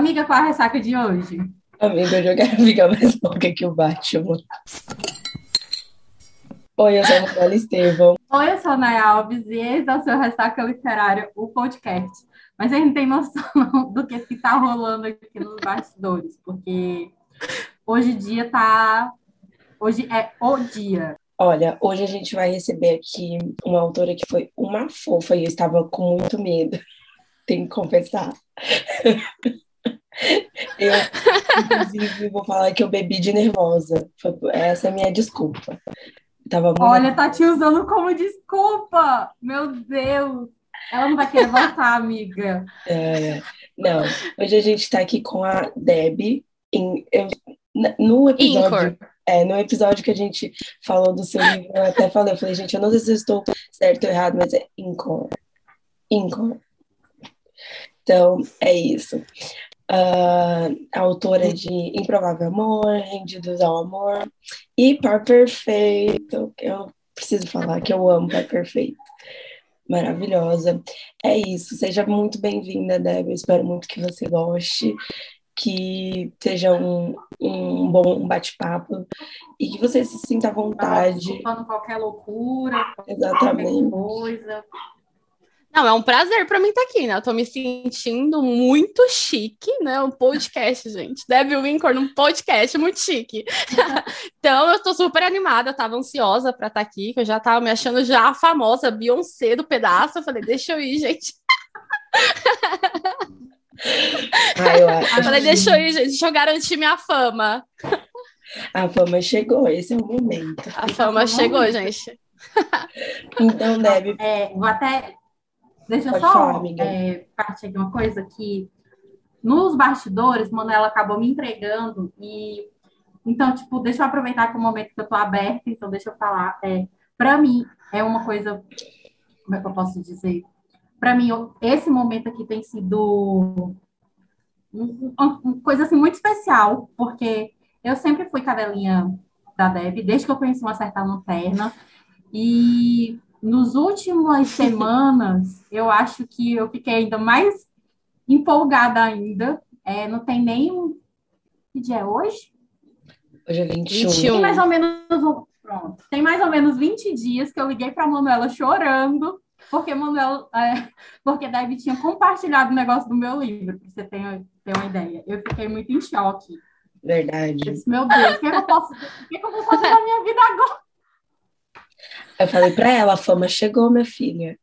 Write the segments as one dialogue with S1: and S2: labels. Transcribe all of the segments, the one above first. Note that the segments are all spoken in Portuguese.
S1: Amiga, qual a ressaca de hoje?
S2: Amiga, eu já quero ficar mais louca que o Batman. Oi, eu sou a Manuela Estevão.
S1: Oi, eu sou a Naya Alves e esse é o seu Ressaca Literário, o podcast. Mas a gente tem noção do que está rolando aqui nos bastidores, porque hoje dia tá. Hoje é o dia.
S2: Olha, hoje a gente vai receber aqui uma autora que foi uma fofa e eu estava com muito medo, tenho que confessar. Eu, inclusive, vou falar que eu bebi de nervosa. Essa é a minha desculpa.
S1: Tava muito... Olha, tá te usando como desculpa! Meu Deus! Ela não vai querer voltar, amiga.
S2: É, não, hoje a gente tá aqui com a Deb. Em, eu, no episódio. É, no episódio que a gente falou do seu livro, eu até falei, eu falei, gente, eu não sei se eu estou certo ou errado, mas é Incor. Incor. Então, é isso uh, autora de Improvável Amor, Rendidos ao Amor e Par Perfeito. Eu preciso falar que eu amo Par Perfeito. Maravilhosa. É isso. Seja muito bem-vinda. Eu espero muito que você goste, que seja um, um bom bate-papo e que você se sinta à vontade.
S1: Desculpando qualquer loucura,
S2: Exatamente.
S1: qualquer coisa.
S3: Não, é um prazer para mim estar tá aqui, né? Eu tô me sentindo muito chique, né? Um podcast, gente. Debbie Winkor num podcast muito chique. então, eu tô super animada, eu tava ansiosa para estar tá aqui, que eu já tava me achando já a famosa Beyoncé do pedaço. Eu falei, deixa eu ir, gente.
S2: Ah, eu, acho
S3: eu falei, deixa eu ir, gente, deixa eu garantir minha fama.
S2: A fama chegou, esse é o momento.
S3: A fama chegou, gente.
S2: Então, Debbie.
S1: É, vou até Deixa eu só falar, é, partir aqui uma coisa que nos bastidores, Manuela acabou me entregando e então, tipo, deixa eu aproveitar que é o momento que eu tô aberta, então deixa eu falar. É, para mim, é uma coisa, como é que eu posso dizer? Para mim, esse momento aqui tem sido uma, uma coisa assim muito especial, porque eu sempre fui cadelinha da Deb, desde que eu conheci uma certa lanterna, e nos últimas semanas, eu acho que eu fiquei ainda mais empolgada ainda. É, não tem nem. Que dia é hoje?
S2: Hoje é 21.
S1: Tem mais ou menos um... Pronto. Tem mais ou menos 20 dias que eu liguei para a Manuela chorando, porque Manuela, é, porque Deb tinha compartilhado o negócio do meu livro, para você ter, ter uma ideia. Eu fiquei muito em choque.
S2: Verdade.
S1: disse, meu Deus, o que, é eu posso, o que, é que eu vou fazer na minha vida agora?
S2: Eu falei para ela, a fama chegou, minha filha.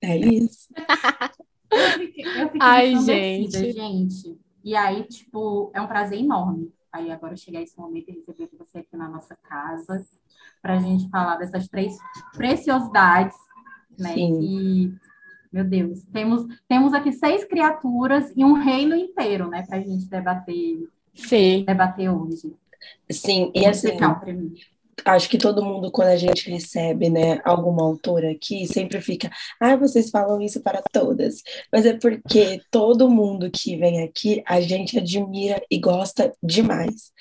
S2: É isso.
S1: eu fiquei, eu fiquei Ai, gente. gente. E aí, tipo, é um prazer enorme. Aí agora chegar esse momento e receber você aqui na nossa casa para a gente falar dessas três preciosidades, né?
S2: Sim.
S1: E, meu Deus, temos, temos aqui seis criaturas e um reino inteiro, né? Para a gente debater,
S3: Sim.
S1: debater hoje.
S2: Sim, e assim, acho que todo mundo, quando a gente recebe, né, alguma autora aqui, sempre fica, ah, vocês falam isso para todas. Mas é porque todo mundo que vem aqui, a gente admira e gosta demais.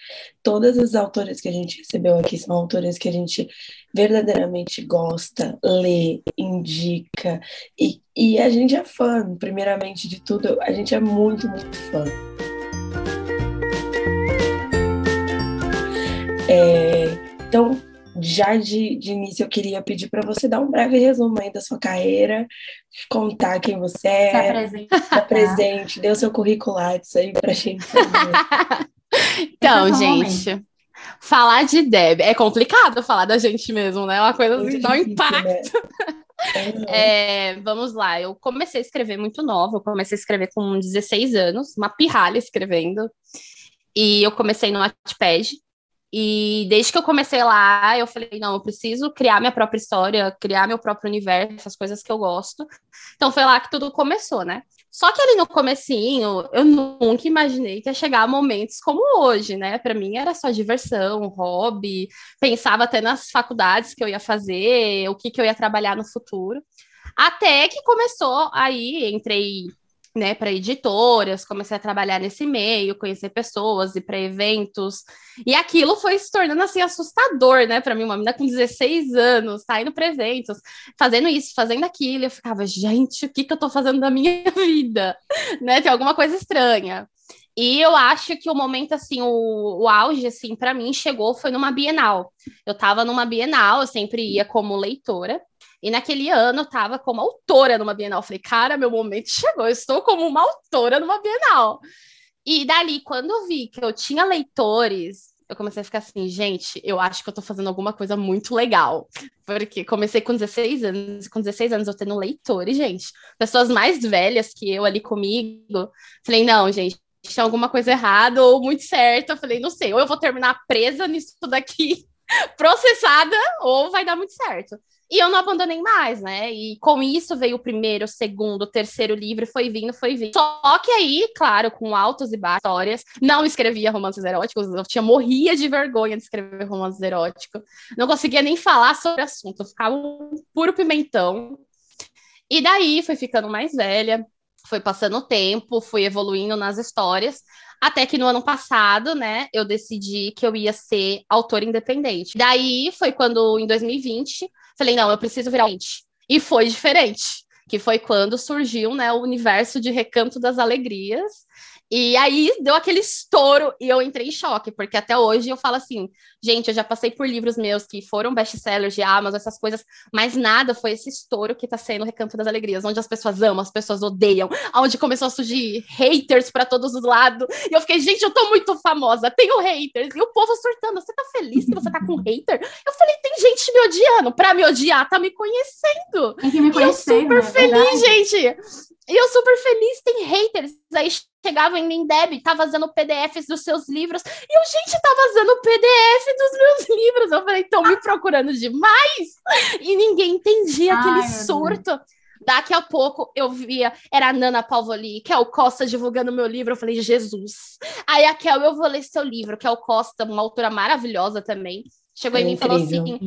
S2: Todas as autoras que a gente recebeu aqui são autoras que a gente verdadeiramente gosta, lê, indica, e, e a gente é fã, primeiramente de tudo, a gente é muito, muito fã. É, então, já de, de início, eu queria pedir para você dar um breve resumo aí da sua carreira, contar quem você é,
S1: se apresente,
S2: se apresente dê o seu currículo isso aí para a gente
S3: então, gente, falar de Deb é complicado falar da gente mesmo, né? É uma coisa que dá um impacto. Né? É, vamos lá, eu comecei a escrever muito nova, eu comecei a escrever com 16 anos, uma pirralha escrevendo, e eu comecei no Wattpad, e desde que eu comecei lá, eu falei, não, eu preciso criar minha própria história, criar meu próprio universo, as coisas que eu gosto. Então foi lá que tudo começou, né? Só que ali no comecinho, eu nunca imaginei que ia chegar a momentos como hoje, né? Para mim era só diversão, hobby, pensava até nas faculdades que eu ia fazer, o que, que eu ia trabalhar no futuro. Até que começou aí, entrei né, para editoras, comecei a trabalhar nesse meio, conhecer pessoas, ir para eventos. E aquilo foi se tornando assim assustador, né, para mim, uma menina com 16 anos, tá indo para eventos, fazendo isso, fazendo aquilo. Eu ficava, gente, o que que eu tô fazendo da minha vida? né? Tem alguma coisa estranha. E eu acho que o momento, assim, o, o auge, assim, para mim, chegou, foi numa Bienal. Eu estava numa Bienal, eu sempre ia como leitora, e naquele ano eu estava como autora numa Bienal. Falei, cara, meu momento chegou, eu estou como uma autora numa Bienal. E dali, quando eu vi que eu tinha leitores, eu comecei a ficar assim, gente, eu acho que eu tô fazendo alguma coisa muito legal. Porque comecei com 16 anos, com 16 anos eu tendo leitores, gente. Pessoas mais velhas que eu ali comigo. Falei, não, gente, tinha alguma coisa errada ou muito certo. Eu falei, não sei, ou eu vou terminar presa nisso daqui, processada, ou vai dar muito certo. E eu não abandonei mais, né? E com isso veio o primeiro, o segundo, o terceiro livro, foi vindo, foi vindo. Só que aí, claro, com altos e baixos, histórias, não escrevia romances eróticos, eu tinha morria de vergonha de escrever romances eróticos. Não conseguia nem falar sobre o assunto, eu ficava um puro pimentão. E daí foi ficando mais velha, foi passando o tempo, fui evoluindo nas histórias, até que no ano passado, né, eu decidi que eu ia ser autora independente. Daí foi quando, em 2020, falei, não, eu preciso virar gente. E foi diferente, que foi quando surgiu, né, o universo de Recanto das Alegrias, e aí deu aquele estouro e eu entrei em choque, porque até hoje eu falo assim, gente, eu já passei por livros meus que foram best-sellers de Amazon, essas coisas, mas nada foi esse estouro que tá sendo o Recanto das Alegrias, onde as pessoas amam, as pessoas odeiam, onde começou a surgir haters para todos os lados. E eu fiquei, gente, eu tô muito famosa, tenho haters. E o povo surtando, você tá feliz que você tá com hater? Eu falei, tem gente me odiando, pra me odiar, tá me conhecendo.
S1: Que me
S3: e eu super né? feliz, gente. E eu super feliz, tem haters. Aí chegava em Deb, tá vazando PDFs dos seus livros. E eu, gente, tá vazando PDF dos meus livros. Eu falei, estão me procurando demais. E ninguém entendia Ai, aquele surto. Daqui a pouco eu via, era a Nana Palvoli, Kel Costa divulgando meu livro. Eu falei, Jesus. Aí a Kel, eu vou ler seu livro. Kel Costa, uma autora maravilhosa também. Chegou é em mim e falou assim: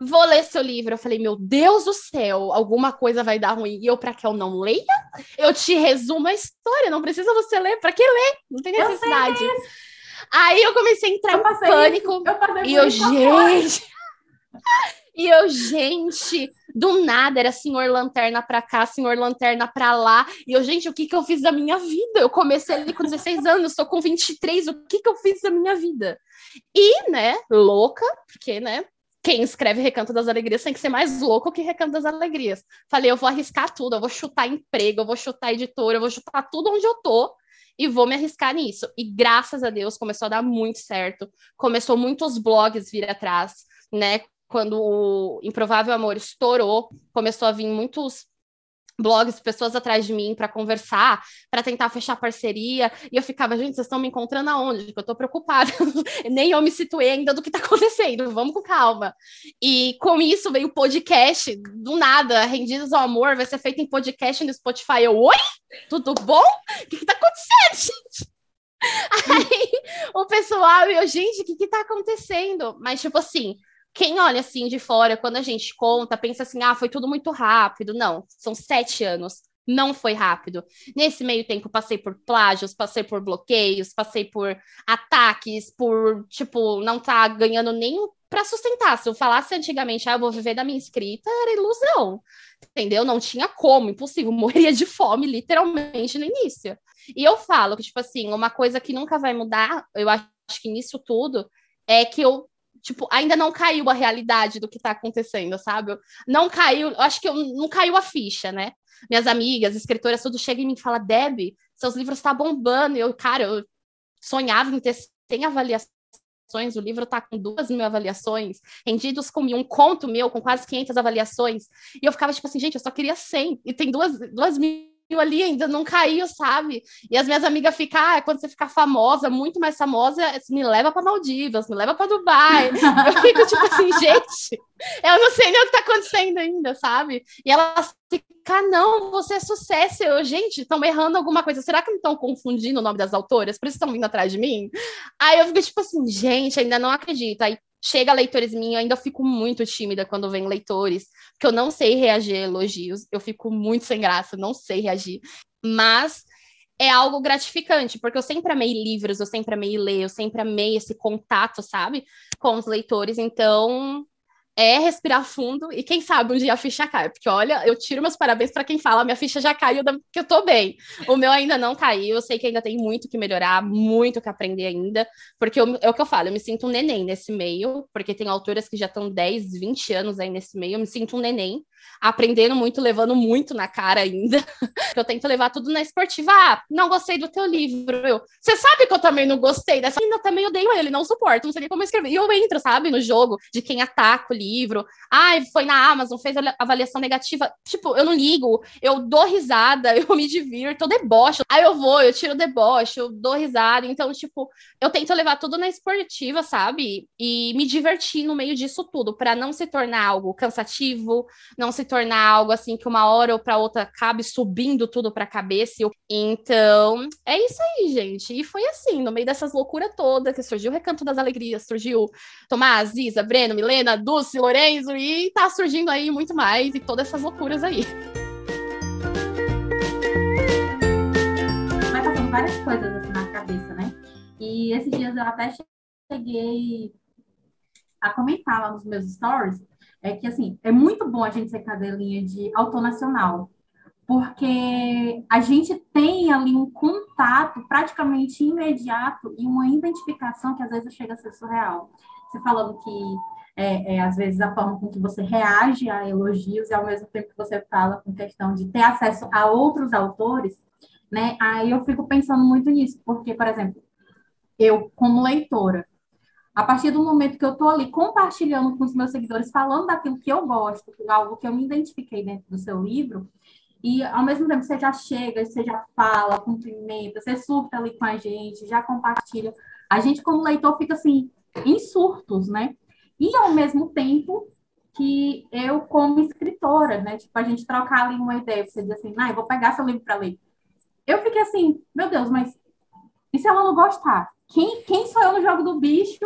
S3: vou ler seu livro. Eu falei, meu Deus do céu, alguma coisa vai dar ruim. E eu, para que eu não leia, eu te resumo a história. Não precisa você ler. Para que ler? Não tem necessidade. Aí eu comecei a entrar eu em pânico. Eu e eu, gente. e eu, gente, do nada era senhor lanterna para cá, senhor lanterna para lá. E eu, gente, o que que eu fiz da minha vida? Eu comecei ali com 16 anos, estou com 23, o que que eu fiz da minha vida? E, né, louca, porque, né, quem escreve Recanto das Alegrias tem que ser mais louco que Recanto das Alegrias. Falei, eu vou arriscar tudo, eu vou chutar emprego, eu vou chutar editora, eu vou chutar tudo onde eu tô e vou me arriscar nisso. E graças a Deus começou a dar muito certo. Começou muitos blogs vir atrás, né? Quando o Improvável Amor estourou, começou a vir muitos blogs, pessoas atrás de mim para conversar, para tentar fechar parceria, e eu ficava, gente, vocês estão me encontrando aonde? Porque eu estou preocupada, nem eu me situei ainda do que está acontecendo, vamos com calma. E com isso veio o podcast, do nada, Rendidos ao Amor, vai ser feito em podcast no Spotify. Eu, oi? Tudo bom? O que está acontecendo, gente? Aí o pessoal, eu, gente, o que está acontecendo? Mas, tipo assim, quem olha assim de fora, quando a gente conta, pensa assim, ah, foi tudo muito rápido. Não, são sete anos. Não foi rápido. Nesse meio tempo, passei por plágios, passei por bloqueios, passei por ataques, por, tipo, não tá ganhando nem para sustentar. Se eu falasse antigamente, ah, eu vou viver da minha escrita, era ilusão. Entendeu? Não tinha como, impossível. Morreria de fome, literalmente, no início. E eu falo que, tipo assim, uma coisa que nunca vai mudar, eu acho que nisso tudo, é que eu tipo, ainda não caiu a realidade do que tá acontecendo, sabe? Não caiu, acho que eu, não caiu a ficha, né? Minhas amigas, escritoras, tudo chega em mim e fala, Deb, seus livros tá bombando. E eu, cara, eu sonhava em ter 100 avaliações, o livro tá com duas mil avaliações, rendidos com um conto meu com quase 500 avaliações. E eu ficava tipo assim, gente, eu só queria 100, e tem duas, duas mil ali ainda não caiu, sabe? E as minhas amigas ficam, ah, quando você ficar famosa, muito mais famosa, me leva para Maldivas, me leva para Dubai. eu fico tipo assim, gente, eu não sei nem o que tá acontecendo ainda, sabe? E elas ficam, não, você é sucesso. Eu, gente, estão errando alguma coisa. Será que não estão confundindo o nome das autoras? Por isso estão vindo atrás de mim? Aí eu fico tipo assim, gente, ainda não acredito. Aí chega leitores minhos, eu ainda fico muito tímida quando vem leitores, porque eu não sei reagir a elogios, eu fico muito sem graça, não sei reagir. Mas é algo gratificante, porque eu sempre amei livros, eu sempre amei ler, eu sempre amei esse contato, sabe, com os leitores. Então, é respirar fundo e quem sabe um dia a ficha cai. Porque olha, eu tiro meus parabéns para quem fala, minha ficha já caiu, que eu tô bem. O meu ainda não caiu, eu sei que ainda tem muito que melhorar, muito que aprender ainda, porque eu, é o que eu falo, eu me sinto um neném nesse meio, porque tem autoras que já estão 10, 20 anos aí nesse meio, eu me sinto um neném aprendendo muito, levando muito na cara ainda. eu tento levar tudo na esportiva. Ah, não gostei do teu livro. Você sabe que eu também não gostei dessa. Eu também odeio ele, não suporto, não sei nem como escrever. E eu entro, sabe, no jogo de quem ataca o livro. Ai, foi na Amazon, fez avaliação negativa. Tipo, eu não ligo, eu dou risada, eu me divirto, eu debocho. Aí eu vou, eu tiro o deboche, eu dou risada. Então, tipo, eu tento levar tudo na esportiva, sabe? E me divertir no meio disso tudo, para não se tornar algo cansativo, não se tornar algo assim que uma hora ou para outra acabe subindo tudo para a cabeça. Então, é isso aí, gente. E foi assim, no meio dessas loucuras todas, que surgiu o Recanto das Alegrias, surgiu Tomás, Isa, Breno, Milena, Dulce, Lorenzo, e tá surgindo aí muito mais, e todas essas loucuras aí.
S1: Vai passando várias coisas assim na cabeça, né? E esses dias eu até cheguei a comentar lá nos meus stories é que, assim, é muito bom a gente ser cadelinha de autonacional, porque a gente tem ali um contato praticamente imediato e uma identificação que às vezes chega a ser surreal. Você falando que, é, é, às vezes, a forma com que você reage a elogios e, ao mesmo tempo que você fala com questão de ter acesso a outros autores, né? Aí eu fico pensando muito nisso, porque, por exemplo, eu, como leitora, a partir do momento que eu estou ali compartilhando com os meus seguidores, falando daquilo que eu gosto, algo que eu me identifiquei dentro do seu livro, e ao mesmo tempo você já chega, você já fala, cumprimenta, você surta ali com a gente, já compartilha. A gente, como leitor, fica assim, em surtos, né? E ao mesmo tempo que eu, como escritora, né? Tipo, a gente trocar ali uma ideia, você diz assim, ah, eu vou pegar seu livro para ler. Eu fiquei assim, meu Deus, mas e se ela não gostar? Quem, quem sou eu no jogo do bicho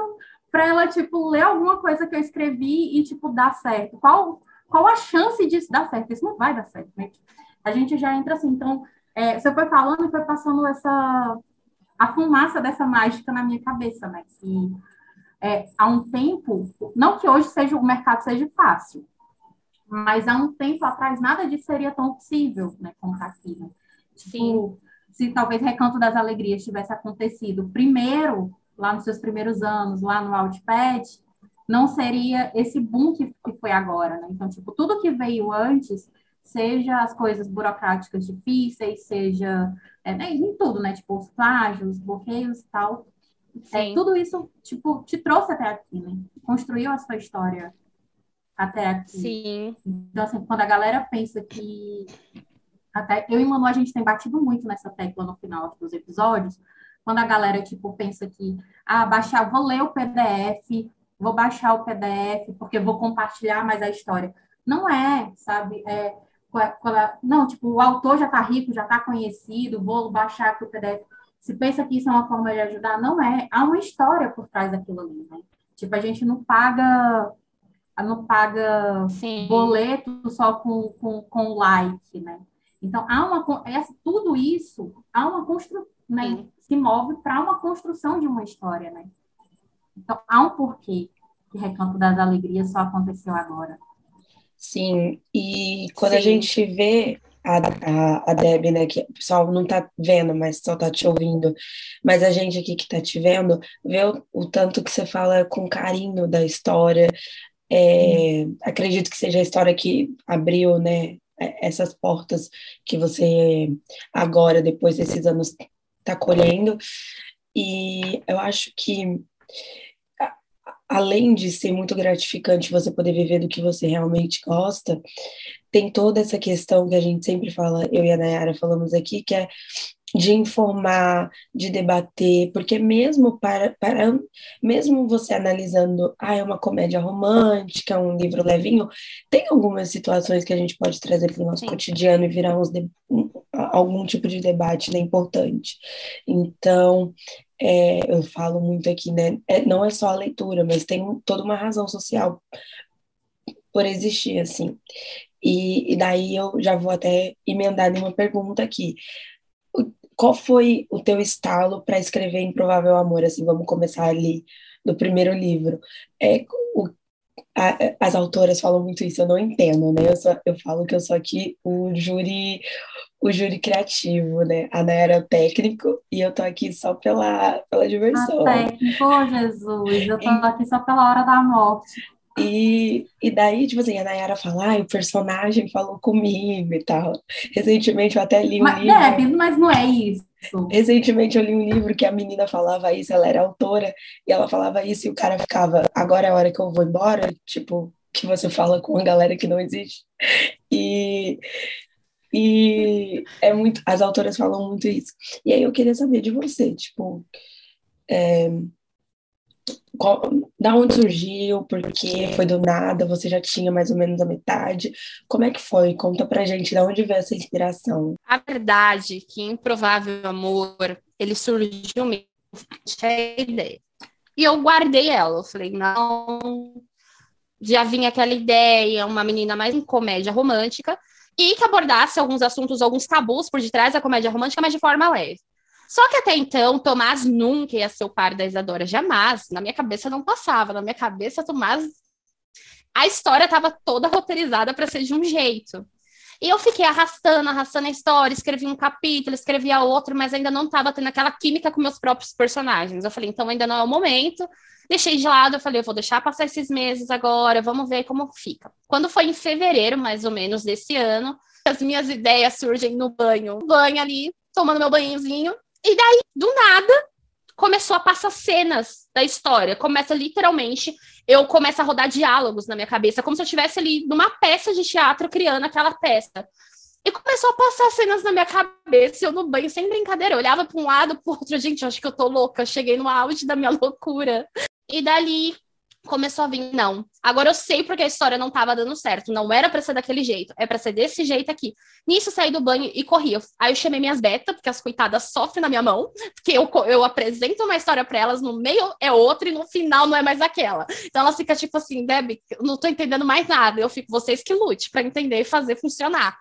S1: para ela, tipo, ler alguma coisa que eu escrevi e, tipo, dar certo? Qual, qual a chance disso dar certo? Isso não vai dar certo, né? A gente já entra assim. Então, é, você foi falando e foi passando essa... a fumaça dessa mágica na minha cabeça, né? Que é, há um tempo... Não que hoje seja o mercado seja fácil, mas há um tempo atrás nada disso seria tão possível, né? Como tá aqui, né? Tipo, Sim se talvez Recanto das Alegrias tivesse acontecido primeiro, lá nos seus primeiros anos, lá no Outpad, não seria esse boom que, que foi agora, né? Então, tipo, tudo que veio antes, seja as coisas burocráticas difíceis, seja é, né, em tudo, né? Tipo, os plágios, bloqueios e tal. É, tudo isso, tipo, te trouxe até aqui, né? Construiu a sua história até aqui.
S3: Sim.
S1: Então, assim, quando a galera pensa que até eu e Manu, a gente tem batido muito nessa tecla no final dos episódios, quando a galera, tipo, pensa que, ah, baixar, vou ler o PDF, vou baixar o PDF, porque vou compartilhar mais a história. Não é, sabe? É, não, tipo, o autor já está rico, já está conhecido, vou baixar o PDF. Se pensa que isso é uma forma de ajudar, não é. Há uma história por trás daquilo ali, né? Tipo, a gente não paga não paga Sim. boleto só com, com, com like, né? Então, há uma, essa, tudo isso, há uma construção, né, se move para uma construção de uma história, né? Então, há um porquê que Recanto das Alegrias só aconteceu agora.
S2: Sim, e quando Sim. a gente vê a, a, a Deb, né, que o pessoal não tá vendo, mas só tá te ouvindo, mas a gente aqui que tá te vendo, vê o, o tanto que você fala com carinho da história, é, acredito que seja a história que abriu, né, essas portas que você agora, depois desses anos, está colhendo. E eu acho que, além de ser muito gratificante você poder viver do que você realmente gosta, tem toda essa questão que a gente sempre fala, eu e a Nayara falamos aqui, que é de informar, de debater, porque mesmo para, para mesmo você analisando, ah, é uma comédia romântica, um livro levinho, tem algumas situações que a gente pode trazer para o nosso Sim. cotidiano e virar uns de, algum tipo de debate né, importante. Então, é, eu falo muito aqui, né? É, não é só a leitura, mas tem toda uma razão social por existir, assim. E, e daí eu já vou até emendar uma pergunta aqui qual foi o teu estalo para escrever Improvável Amor? Assim, vamos começar ali do primeiro livro. É, o, a, as autoras falam muito isso, eu não entendo, né? Eu, só, eu falo que eu sou aqui o júri, o júri criativo, né? A Ana era técnico e eu tô aqui só pela, pela diversão.
S1: Ah, técnico, Jesus, eu tô aqui só pela hora da morte.
S2: E, e daí, tipo assim, a Nayara fala, ah, o personagem falou comigo e tal. Recentemente eu até li um
S1: mas,
S2: livro. É,
S1: mas não é isso.
S2: Recentemente eu li um livro que a menina falava isso, ela era autora, e ela falava isso, e o cara ficava, agora é a hora que eu vou embora, tipo, que você fala com a galera que não existe. E, e é muito, as autoras falam muito isso. E aí eu queria saber de você, tipo, é, qual, da onde surgiu, porque foi do nada, você já tinha mais ou menos a metade. Como é que foi? Conta pra gente, da onde veio essa inspiração?
S3: A verdade é que Improvável Amor, ele surgiu mesmo, tinha ideia. E eu guardei ela, eu falei, não, já vinha aquela ideia, uma menina mais em comédia romântica, e que abordasse alguns assuntos, alguns tabus por detrás da comédia romântica, mas de forma leve. Só que até então, Tomás nunca ia ser o par da Isadora, jamais. Na minha cabeça não passava. Na minha cabeça, Tomás. A história estava toda roteirizada para ser de um jeito. E eu fiquei arrastando, arrastando a história, escrevi um capítulo, escrevi a outro, mas ainda não estava tendo aquela química com meus próprios personagens. Eu falei, então ainda não é o momento. Deixei de lado, eu falei, eu vou deixar passar esses meses agora, vamos ver como fica. Quando foi em fevereiro, mais ou menos, desse ano, as minhas ideias surgem no banho. Banho ali, tomando meu banhozinho, e daí, do nada, começou a passar cenas da história. Começa literalmente, eu começo a rodar diálogos na minha cabeça, como se eu estivesse ali numa peça de teatro criando aquela peça. E começou a passar cenas na minha cabeça, eu no banho, sem brincadeira, eu olhava para um lado, para outro, gente, acho que eu tô louca, eu cheguei no auge da minha loucura. E dali começou a vir, não. Agora eu sei porque a história não estava dando certo. Não era para ser daquele jeito, é para ser desse jeito aqui. Nisso saí do banho e corri. Aí eu chamei minhas betas, porque as coitadas sofrem na minha mão, porque eu, eu apresento uma história para elas, no meio é outra e no final não é mais aquela. Então elas ficam tipo assim, Deb, não tô entendendo mais nada. Eu fico, vocês que lute para entender e fazer funcionar.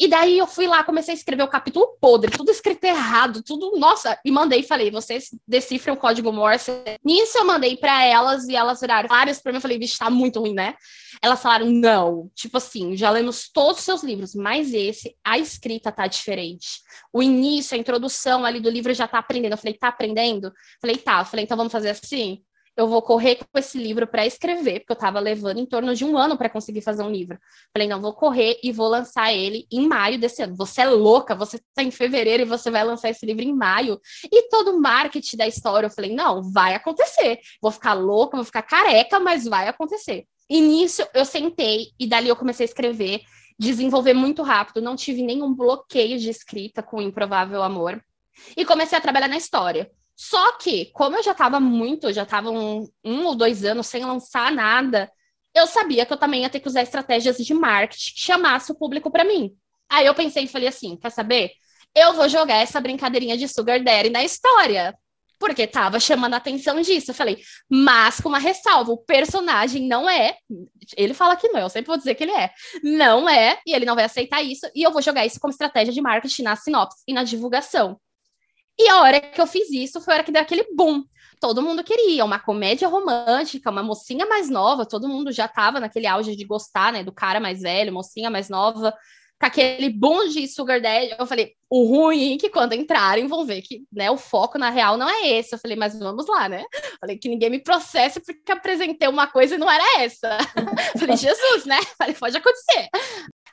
S3: E daí eu fui lá, comecei a escrever o capítulo podre, tudo escrito errado, tudo, nossa, e mandei, falei, vocês decifrem o código Morse. Nisso eu mandei para elas e elas viraram várias para mim, eu falei, bicho, tá muito ruim, né? Elas falaram, não, tipo assim, já lemos todos os seus livros, mas esse, a escrita tá diferente. O início, a introdução ali do livro já tá aprendendo. Eu falei, tá aprendendo? Falei, tá. Eu falei, então vamos fazer assim? Eu vou correr com esse livro para escrever, porque eu estava levando em torno de um ano para conseguir fazer um livro. Falei, não, vou correr e vou lançar ele em maio desse ano. Você é louca, você está em fevereiro e você vai lançar esse livro em maio. E todo o marketing da história, eu falei, não, vai acontecer. Vou ficar louca, vou ficar careca, mas vai acontecer. Início, eu sentei e dali eu comecei a escrever, desenvolver muito rápido, não tive nenhum bloqueio de escrita com o Improvável Amor. E comecei a trabalhar na história. Só que, como eu já estava muito, já estava um, um ou dois anos sem lançar nada, eu sabia que eu também ia ter que usar estratégias de marketing que chamasse o público para mim. Aí eu pensei e falei assim: quer saber? Eu vou jogar essa brincadeirinha de Sugar Daddy na história. Porque tava chamando a atenção disso. Eu falei, mas com uma ressalva: o personagem não é. Ele fala que não, eu sempre vou dizer que ele é. Não é, e ele não vai aceitar isso. E eu vou jogar isso como estratégia de marketing na sinopse e na divulgação. E a hora que eu fiz isso foi a hora que deu aquele boom. Todo mundo queria uma comédia romântica, uma mocinha mais nova, todo mundo já tava naquele auge de gostar, né, do cara mais velho, mocinha mais nova, com aquele boom de Sugar Daddy. Eu falei, o ruim é que quando entrarem vão ver que, né, o foco na real não é esse. Eu falei, mas vamos lá, né? Falei que ninguém me processe porque apresentei uma coisa e não era essa. falei, Jesus, né? Falei, pode acontecer.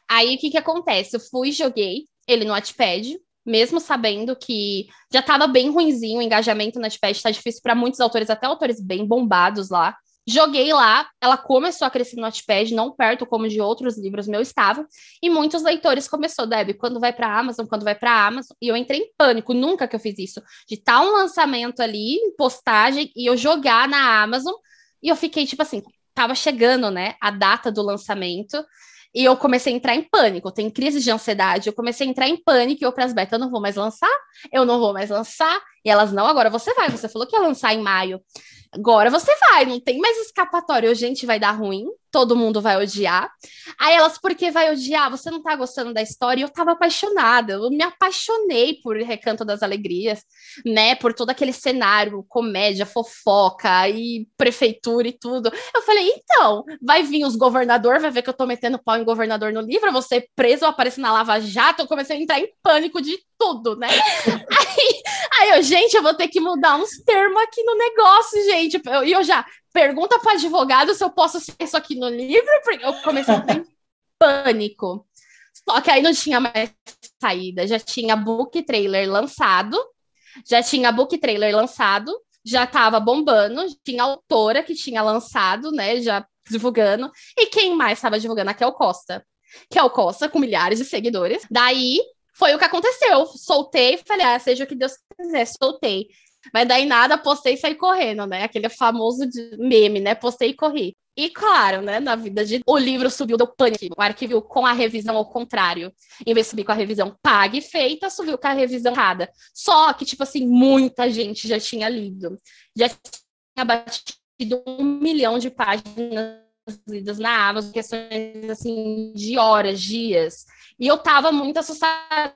S3: Aí o que que acontece? Eu fui, joguei ele no Wattpad, mesmo sabendo que já estava bem ruinzinho o engajamento na Notepad, está difícil para muitos autores, até autores bem bombados lá. Joguei lá, ela começou a crescer no Notepad, não perto como de outros livros meus estavam, e muitos leitores começou, Deb, quando vai para Amazon, quando vai para Amazon, e eu entrei em pânico, nunca que eu fiz isso, de estar tá um lançamento ali, postagem, e eu jogar na Amazon, e eu fiquei tipo assim, tava chegando, né, a data do lançamento, e eu comecei a entrar em pânico, tem crise de ansiedade. Eu comecei a entrar em pânico e eu para as betas, eu não vou mais lançar, eu não vou mais lançar. E elas, não, agora você vai. Você falou que ia lançar em maio. Agora você vai, não tem mais escapatória. Gente, vai dar ruim. todo mundo vai odiar. Aí elas, por que vai odiar? Você não tá gostando da história? E eu tava apaixonada, eu me apaixonei por Recanto das Alegrias, né? Por todo aquele cenário, comédia, fofoca e prefeitura e tudo. Eu falei, então, vai vir os governador, vai ver que eu tô metendo pau em governador no livro, você preso, eu apareço na Lava Jato, eu comecei a entrar em pânico de tudo, né? aí, aí eu, gente, eu vou ter que mudar uns termos aqui no negócio, gente. E eu, eu já, pergunta para advogado se eu posso ser isso aqui no livro, porque eu comecei a ter pânico. Só que aí não tinha mais saída, já tinha book trailer lançado, já tinha book trailer lançado, já estava bombando, tinha autora que tinha lançado, né, já divulgando, e quem mais estava divulgando? A Kel Costa. Kel Costa, com milhares de seguidores. Daí, foi o que aconteceu. Soltei, falei, ah, seja o que Deus quiser, soltei. Mas daí nada, postei e saí correndo, né? Aquele famoso meme, né? Postei e corri. E claro, né, na vida de o livro subiu do pânico, o arquivo com a revisão ao contrário. Em vez de subir com a revisão paga e feita, subiu com a revisão errada. Só que, tipo assim, muita gente já tinha lido. Já tinha batido um milhão de páginas lidas na Amazon, questões assim de horas, dias. E eu tava muito assustada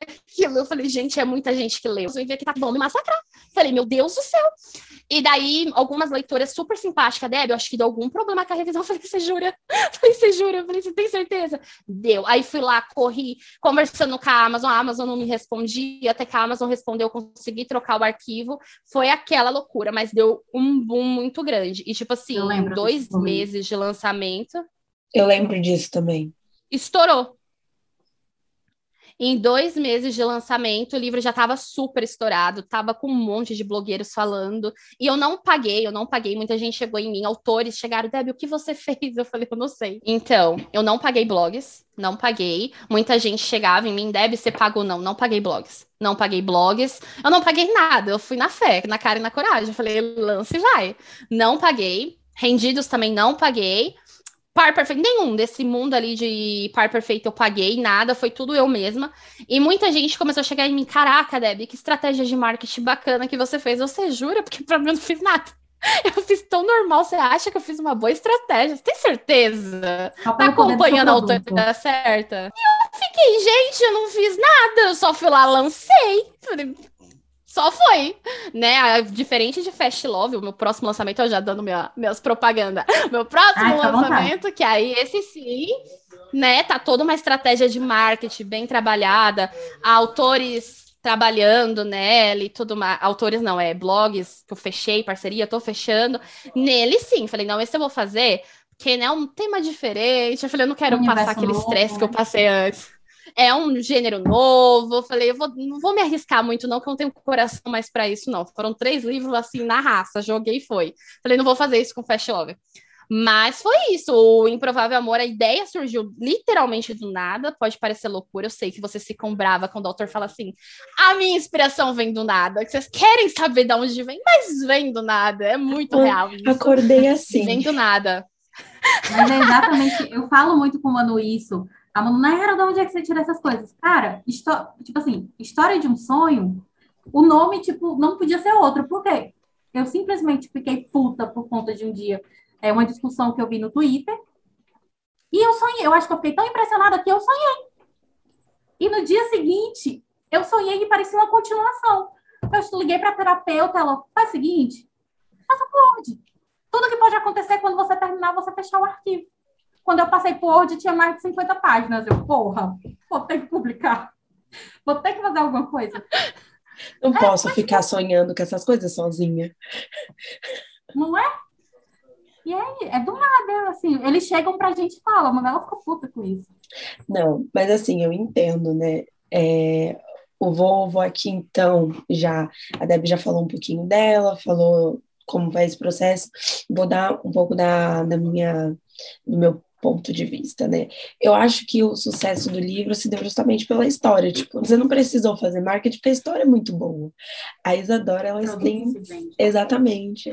S3: aquilo. Eu falei, gente, é muita gente que leu. Eu vi que tá bom me massacrar. Falei, meu Deus do céu. E daí, algumas leitoras super simpáticas, Deb, eu acho que deu algum problema com a revisão. Eu falei, você jura? Eu falei, você jura? Eu falei, você tem certeza? Deu. Aí fui lá, corri, conversando com a Amazon, a Amazon não me respondia, até que a Amazon respondeu, eu consegui trocar o arquivo. Foi aquela loucura, mas deu um boom muito grande. E, tipo assim, dois meses de lançamento.
S2: Eu lembro disso também.
S3: Estourou. Em dois meses de lançamento, o livro já estava super estourado, estava com um monte de blogueiros falando, e eu não paguei, eu não paguei. Muita gente chegou em mim, autores chegaram, Debbie, o que você fez? Eu falei, eu não sei. Então, eu não paguei blogs, não paguei. Muita gente chegava em mim, Debbie, você pagou? Não, não paguei blogs. Não paguei blogs, eu não paguei nada, eu fui na fé, na cara e na coragem. Eu falei, lance vai. Não paguei. Rendidos também não paguei par perfeito, nenhum desse mundo ali de par perfeito eu paguei, nada, foi tudo eu mesma. E muita gente começou a chegar em mim, caraca, Debbie, que estratégia de marketing bacana que você fez. Você jura? Porque pra mim eu não fiz nada. Eu fiz tão normal, você acha que eu fiz uma boa estratégia? Você tem certeza? Tá acompanhando a autora certa? E eu fiquei, gente, eu não fiz nada, eu só fui lá, lancei. Só foi, né? Diferente de Fast Love, o meu próximo lançamento, eu já dando minha, minhas propaganda. Meu próximo Ai, lançamento, que aí esse sim, né? Tá toda uma estratégia de marketing bem trabalhada, autores trabalhando nele, tudo mais. Autores não, é blogs que eu fechei, parceria, tô fechando. Nele sim, falei, não, esse eu vou fazer, porque né, é um tema diferente. Eu falei, eu não quero passar aquele estresse que eu passei antes é um gênero novo. Eu falei, eu vou, não vou me arriscar muito, não, que eu não tenho coração mais para isso, não. Foram três livros assim na raça, joguei e foi. Falei, não vou fazer isso com Fast Love. Mas foi isso, o Improvável Amor, a ideia surgiu literalmente do nada, pode parecer loucura, eu sei que vocês ficam brava quando o autor fala assim, a minha inspiração vem do nada, que vocês querem saber de onde vem, mas vem do nada, é muito real
S2: isso. Acordei assim.
S3: Vem do nada.
S1: Mas é exatamente, eu falo muito com o Manu isso, a Manu, era de onde é que você tira essas coisas? Cara, tipo assim, história de um sonho, o nome, tipo, não podia ser outro. Por quê? Eu simplesmente fiquei puta por conta de um dia. É uma discussão que eu vi no Twitter. E eu sonhei. Eu acho que eu fiquei tão impressionada que eu sonhei. E no dia seguinte, eu sonhei e parecia uma continuação. Eu liguei para a terapeuta, ela faz o seguinte, faça Word. Tudo que pode acontecer quando você terminar, você fechar o arquivo. Quando eu passei por Word, tinha mais de 50 páginas. Eu, porra, vou ter que publicar. Vou ter que fazer alguma coisa.
S2: Não é, posso ficar sonhando com essas coisas sozinha.
S1: Não é? E aí, é do nada, assim, eles chegam pra gente e falam, mas ela ficou puta com isso.
S2: Não, mas assim, eu entendo, né? É, o vovô aqui, então, já, a Deb já falou um pouquinho dela, falou como vai esse processo. Vou dar um pouco da, da minha, do meu ponto de vista, né? Eu acho que o sucesso do livro se deu justamente pela história. Tipo, você não precisou fazer marketing, porque a história é muito boa. A Isadora, ela tem. Exatamente.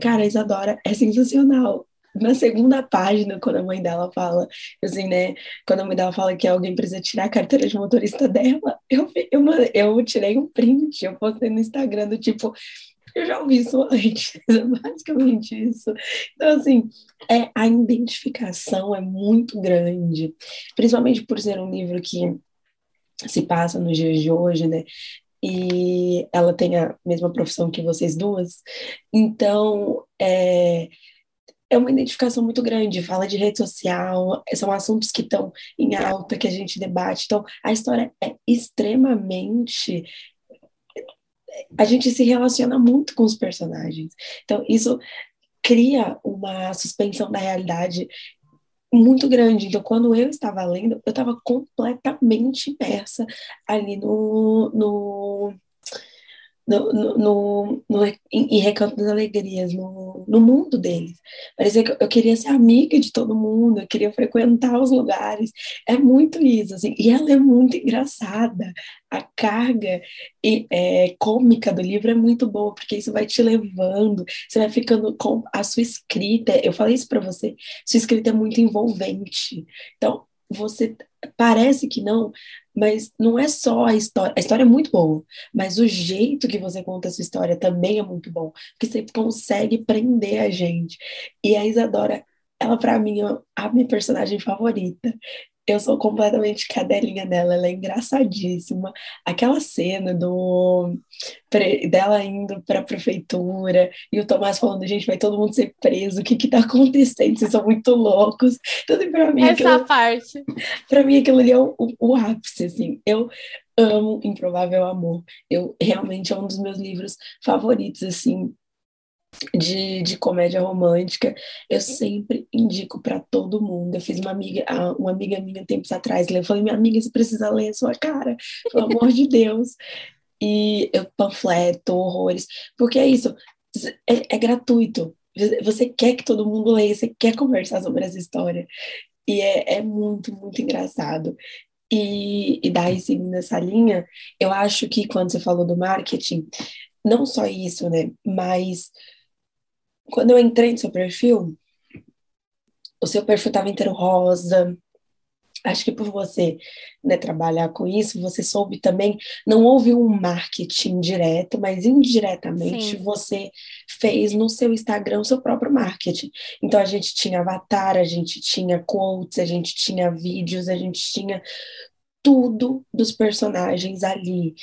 S2: Cara, a Isadora é sensacional. Na segunda página, quando a mãe dela fala, assim, né? Quando a mãe dela fala que alguém precisa tirar a carteira de motorista dela, eu, eu, eu tirei um print, eu postei no Instagram do tipo, Eu já ouvi isso antes, é basicamente isso. Então, assim, é, a identificação é muito grande, principalmente por ser um livro que se passa nos dias de hoje, né? E ela tem a mesma profissão que vocês duas. Então, é, é uma identificação muito grande, fala de rede social, são assuntos que estão em alta, que a gente debate. Então, a história é extremamente. A gente se relaciona muito com os personagens. Então, isso cria uma suspensão da realidade muito grande. Então, quando eu estava lendo, eu estava completamente imersa ali no, no, no, no, no, em, Recanto das Alegrias, no, no mundo deles. Parecia que eu queria ser amiga de todo mundo, eu queria frequentar os lugares. É muito isso, assim. E ela é muito engraçada. A carga e, é, cômica do livro é muito boa, porque isso vai te levando, você vai ficando com a sua escrita. Eu falei isso para você, sua escrita é muito envolvente. Então, você parece que não, mas não é só a história. A história é muito boa, mas o jeito que você conta a sua história também é muito bom, porque você consegue prender a gente. E a Isadora, ela para mim é a minha personagem favorita. Eu sou completamente cadelinha dela, ela é engraçadíssima. Aquela cena do dela indo para a prefeitura e o Tomás falando, gente, vai todo mundo ser preso, o que que tá acontecendo? Vocês são muito loucos. Então, assim, para mim,
S3: essa aquilo, parte.
S2: Para mim aquilo ali é o, o, o ápice, assim. Eu amo Improvável Amor. Eu realmente é um dos meus livros favoritos, assim, de, de comédia romântica, eu sempre indico para todo mundo. Eu fiz uma amiga, uma amiga minha tempos atrás, eu falei, minha amiga, você precisa ler a sua cara, pelo amor de Deus. E eu panfleto, horrores, porque é isso, é, é gratuito. Você quer que todo mundo leia, você quer conversar sobre essa história. E é, é muito, muito engraçado. E, e daí, seguindo essa linha, eu acho que quando você falou do marketing, não só isso, né? Mas quando eu entrei no seu perfil, o seu perfil estava inteiro rosa. Acho que por você né, trabalhar com isso, você soube também. Não houve um marketing direto, mas indiretamente Sim. você fez no seu Instagram o seu próprio marketing. Então a gente tinha avatar, a gente tinha quotes, a gente tinha vídeos, a gente tinha tudo dos personagens ali.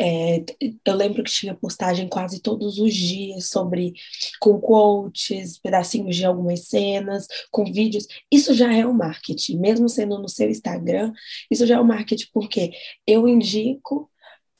S2: É, eu lembro que tinha postagem quase todos os dias sobre com quotes, pedacinhos de algumas cenas, com vídeos. Isso já é o um marketing, mesmo sendo no seu Instagram, isso já é o um marketing porque eu indico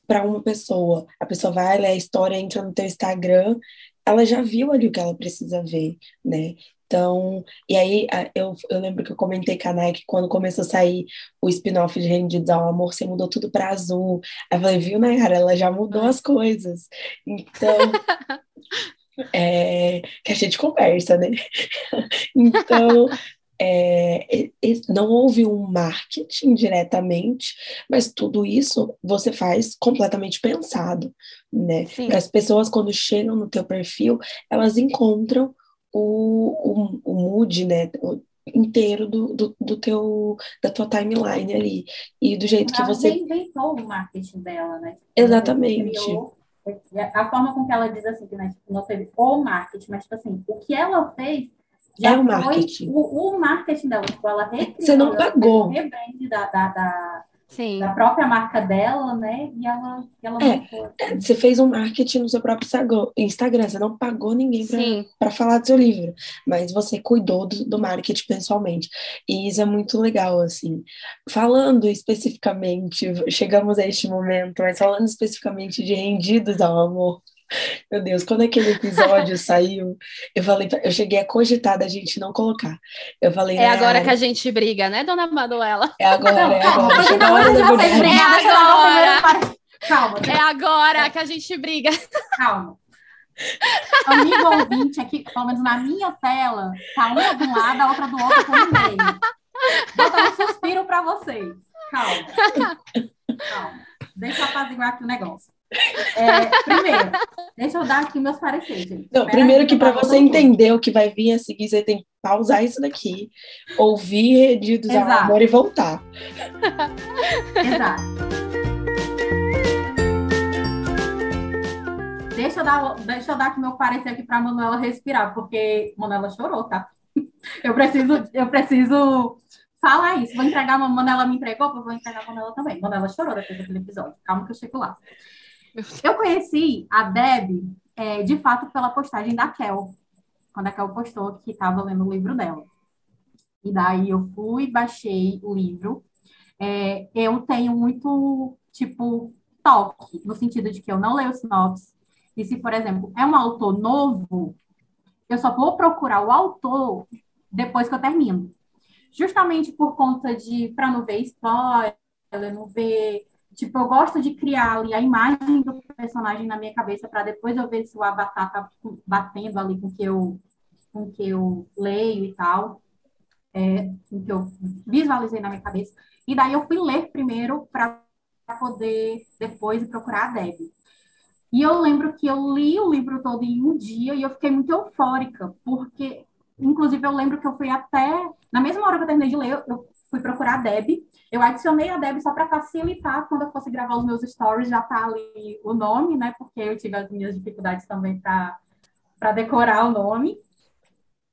S2: para uma pessoa, a pessoa vai ler a história, entra no teu Instagram, ela já viu ali o que ela precisa ver, né? Então, e aí eu, eu lembro que eu comentei com a Nike quando começou a sair o spin-off de Rendidos ao Amor, você mudou tudo para azul. Aí eu falei, viu, Nayara, ela já mudou as coisas. Então, é, que a gente conversa, né? então, é, não houve um marketing diretamente, mas tudo isso você faz completamente pensado, né? Para as pessoas, quando chegam no teu perfil, elas encontram o, o, o mood, né? inteiro do, do, do, teu da tua timeline ali. E do jeito
S1: ela
S2: que você
S1: inventou o marketing dela né?
S2: Exatamente.
S1: criou, a forma com que ela diz assim que né, tipo, não teve o marketing mas tipo assim o que ela fez já
S2: é o marketing.
S1: o, o, marketing dela. Tipo, ela recriou,
S2: você não pagou.
S1: o da, da, da Sim. da própria marca dela, né? E ela, ela
S2: é, você fez um marketing no seu próprio Instagram, você não pagou ninguém para falar do seu livro, mas você cuidou do, do, marketing pessoalmente. E isso é muito legal, assim. Falando especificamente, chegamos a este momento, mas falando especificamente de rendidos ao amor, meu Deus, quando aquele episódio saiu, eu falei, eu cheguei a cogitar da gente não colocar. Eu falei,
S3: é agora que a gente briga, né, dona Manuela?
S2: É agora, é agora. Chegou a hora da
S3: mulher. É agora. Calma. É agora que a gente briga.
S1: Calma. Amigo ouvinte aqui, pelo menos na minha tela, tá uma de um lado, a outra do outro, tá no meio. Vou dar um suspiro para vocês. Calma. Calma. Deixa eu apaziguar aqui o negócio. É, primeiro, deixa eu dar aqui meus pareceres. Gente.
S2: Não, primeiro que para você entender o que vai vir a seguir, você tem que pausar isso daqui, ouvir Redidos ao Amor e voltar.
S1: Exato. deixa eu dar, deixa eu dar aqui meu parecer aqui para Manuela respirar, porque Manuela chorou, tá? Eu preciso, eu preciso falar isso. Vou entregar, a Manuela me entregou, eu vou entregar a Manuela também. Manuela chorou depois daquele episódio. Calma que eu chego lá. Eu conheci a Deb, é, de fato, pela postagem da Kel, quando a Kel postou que estava lendo o livro dela. E daí eu fui, baixei o livro. É, eu tenho muito, tipo, toque, no sentido de que eu não leio sinopse. E se, por exemplo, é um autor novo, eu só vou procurar o autor depois que eu termino. Justamente por conta de, para não ver spoiler, não ver. Tipo, eu gosto de criar ali a imagem do personagem na minha cabeça para depois eu ver se o avatar tá batendo ali com que eu, com que eu leio e tal, é, com que eu visualizei na minha cabeça. E daí eu fui ler primeiro para poder depois procurar a Deb. E eu lembro que eu li o livro todo em um dia e eu fiquei muito eufórica, porque, inclusive, eu lembro que eu fui até, na mesma hora que eu terminei de ler, eu fui procurar a Deb. Eu adicionei a Deb só para facilitar quando eu fosse gravar os meus stories, já tá ali o nome, né? Porque eu tive as minhas dificuldades também para decorar o nome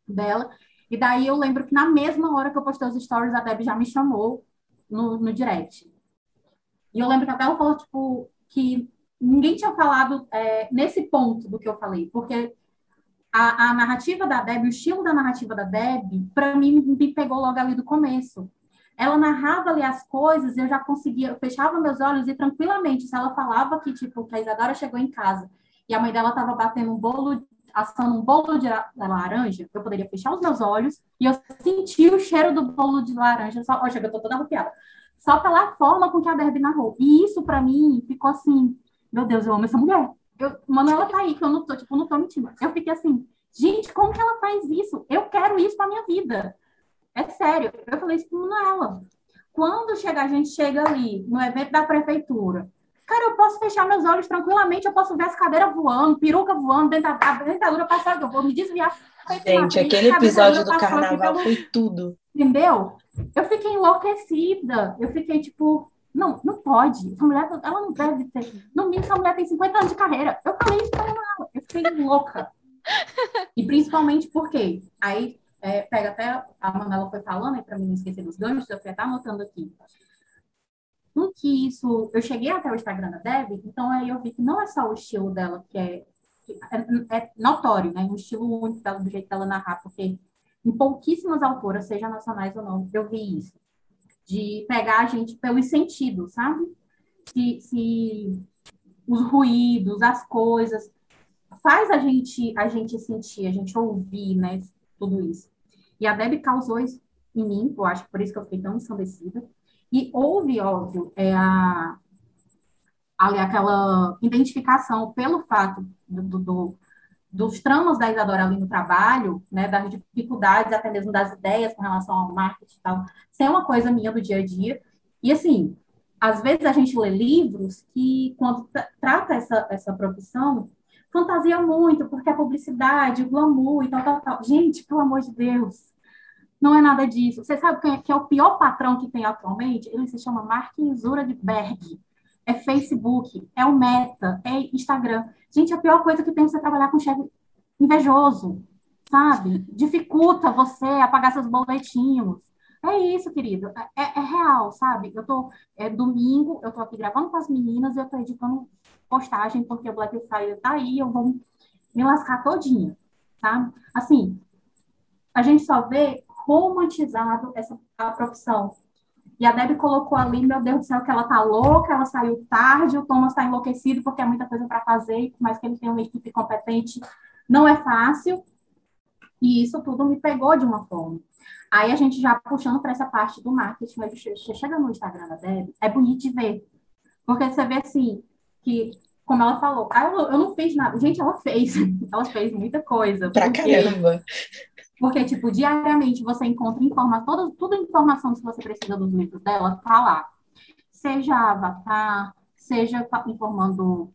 S1: dela. E daí eu lembro que na mesma hora que eu postei os stories, a Deb já me chamou no, no direct. E eu lembro que até ela falou, tipo, que ninguém tinha falado é, nesse ponto do que eu falei, porque a, a, narrativa da Deb, o estilo da narrativa da Deb, para mim, me pegou logo ali do começo. Ela narrava ali as coisas, eu já conseguia, eu fechava meus olhos e tranquilamente, se ela falava que, tipo, que a Isadora chegou em casa e a mãe dela estava batendo um bolo, assando um bolo de laranja, eu poderia fechar os meus olhos e eu sentia o cheiro do bolo de laranja. Só, chega, eu tô toda arrepiada só pela forma com que a Derby narrou. E isso, para mim, ficou assim, meu Deus, eu amo essa mulher. Eu, Manuela tá aí, que eu não tô, tipo, não tô mentindo. Eu fiquei assim, gente, como que ela faz isso? Eu quero isso pra minha vida. É sério. Eu falei isso pra Manuela. Quando chega, a gente chega ali, no evento da prefeitura, cara, eu posso fechar meus olhos tranquilamente, eu posso ver as cadeiras voando, peruca voando, a dentadura passando, eu vou me desviar.
S2: Gente, aquele episódio do carnaval pelo... foi tudo.
S1: Entendeu? Eu fiquei enlouquecida. Eu fiquei tipo, não, não pode. Essa mulher, ela não deve ter. No mínimo, essa mulher tem 50 anos de carreira. Eu falei isso pra ela. Eu fiquei louca. E principalmente porque aí é, pega até a Manuela foi falando, e para mim não esquecer dos ganchos, eu fui até anotando aqui. No que isso, eu cheguei até o Instagram da Deb, então aí eu vi que não é só o estilo dela que é, que é, é notório, né? Um estilo único dela, do jeito dela narrar, porque em pouquíssimas autoras, seja nacionais ou não, eu vi isso. De pegar a gente pelos sentidos, sabe? Se, se os ruídos, as coisas, faz a gente, a gente sentir, a gente ouvir, né? Tudo isso. E a Deb causou isso em mim, eu acho que por isso que eu fiquei tão ensandecida. E houve, óbvio, é a, ali aquela identificação pelo fato do, do, do dos tramos da Isadora ali no trabalho, né, das dificuldades, até mesmo das ideias com relação ao marketing e tal, ser uma coisa minha do dia a dia. E, assim, às vezes a gente lê livros que, quando trata essa, essa profissão, fantasia muito, porque a publicidade, o glamour e tal, tal, tal. Gente, pelo amor de Deus, não é nada disso. Você sabe quem é, que é o pior patrão que tem atualmente? Ele se chama Mark Zuckerberg é Facebook, é o Meta, é Instagram. Gente, a pior coisa que tem é você trabalhar com chefe invejoso, sabe? Dificulta você a pagar seus boletinhos. É isso, querido. É, é, é, real, sabe? Eu tô. É domingo, eu tô aqui gravando com as meninas, eu tô editando postagem, porque o Black Friday tá aí, eu vou me lascar todinha, tá? Assim, a gente só vê romantizado essa a profissão e a Debbie colocou ali, meu Deus do céu, que ela tá louca, ela saiu tarde, o Thomas está enlouquecido porque é muita coisa para fazer, mas que ele tem uma equipe competente, não é fácil. E isso tudo me pegou de uma forma. Aí a gente já puxando para essa parte do marketing, você chega no Instagram da Debbie, é bonito de ver. Porque você vê assim, que, como ela falou, ah, eu, eu não fiz nada. Gente, ela fez. Ela fez muita coisa.
S2: Pra porque... caramba.
S1: Porque, tipo, diariamente você encontra informação, toda, toda a informação que você precisa dos livros dela, tá lá. Seja avatar, seja informando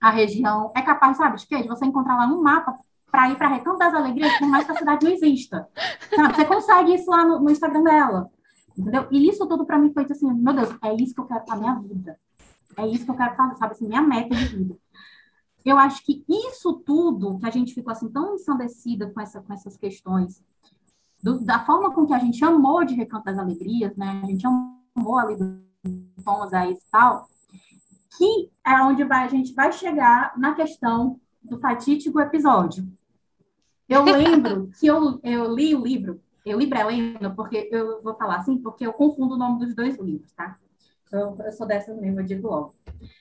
S1: a região. É capaz, sabe, de você encontrar lá um mapa para ir para Recanto das Alegrias, por mais que a cidade não exista. Sabe? Você consegue isso lá no, no Instagram dela. Entendeu? E isso tudo para mim foi assim, meu Deus, é isso que eu quero para minha vida. É isso que eu quero fazer, sabe? Assim, minha meta de vida. eu acho que isso tudo, que a gente ficou assim tão ensandecida com, essa, com essas questões, do, da forma com que a gente amou de Recanto das Alegrias, né? A gente amou ali do Thomas aí e tal, que é onde vai, a gente vai chegar na questão do fatídico episódio. Eu lembro que eu, eu li o livro, eu li Brelena, porque eu vou falar assim, porque eu confundo o nome dos dois livros, tá? Eu, eu sou dessas mesmo, eu digo logo.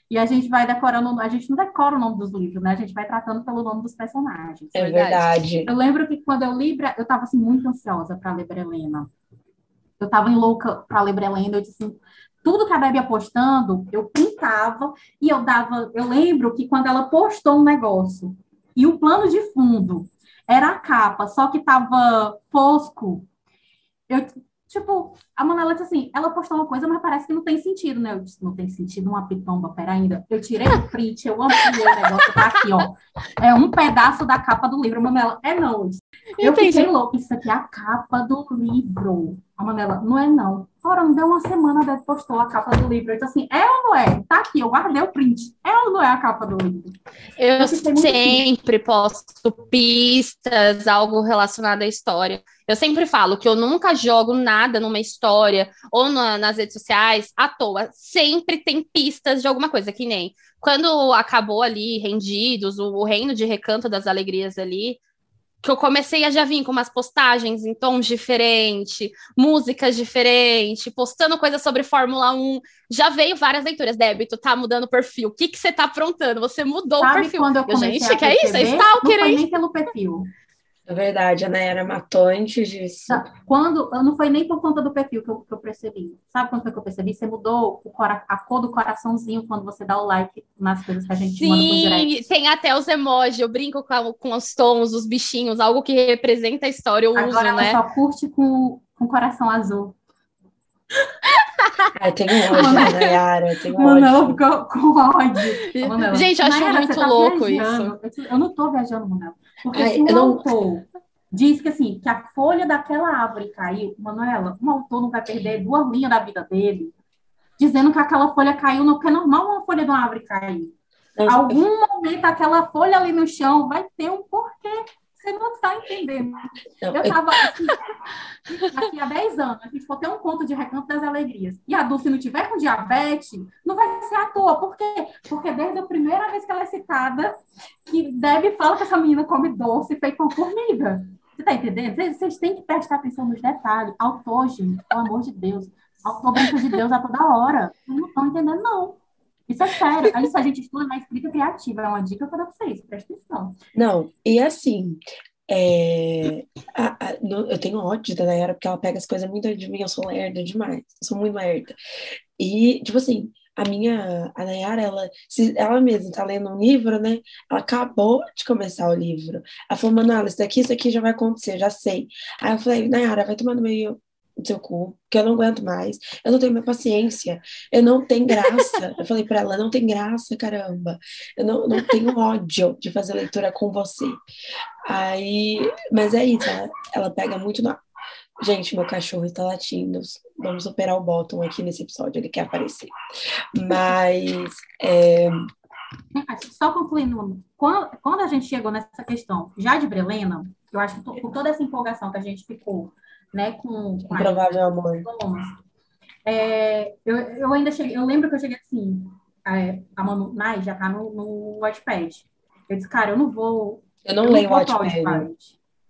S1: E a gente vai decorando, a gente não decora o nome dos livros, né? A gente vai tratando pelo nome dos personagens.
S2: É verdade.
S1: Eu lembro que quando eu li, eu estava assim, muito ansiosa para ler Brelena. Eu estava em louca para ler Brelena, eu disse assim, tudo que a Debbie ia postando, eu pintava e eu dava. Eu lembro que quando ela postou um negócio e o plano de fundo era a capa, só que tava fosco, eu Tipo, a Manela disse assim, ela postou uma coisa, mas parece que não tem sentido, né? Eu disse, não tem sentido uma pitomba, pera ainda. Eu tirei o print, eu ampliei o negócio, tá aqui, ó. É um pedaço da capa do livro. A Manela, é não. Eu, disse, eu fiquei louca, isso aqui é a capa do livro. A Manela, não é não. Não deu uma semana, Deve postou a capa do livro. Eu disse assim, é ou não é? Tá aqui, eu guardei o print. É ou não é a capa do livro?
S3: Eu, eu sempre posto pistas, algo relacionado à história. Eu sempre falo que eu nunca jogo nada numa história ou na, nas redes sociais à toa. Sempre tem pistas de alguma coisa, que nem quando acabou ali, rendidos, o, o reino de recanto das alegrias ali, que eu comecei a já vir com umas postagens em tons diferentes, músicas diferentes, postando coisas sobre Fórmula 1. Já veio várias leituras. Débito, tá mudando o perfil. O que, que você tá aprontando? Você mudou
S1: Sabe
S3: o perfil.
S1: Quando eu comecei Gente, a que é isso? É stalker, não foi nem pelo perfil.
S2: É verdade, a Nayara matou antes disso.
S1: Quando, não foi nem por conta do perfil que eu, que eu percebi. Sabe quando foi que eu percebi? Você mudou cora, a cor do coraçãozinho quando você dá o like nas coisas que a gente
S3: Sim,
S1: manda por direct.
S3: tem até os emojis, eu brinco com, com os tons, os bichinhos, algo que representa a história, eu
S1: Agora
S3: uso,
S1: ela
S3: né?
S1: só curte com, com coração azul.
S2: É, tem ódio, Nayara, tem ódio.
S1: Manel ficou com ódio.
S3: Gente, eu acho
S1: Nayara,
S3: muito
S1: tá
S3: louco
S1: viajando.
S3: isso.
S1: Eu não tô viajando, Manel. Porque
S2: Ai,
S1: se um
S2: não-
S1: autor diz que assim, que a folha daquela árvore caiu, Manuela, um autor não vai perder duas linhas da vida dele dizendo que aquela folha caiu, não, porque é normal uma folha de uma árvore cair. Algum momento aquela folha ali no chão vai ter um porquê. Você não está entendendo.
S2: não,
S1: Eu
S2: eu-
S1: tava assim, daqui a 10 anos, a gente for ter um conto de Recanto das Alegrias. E a Dulce não tiver com diabetes, não vai ser à toa. Por quê? Porque desde a primeira vez que ela é citada, que Deb fala que essa menina come doce feito com formiga. Você tá entendendo? Vocês, têm que prestar atenção nos detalhes. Autor, gente, pelo amor de Deus. Autor de Deus a toda hora. Vocês não estão entendendo, não. Isso é sério. Isso a gente estuda na escrita criativa. É uma dica pra vocês. Presta atenção.
S2: Não, e assim, é, a- a- no- eu tenho ódio da Nayara porque ela pega as coisas muito de mim, eu sou lerda demais, eu sou muito lerda. E, tipo assim, a minha, a Nayara, ela, se ela mesma tá lendo um livro, né? Ela acabou de começar o livro. Ela falou, Manuela, isso daqui, isso aqui já vai acontecer, já sei. Aí eu falei, Nayara, vai tomar no meio do seu cu, que eu não aguento mais, eu não tenho mais paciência, eu não tenho graça. Eu falei pra ela, não tem graça, caramba. Eu não, não tenho ódio de fazer leitura com você. Aí, mas é isso, ela, ela pega muito na. Gente, meu cachorro está latindo. Vamos operar o Bottom aqui nesse episódio, ele quer aparecer. Mas, é,
S1: Só concluindo, quando, a gente chegou nessa questão já de Brelena, eu acho que por toda essa empolgação que a gente ficou, né, com, com a
S2: Improvável Amor.
S1: É, eu, eu ainda cheguei, eu lembro que eu cheguei assim, é, a Manu Nai já tá no, no Wattpad. Eu disse, cara, eu não vou.
S2: Eu não
S1: eu
S2: leio Wattpad.
S1: Wattpad.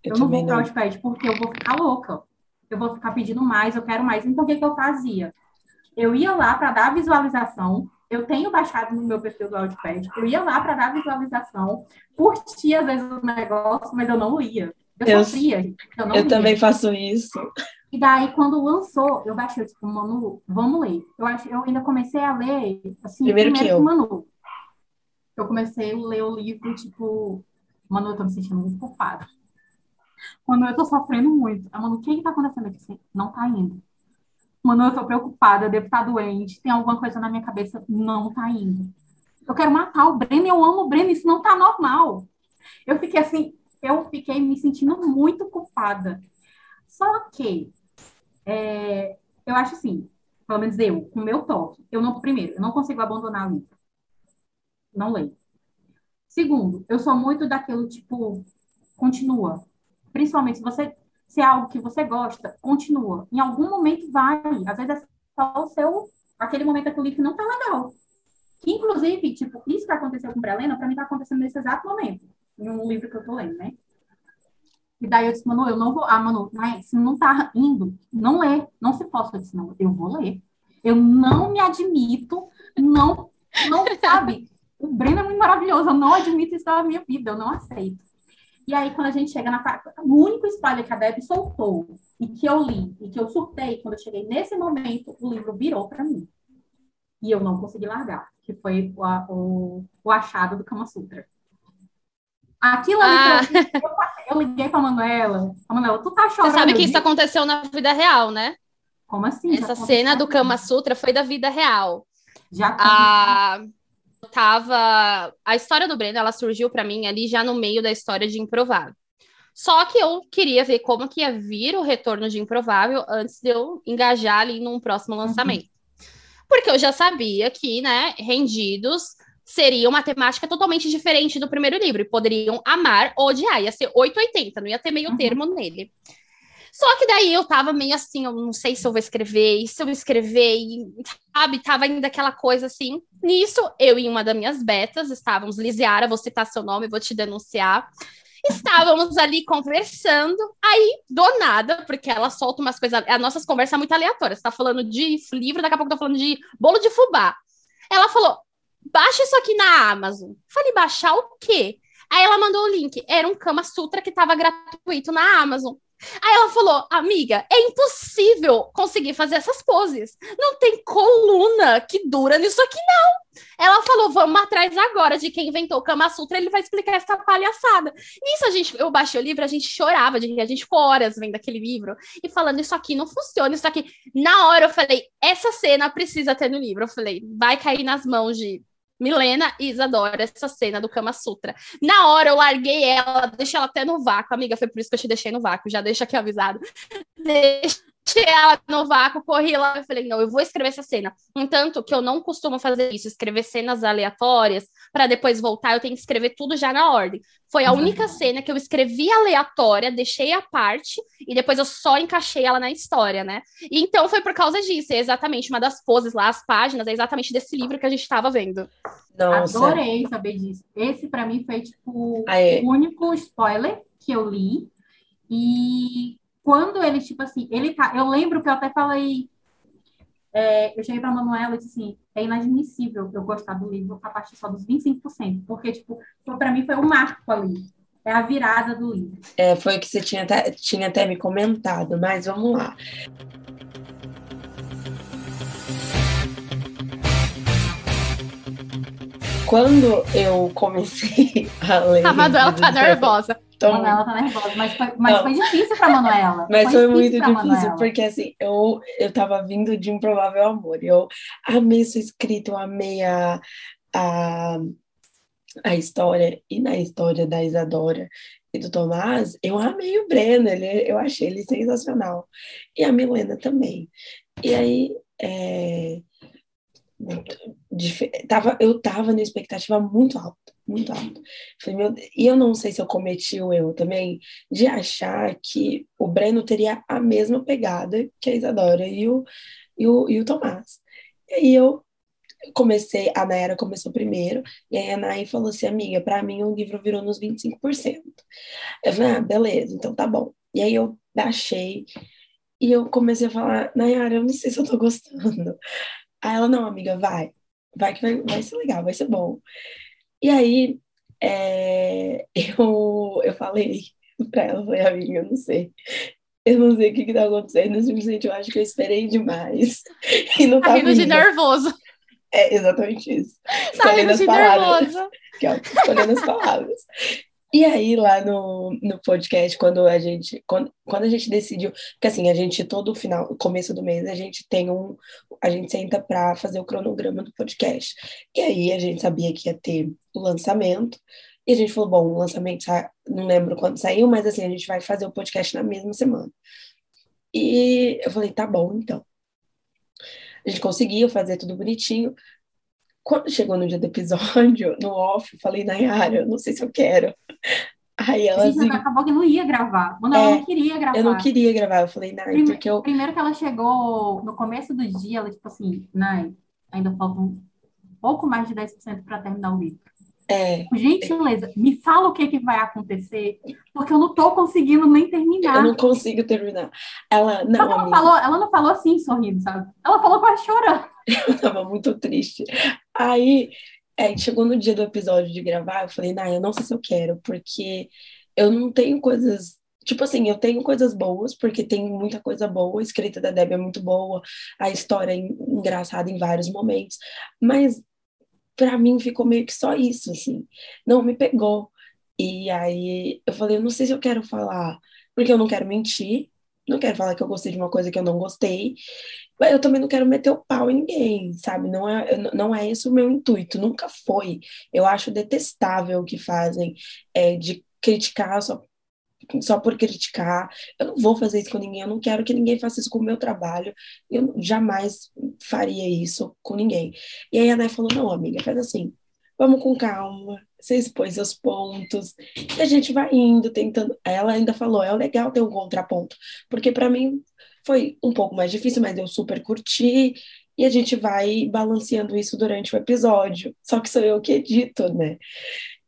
S2: Eu
S1: Eu não vou para o
S2: não.
S1: Wattpad porque eu vou ficar louca. Eu vou ficar pedindo mais, eu quero mais. Então, o que, que eu fazia? Eu ia lá para dar visualização. Eu tenho baixado no meu perfil do Wattpad. Eu ia lá para dar visualização, curtia às vezes o negócio, mas eu não lia. Eu,
S2: Eu-
S1: sofria, eu não
S2: Eu
S1: lia.
S2: também faço isso.
S1: E daí, quando lançou, eu baixei, disse, Manu, vamos ler. Eu, acho, eu ainda comecei a ler, assim,
S2: Primeiro que eu.
S1: Manu. Eu comecei a ler o livro, tipo, Manu, eu tô me sentindo muito culpada. Manu, eu tô sofrendo muito. A Manu, o que que tá acontecendo aqui? Não tá indo. Manu, eu tô preocupada, eu devo estar doente, tem alguma coisa na minha cabeça, não tá indo. Eu quero matar o Breno, eu amo o Breno, isso não tá normal. Eu fiquei assim, eu fiquei me sentindo muito culpada. Só que é, eu acho assim, pelo menos eu, com o meu toque, eu não, primeiro, eu não consigo abandonar livro. Não leio. Segundo, eu sou muito daquilo tipo, continua. Principalmente se você se é algo que você gosta, continua. Em algum momento vai. Às vezes é só o seu aquele momento que não tá legal. Que, inclusive, tipo, isso que aconteceu com Brelena, para mim tá acontecendo nesse exato momento, em um livro que eu tô lendo, né? E daí eu disse, Manu, eu não vou. Ah, Manu, mas se não tá indo, não lê, não se possa. Eu disse, não, eu vou ler. Eu não me admito, não, não sabe. O Breno é muito maravilhoso, eu não admito isso na minha vida, eu não aceito. E aí, quando a gente chega na o único spoiler que a Deb soltou e que eu li e que eu surtei quando eu cheguei nesse momento, o livro virou para mim. E eu não consegui largar, que foi o, o, o achado do Kama Sutra. Aquilo ali, ah. eu, eu, liguei pra Manuela. A Manuela, tu tá chorando?
S3: Você sabe que isso aconteceu na vida real, né?
S1: Como assim?
S3: Essa cena do Kama Sutra foi da vida real. Já a... tava a história do Breno, ela surgiu para mim ali já no meio da história de Improvável. Só que eu queria ver como que ia vir o retorno de Improvável antes de eu engajar ali num próximo uhum. lançamento. Uhum. Porque eu já sabia que, né, Rendidos seria uma temática totalmente diferente do primeiro livro. E poderiam amar ou odiar. Ia ser 880, não ia ter meio uhum. termo nele. Só que daí eu tava meio assim, eu não sei se eu vou escrever, se eu escrever, e, sabe, tava ainda aquela coisa assim. Nisso, eu e uma das minhas betas estávamos, Lisiara, vou citar seu nome, vou te denunciar. Estávamos ali conversando, aí, do nada, porque ela solta umas coisas, as nossas conversas são muito aleatórias. Você tá falando de livro, daqui a pouco eu tô falando de bolo de fubá. Ela falou: baixa isso aqui na Amazon. Falei, baixar o quê? Aí ela mandou o link. Era um Kama Sutra que estava gratuito na Amazon. Aí ela falou, amiga, é impossível conseguir fazer essas poses. Não tem coluna que dura nisso aqui, não. Ela falou, vamos atrás agora de quem inventou o Kama Sutra, ele vai explicar essa palhaçada. Nisso a gente, eu baixei o livro, a gente chorava, a gente ficou horas vendo aquele livro e falando, isso aqui não funciona, isso aqui. Na hora eu falei, essa cena precisa ter no livro. Eu falei, vai cair nas mãos de Milena e Isadora, essa cena do Kama Sutra. Na hora eu larguei ela, deixei ela até no vácuo. Amiga, foi por isso que eu te deixei no vácuo, já deixa aqui avisado. Deixa deixei ela no vácuo, corri lá e falei, não, eu vou escrever essa cena. Entanto, que eu não costumo fazer isso, escrever cenas aleatórias para depois voltar, eu tenho que escrever tudo já na ordem. Foi a única cena que eu escrevi aleatória, deixei a parte e depois eu só encaixei ela na história, né? E então foi por causa disso, é exatamente uma das poses lá, as páginas, é exatamente desse livro que a gente estava vendo.
S1: Nossa. Adorei saber disso. Esse para mim foi tipo Aê. o único spoiler que eu li e quando ele, tipo assim, ele tá. Eu lembro que eu até falei. É, eu cheguei para a Manuela e disse assim: é inadmissível eu gostar do livro a partir só dos 25%, porque, tipo, para mim foi o um marco ali. É a virada do livro.
S2: É, foi o que você tinha até, tinha até me comentado, mas vamos lá. Quando eu comecei a ler.
S3: A Manuela tá nervosa.
S1: Então, Manuela tá nervosa, mas foi, mas foi difícil pra Manuela.
S2: Mas foi, foi muito difícil, Manuela. porque assim, eu, eu tava vindo de Improvável Amor. Eu amei sua escrita, eu amei a, a, a história, e na história da Isadora e do Tomás, eu amei o Breno, ele, eu achei ele sensacional. E a Milena também. E aí, é, tava, eu tava na expectativa muito alta, muito alta. Falei, e eu não sei se eu cometi o erro também de achar que o Breno teria a mesma pegada que a Isadora e o, e o, e o Tomás. E aí eu comecei, a Nayara começou primeiro, e aí a Nay falou assim, amiga, para mim o livro virou nos 25%. Eu falei, ah, beleza, então tá bom. E aí eu baixei, e eu comecei a falar, Nayara, eu não sei se eu tô gostando. Aí ela, não, amiga, vai. Vai que vai, vai ser legal, vai ser bom. E aí, é, eu, eu falei pra ela, falei, amiga, eu não sei. Eu não sei o que que tá acontecendo, simplesmente eu acho que eu esperei demais. E não tá,
S3: rindo de nervoso.
S2: É exatamente isso.
S3: Tá escolhendo as palavras. Nervoso.
S2: Escolhendo as palavras. E aí, lá no, no podcast, quando a gente quando, quando a gente decidiu, porque assim, a gente todo final, começo do mês, a gente tem um, a gente senta para fazer o cronograma do podcast. E aí a gente sabia que ia ter o lançamento, e a gente falou, bom, o lançamento não lembro quando saiu, mas assim, a gente vai fazer o podcast na mesma semana. E eu falei, tá bom, então. A gente conseguiu fazer tudo bonitinho. Quando chegou no dia do episódio, no off, eu falei, Nayara, eu não sei se eu quero. Aí ela
S1: assim, acabou que não ia gravar. Mano, é, ela não queria gravar.
S2: Eu não queria gravar. Eu falei, Nai, Prime porque eu.
S1: Primeiro que ela chegou no começo do dia, ela, tipo assim, Nai, ainda falta um pouco mais de 10% para terminar o livro.
S2: É.
S1: Gentileza, me fala o que, que vai acontecer, porque eu não tô conseguindo nem terminar.
S2: Eu não consigo terminar. Ela não.
S1: Ela não, falou, ela não falou assim, sorrindo, sabe? Ela falou quase chorando.
S2: Eu tava muito triste. Aí é, chegou no dia do episódio de gravar, eu falei, nah, eu não sei se eu quero, porque eu não tenho coisas. Tipo assim, eu tenho coisas boas, porque tem muita coisa boa, a escrita da Debbie é muito boa, a história é engraçada em vários momentos, mas para mim ficou meio que só isso, assim. Não me pegou. E aí eu falei, eu não sei se eu quero falar, porque eu não quero mentir, não quero falar que eu gostei de uma coisa que eu não gostei, mas eu também não quero meter o pau em ninguém, sabe? Não é, não é esse o meu intuito, nunca foi. Eu acho detestável o que fazem é, de criticar só só por criticar. Eu não vou fazer isso com ninguém, eu não quero que ninguém faça isso com o meu trabalho. Eu jamais faria isso com ninguém. E aí a Nai falou: não, amiga, faz assim, vamos com calma, você expõe seus pontos, e a gente vai indo, tentando. Ela ainda falou: é legal ter um contraponto, porque para mim foi um pouco mais difícil, mas eu super curti. E a gente vai balanceando isso durante o episódio. Só que sou eu que edito, né?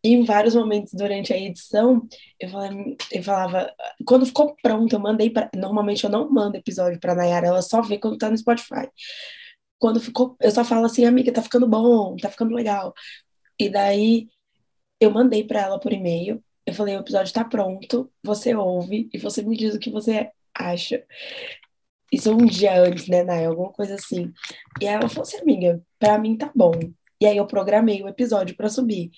S2: Em vários momentos durante a edição, eu falava, eu falava quando ficou pronto, eu mandei para. Normalmente eu não mando episódio para Nayara, ela só vê quando tá no Spotify. Quando ficou, eu só falo assim, amiga, tá ficando bom, tá ficando legal. E daí eu mandei para ela por e-mail. Eu falei, o episódio tá pronto, você ouve e você me diz o que você acha. Isso um dia antes, né, Nay? Alguma coisa assim. E aí ela falou assim, amiga, pra mim tá bom. E aí eu programei o episódio para subir.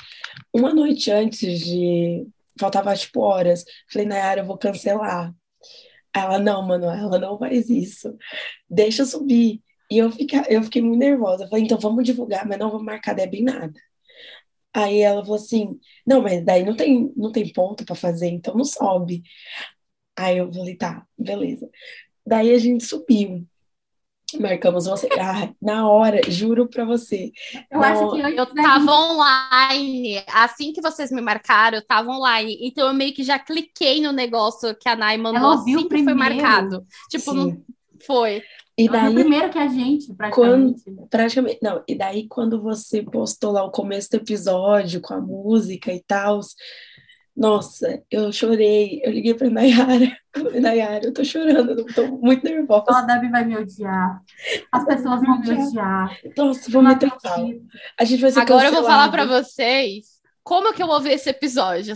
S2: Uma noite antes de. Faltava tipo horas. Falei, Nayara, eu vou cancelar. Ela, não, Manuela, não faz isso. Deixa eu subir. E eu, eu fiquei muito nervosa. Eu falei, então vamos divulgar, mas não vou marcar Deb em nada. Aí ela falou assim: não, mas daí não tem, não tem ponto para fazer, então não sobe. Aí eu falei, tá, beleza. Daí a gente subiu. Marcamos você. Ah, na hora, juro pra você.
S3: Eu acho que eu, eu tava online. Assim que vocês me marcaram, eu tava online. Então eu meio que já cliquei no negócio que a Nai mandou Ela assim que foi marcado. Tipo, não foi.
S1: E daí, primeiro que a gente,
S2: praticamente. Quando, praticamente. Não, e daí quando você postou lá o começo do episódio com a música e tal, nossa, eu chorei. Eu liguei pra Nayara. Nayara, eu tô chorando, eu tô muito nervosa.
S1: A Debbie vai me odiar. As pessoas vão me odiar.
S2: Nossa, vou meter o pau. A gente vai ser
S3: Agora cancelado. eu vou falar pra vocês como que eu ouvi esse episódio.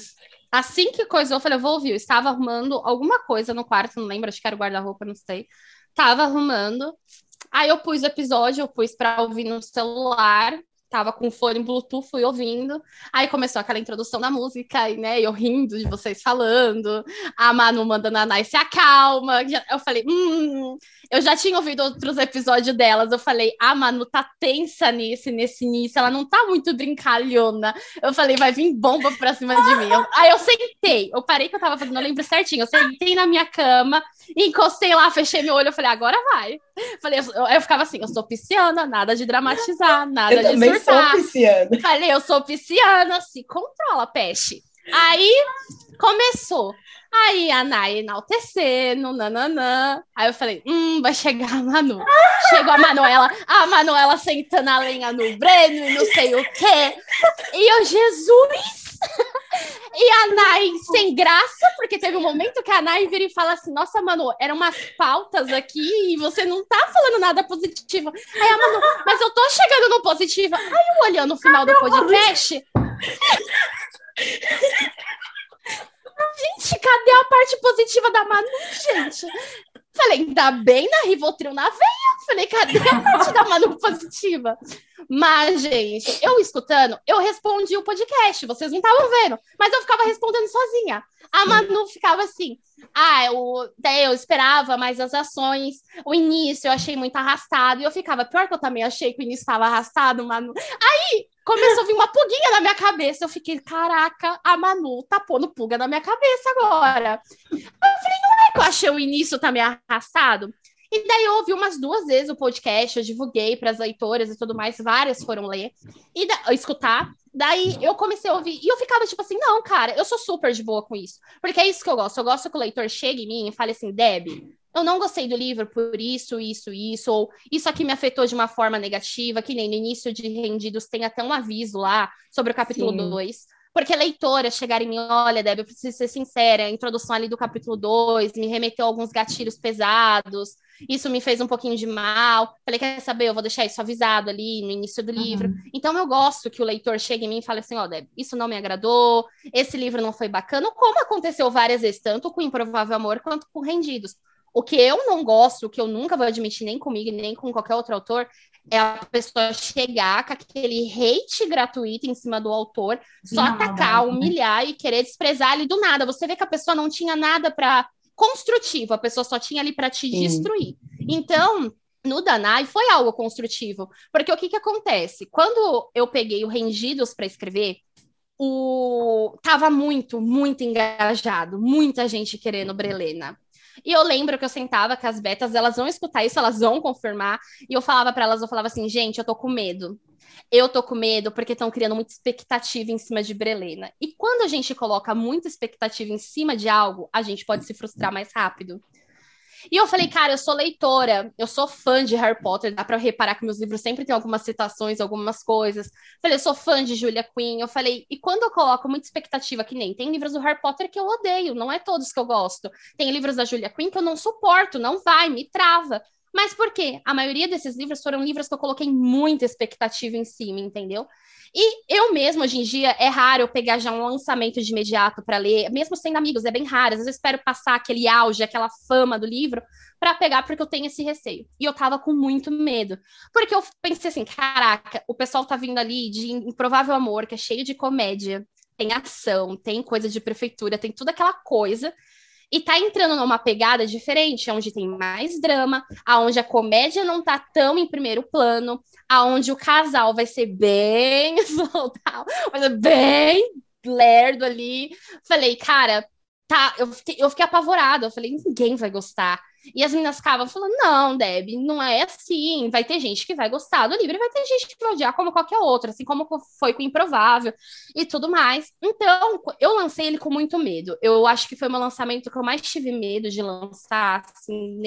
S3: Assim que coisa, eu falei, eu vou ouvir. Eu estava arrumando alguma coisa no quarto, não lembro, acho que era o guarda-roupa, não sei. Tava arrumando. Aí eu pus o episódio, eu pus pra ouvir no celular tava com fone Bluetooth, fui ouvindo. Aí começou aquela introdução da música, e, né, eu rindo de vocês falando, a Manu mandando a Nai se acalma. Eu falei, hum, eu já tinha ouvido outros episódios delas. Eu falei, a Manu tá tensa nesse, nesse início, ela não tá muito brincalhona. Eu falei, vai vir bomba pra cima de mim. Eu, aí eu sentei, eu parei que eu tava fazendo, eu lembro certinho. Eu sentei na minha cama, encostei lá, fechei meu olho, eu falei, agora vai. Falei, eu, eu ficava assim, eu sou pisciana, nada de dramatizar, nada eu de surtar. Sou pisciana. Falei, eu sou pisciana, se controla, peixe. Aí começou. Aí a Nai enaltecendo, nananã. Aí eu falei, hum, vai chegar a Manu. Chegou a Manuela, a Manuela sentando a lenha no Breno e não sei o quê. E eu, Jesus! E a Nai sem graça, porque teve um momento que a Nai vira e fala assim: Nossa, Manu, eram umas pautas aqui e você não tá falando nada positivo. Aí a Manu, mas eu tô chegando no positivo. Aí eu olhando no final do podcast. Gente, cadê a parte positiva da Manu, gente? Falei, ainda bem na Rivotril na veia. Falei, cadê a parte da Manu positiva? Mas, gente, eu escutando, eu respondi o podcast, vocês não estavam vendo, mas eu ficava respondendo sozinha. A Manu ficava assim, ah, eu, eu esperava mais as ações, o início eu achei muito arrastado, e eu ficava, pior que eu também achei que o início estava arrastado, Manu. Aí, começou a vir uma pulguinha na minha cabeça, eu fiquei, caraca, a Manu tá pondo pulga na minha cabeça agora. Eu falei, não é que eu achei o início também arrastado? E daí eu ouvi umas duas vezes o podcast, eu divulguei para as leitoras e tudo mais, várias foram ler e da, escutar. Daí eu comecei a ouvir e eu ficava tipo assim, não, cara, eu sou super de boa com isso. Porque é isso que eu gosto. Eu gosto que o leitor chegue em mim e fale assim, Deb, eu não gostei do livro por isso, isso, isso, ou isso aqui me afetou de uma forma negativa, que nem no início de Rendidos tem até um aviso lá sobre o capítulo 2. Porque leitoras chegarem em mim, olha, Deb, eu preciso ser sincera, a introdução ali do capítulo 2 me remeteu a alguns gatilhos pesados, isso me fez um pouquinho de mal. Falei, quer saber, eu vou deixar isso avisado ali no início do livro. Uhum. Então eu gosto que o leitor chegue em mim e fale assim, ó, oh, Deb, isso não me agradou, esse livro não foi bacana, como aconteceu várias vezes, tanto com Improvável Amor quanto com Rendidos. O que eu não gosto, o que eu nunca vou admitir nem comigo, nem com qualquer outro autor, é a pessoa chegar com aquele hate gratuito em cima do autor, só não, atacar, não, humilhar e querer desprezar ali do nada. Você vê que a pessoa não tinha nada para construtivo, a pessoa só tinha ali para te Sim. destruir. Então, no Danai foi algo construtivo, porque o que que acontece? Quando eu peguei o Rendidos para escrever, o tava muito, muito engajado, muita gente querendo Brelena. E eu lembro que eu sentava com as betas, elas vão escutar isso, elas vão confirmar. E eu falava para elas, eu falava assim, gente, eu tô com medo. Eu tô com medo porque estão criando muita expectativa em cima de Brelena. E quando a gente coloca muita expectativa em cima de algo, a gente pode se frustrar mais rápido. E eu falei, cara, eu sou leitora, eu sou fã de Harry Potter, dá para reparar que meus livros sempre têm algumas citações, algumas coisas. Falei, eu sou fã de Julia Quinn. Eu falei, e quando eu coloco muita expectativa, que nem tem livros do Harry Potter que eu odeio, não é todos que eu gosto. Tem livros da Julia Quinn que eu não suporto, não vai, me trava. Mas por quê? A maioria desses livros foram livros que eu coloquei muita expectativa em cima, entendeu? E eu mesmo, hoje em dia, é raro eu pegar já um lançamento de imediato para ler, mesmo sendo amigos, é bem raro. Às vezes eu espero passar aquele auge, aquela fama do livro, para pegar, porque eu tenho esse receio. E eu tava com muito medo. Porque eu pensei assim: caraca, o pessoal tá vindo ali de Improvável Amor, que é cheio de comédia, tem ação, tem coisa de prefeitura, tem toda aquela coisa e tá entrando numa pegada diferente, onde tem mais drama, aonde a comédia não tá tão em primeiro plano, aonde o casal vai ser bem soltal, bem lerdo ali. Falei, cara, tá, eu fiquei, eu fiquei apavorada, eu falei, ninguém vai gostar. E as meninas ficavam falando: não, Deb, não é assim. Vai ter gente que vai gostar do livro vai ter gente que vai odiar como qualquer outro, assim como foi com Improvável e tudo mais. Então, eu lancei ele com muito medo. Eu acho que foi meu lançamento que eu mais tive medo de lançar, assim,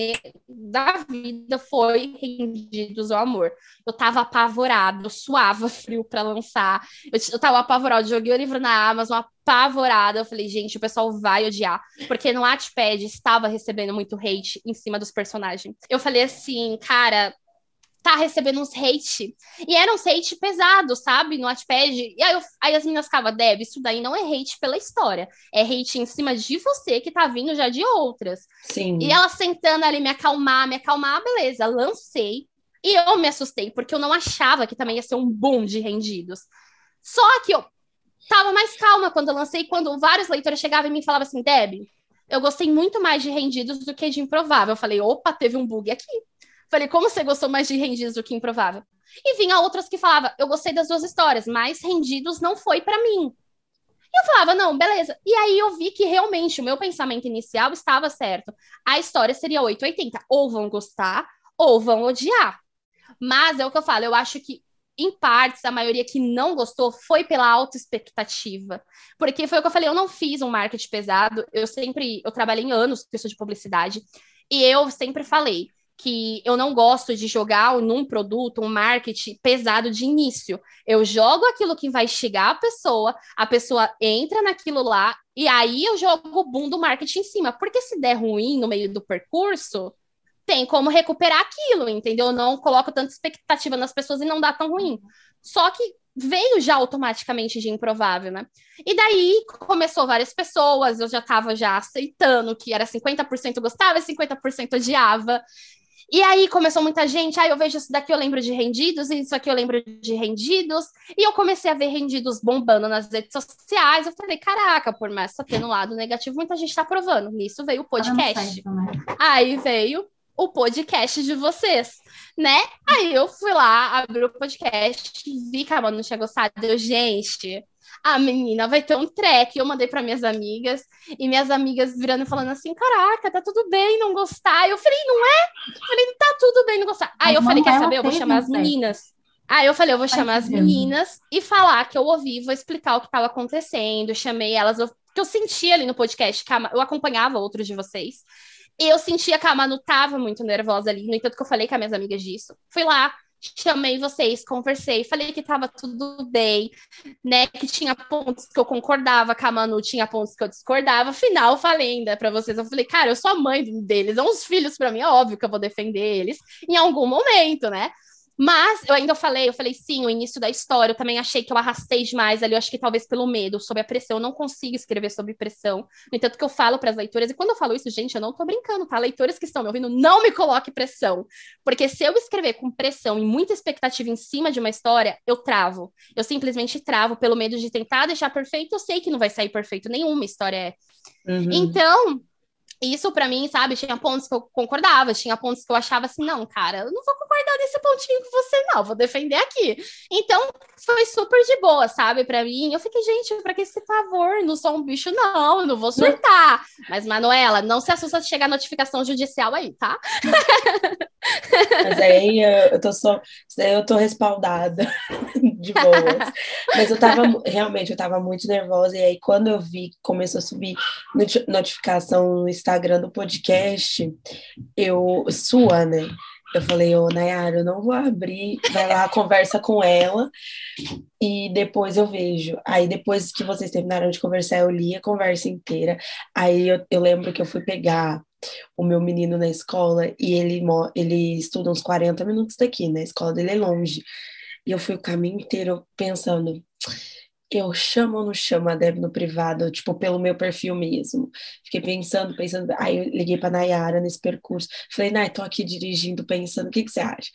S3: da vida foi Rendidos ao Amor. Eu tava apavorado, suava frio para lançar. Eu, eu tava apavorado, joguei o livro na Amazon, apavorada. Eu falei, gente, o pessoal vai odiar. Porque no Wattpad estava recebendo muito hate em cima dos personagens. Eu falei assim, cara, tá recebendo uns hate. E era uns hate pesado, sabe? No Wattpad. E aí, eu, aí as meninas ficavam, Deb, isso daí não é hate pela história. É hate em cima de você que tá vindo já de outras.
S2: Sim.
S3: E ela sentando ali me acalmar, me acalmar, beleza. Lancei. E eu me assustei, porque eu não achava que também ia ser um boom de rendidos. Só que eu tava mais calma quando eu lancei, quando vários leitores chegavam e me falavam assim, Deb, eu gostei muito mais de Rendidos do que de Improvável. Eu falei, opa, teve um bug aqui. Falei, como você gostou mais de Rendidos do que Improvável? E vinha outras que falavam, eu gostei das duas histórias, mas Rendidos não foi para mim. E eu falava, não, beleza. E aí eu vi que realmente o meu pensamento inicial estava certo. A história seria 880. Ou vão gostar, ou vão odiar. Mas é o que eu falo, eu acho que em partes, a maioria que não gostou foi pela alta expectativa. Porque foi o que eu falei, eu não fiz um marketing pesado, eu sempre, eu trabalhei em anos pessoa de publicidade, e eu sempre falei que eu não gosto de jogar num produto um marketing pesado de início. Eu jogo aquilo que vai chegar a pessoa, a pessoa entra naquilo lá, e aí eu jogo o boom do marketing em cima. Porque se der ruim no meio do percurso, tem como recuperar aquilo, entendeu? Eu não coloco tanta expectativa nas pessoas e não dá tão ruim. Só que veio já automaticamente de improvável, né? E daí começou várias pessoas, eu já tava já aceitando que era 50% gostava e 50% odiava. E aí começou muita gente, aí ah, eu vejo isso daqui eu lembro de rendidos, e isso aqui eu lembro de rendidos, e eu comecei a ver rendidos bombando nas redes sociais, eu falei, caraca, por mais só tendo lado negativo, muita gente tá aprovando. Nisso veio o podcast. Aí veio o podcast de vocês, né? Aí eu fui lá, abri o podcast, vi que a não tinha gostado. Eu, gente, a menina vai ter um track. Eu mandei para minhas amigas, e minhas amigas virando e falando assim: caraca, tá tudo bem não gostar. Eu falei, não é? Eu falei, tá tudo bem não gostar. Aí eu falei, quer saber? Eu vou chamar as meninas. Aí eu falei, eu vou chamar as meninas e falar que eu ouvi, vou explicar o que estava acontecendo. Chamei elas, eu, que eu sentia ali no podcast, que eu acompanhava outros de vocês. E eu sentia que a Manu tava muito nervosa ali, no entanto que eu falei com as minhas amigas disso. Fui lá, chamei vocês, conversei, falei que tava tudo bem, né? Que tinha pontos que eu concordava com a Manu, tinha pontos que eu discordava. Afinal, falei ainda para vocês, eu falei, cara, eu sou a mãe deles, são os filhos para mim, é óbvio que eu vou defender eles em algum momento, né? Mas eu ainda falei, eu falei sim, o início da história, eu também achei que eu arrastei demais ali, eu acho que talvez pelo medo, sob a pressão, eu não consigo escrever sob pressão. No entanto, que eu falo para as leitoras, e quando eu falo isso, gente, eu não tô brincando, tá? Leitores que estão me ouvindo, não me coloque pressão. Porque se eu escrever com pressão e muita expectativa em cima de uma história, eu travo. Eu simplesmente travo pelo medo de tentar deixar perfeito, eu sei que não vai sair perfeito, nenhuma história é. Uhum. Então, isso para mim, sabe, tinha pontos que eu concordava, tinha pontos que eu achava assim, não, cara, eu não vou concordar nesse pontinho com você, não, vou defender aqui. Então, foi super de boa, sabe, para mim. Eu fiquei, gente, pra que esse favor? Não sou um bicho, não, eu não vou surtar. Mas, Manuela, não se assusta de chegar notificação judicial aí, tá?
S2: Mas aí eu tô só, eu tô respaldada de boas. Mas eu tava, realmente, eu tava muito nervosa, e aí quando eu vi, começou a subir notificação no Instagram, Instagram do podcast, eu, sua, né? Eu falei, ô, Nayara, eu não vou abrir, vai lá, conversa com ela e depois eu vejo. Aí depois que vocês terminaram de conversar, eu li a conversa inteira. Aí eu, eu lembro que eu fui pegar o meu menino na escola e ele, ele estuda uns 40 minutos daqui, né? A escola dele é longe. E eu fui o caminho inteiro pensando, eu chamo ou não chamo a Deb no privado, tipo, pelo meu perfil mesmo. Fiquei pensando, pensando. Aí eu liguei pra Nayara nesse percurso. Falei, Nay, tô aqui dirigindo, pensando, o que, que você acha?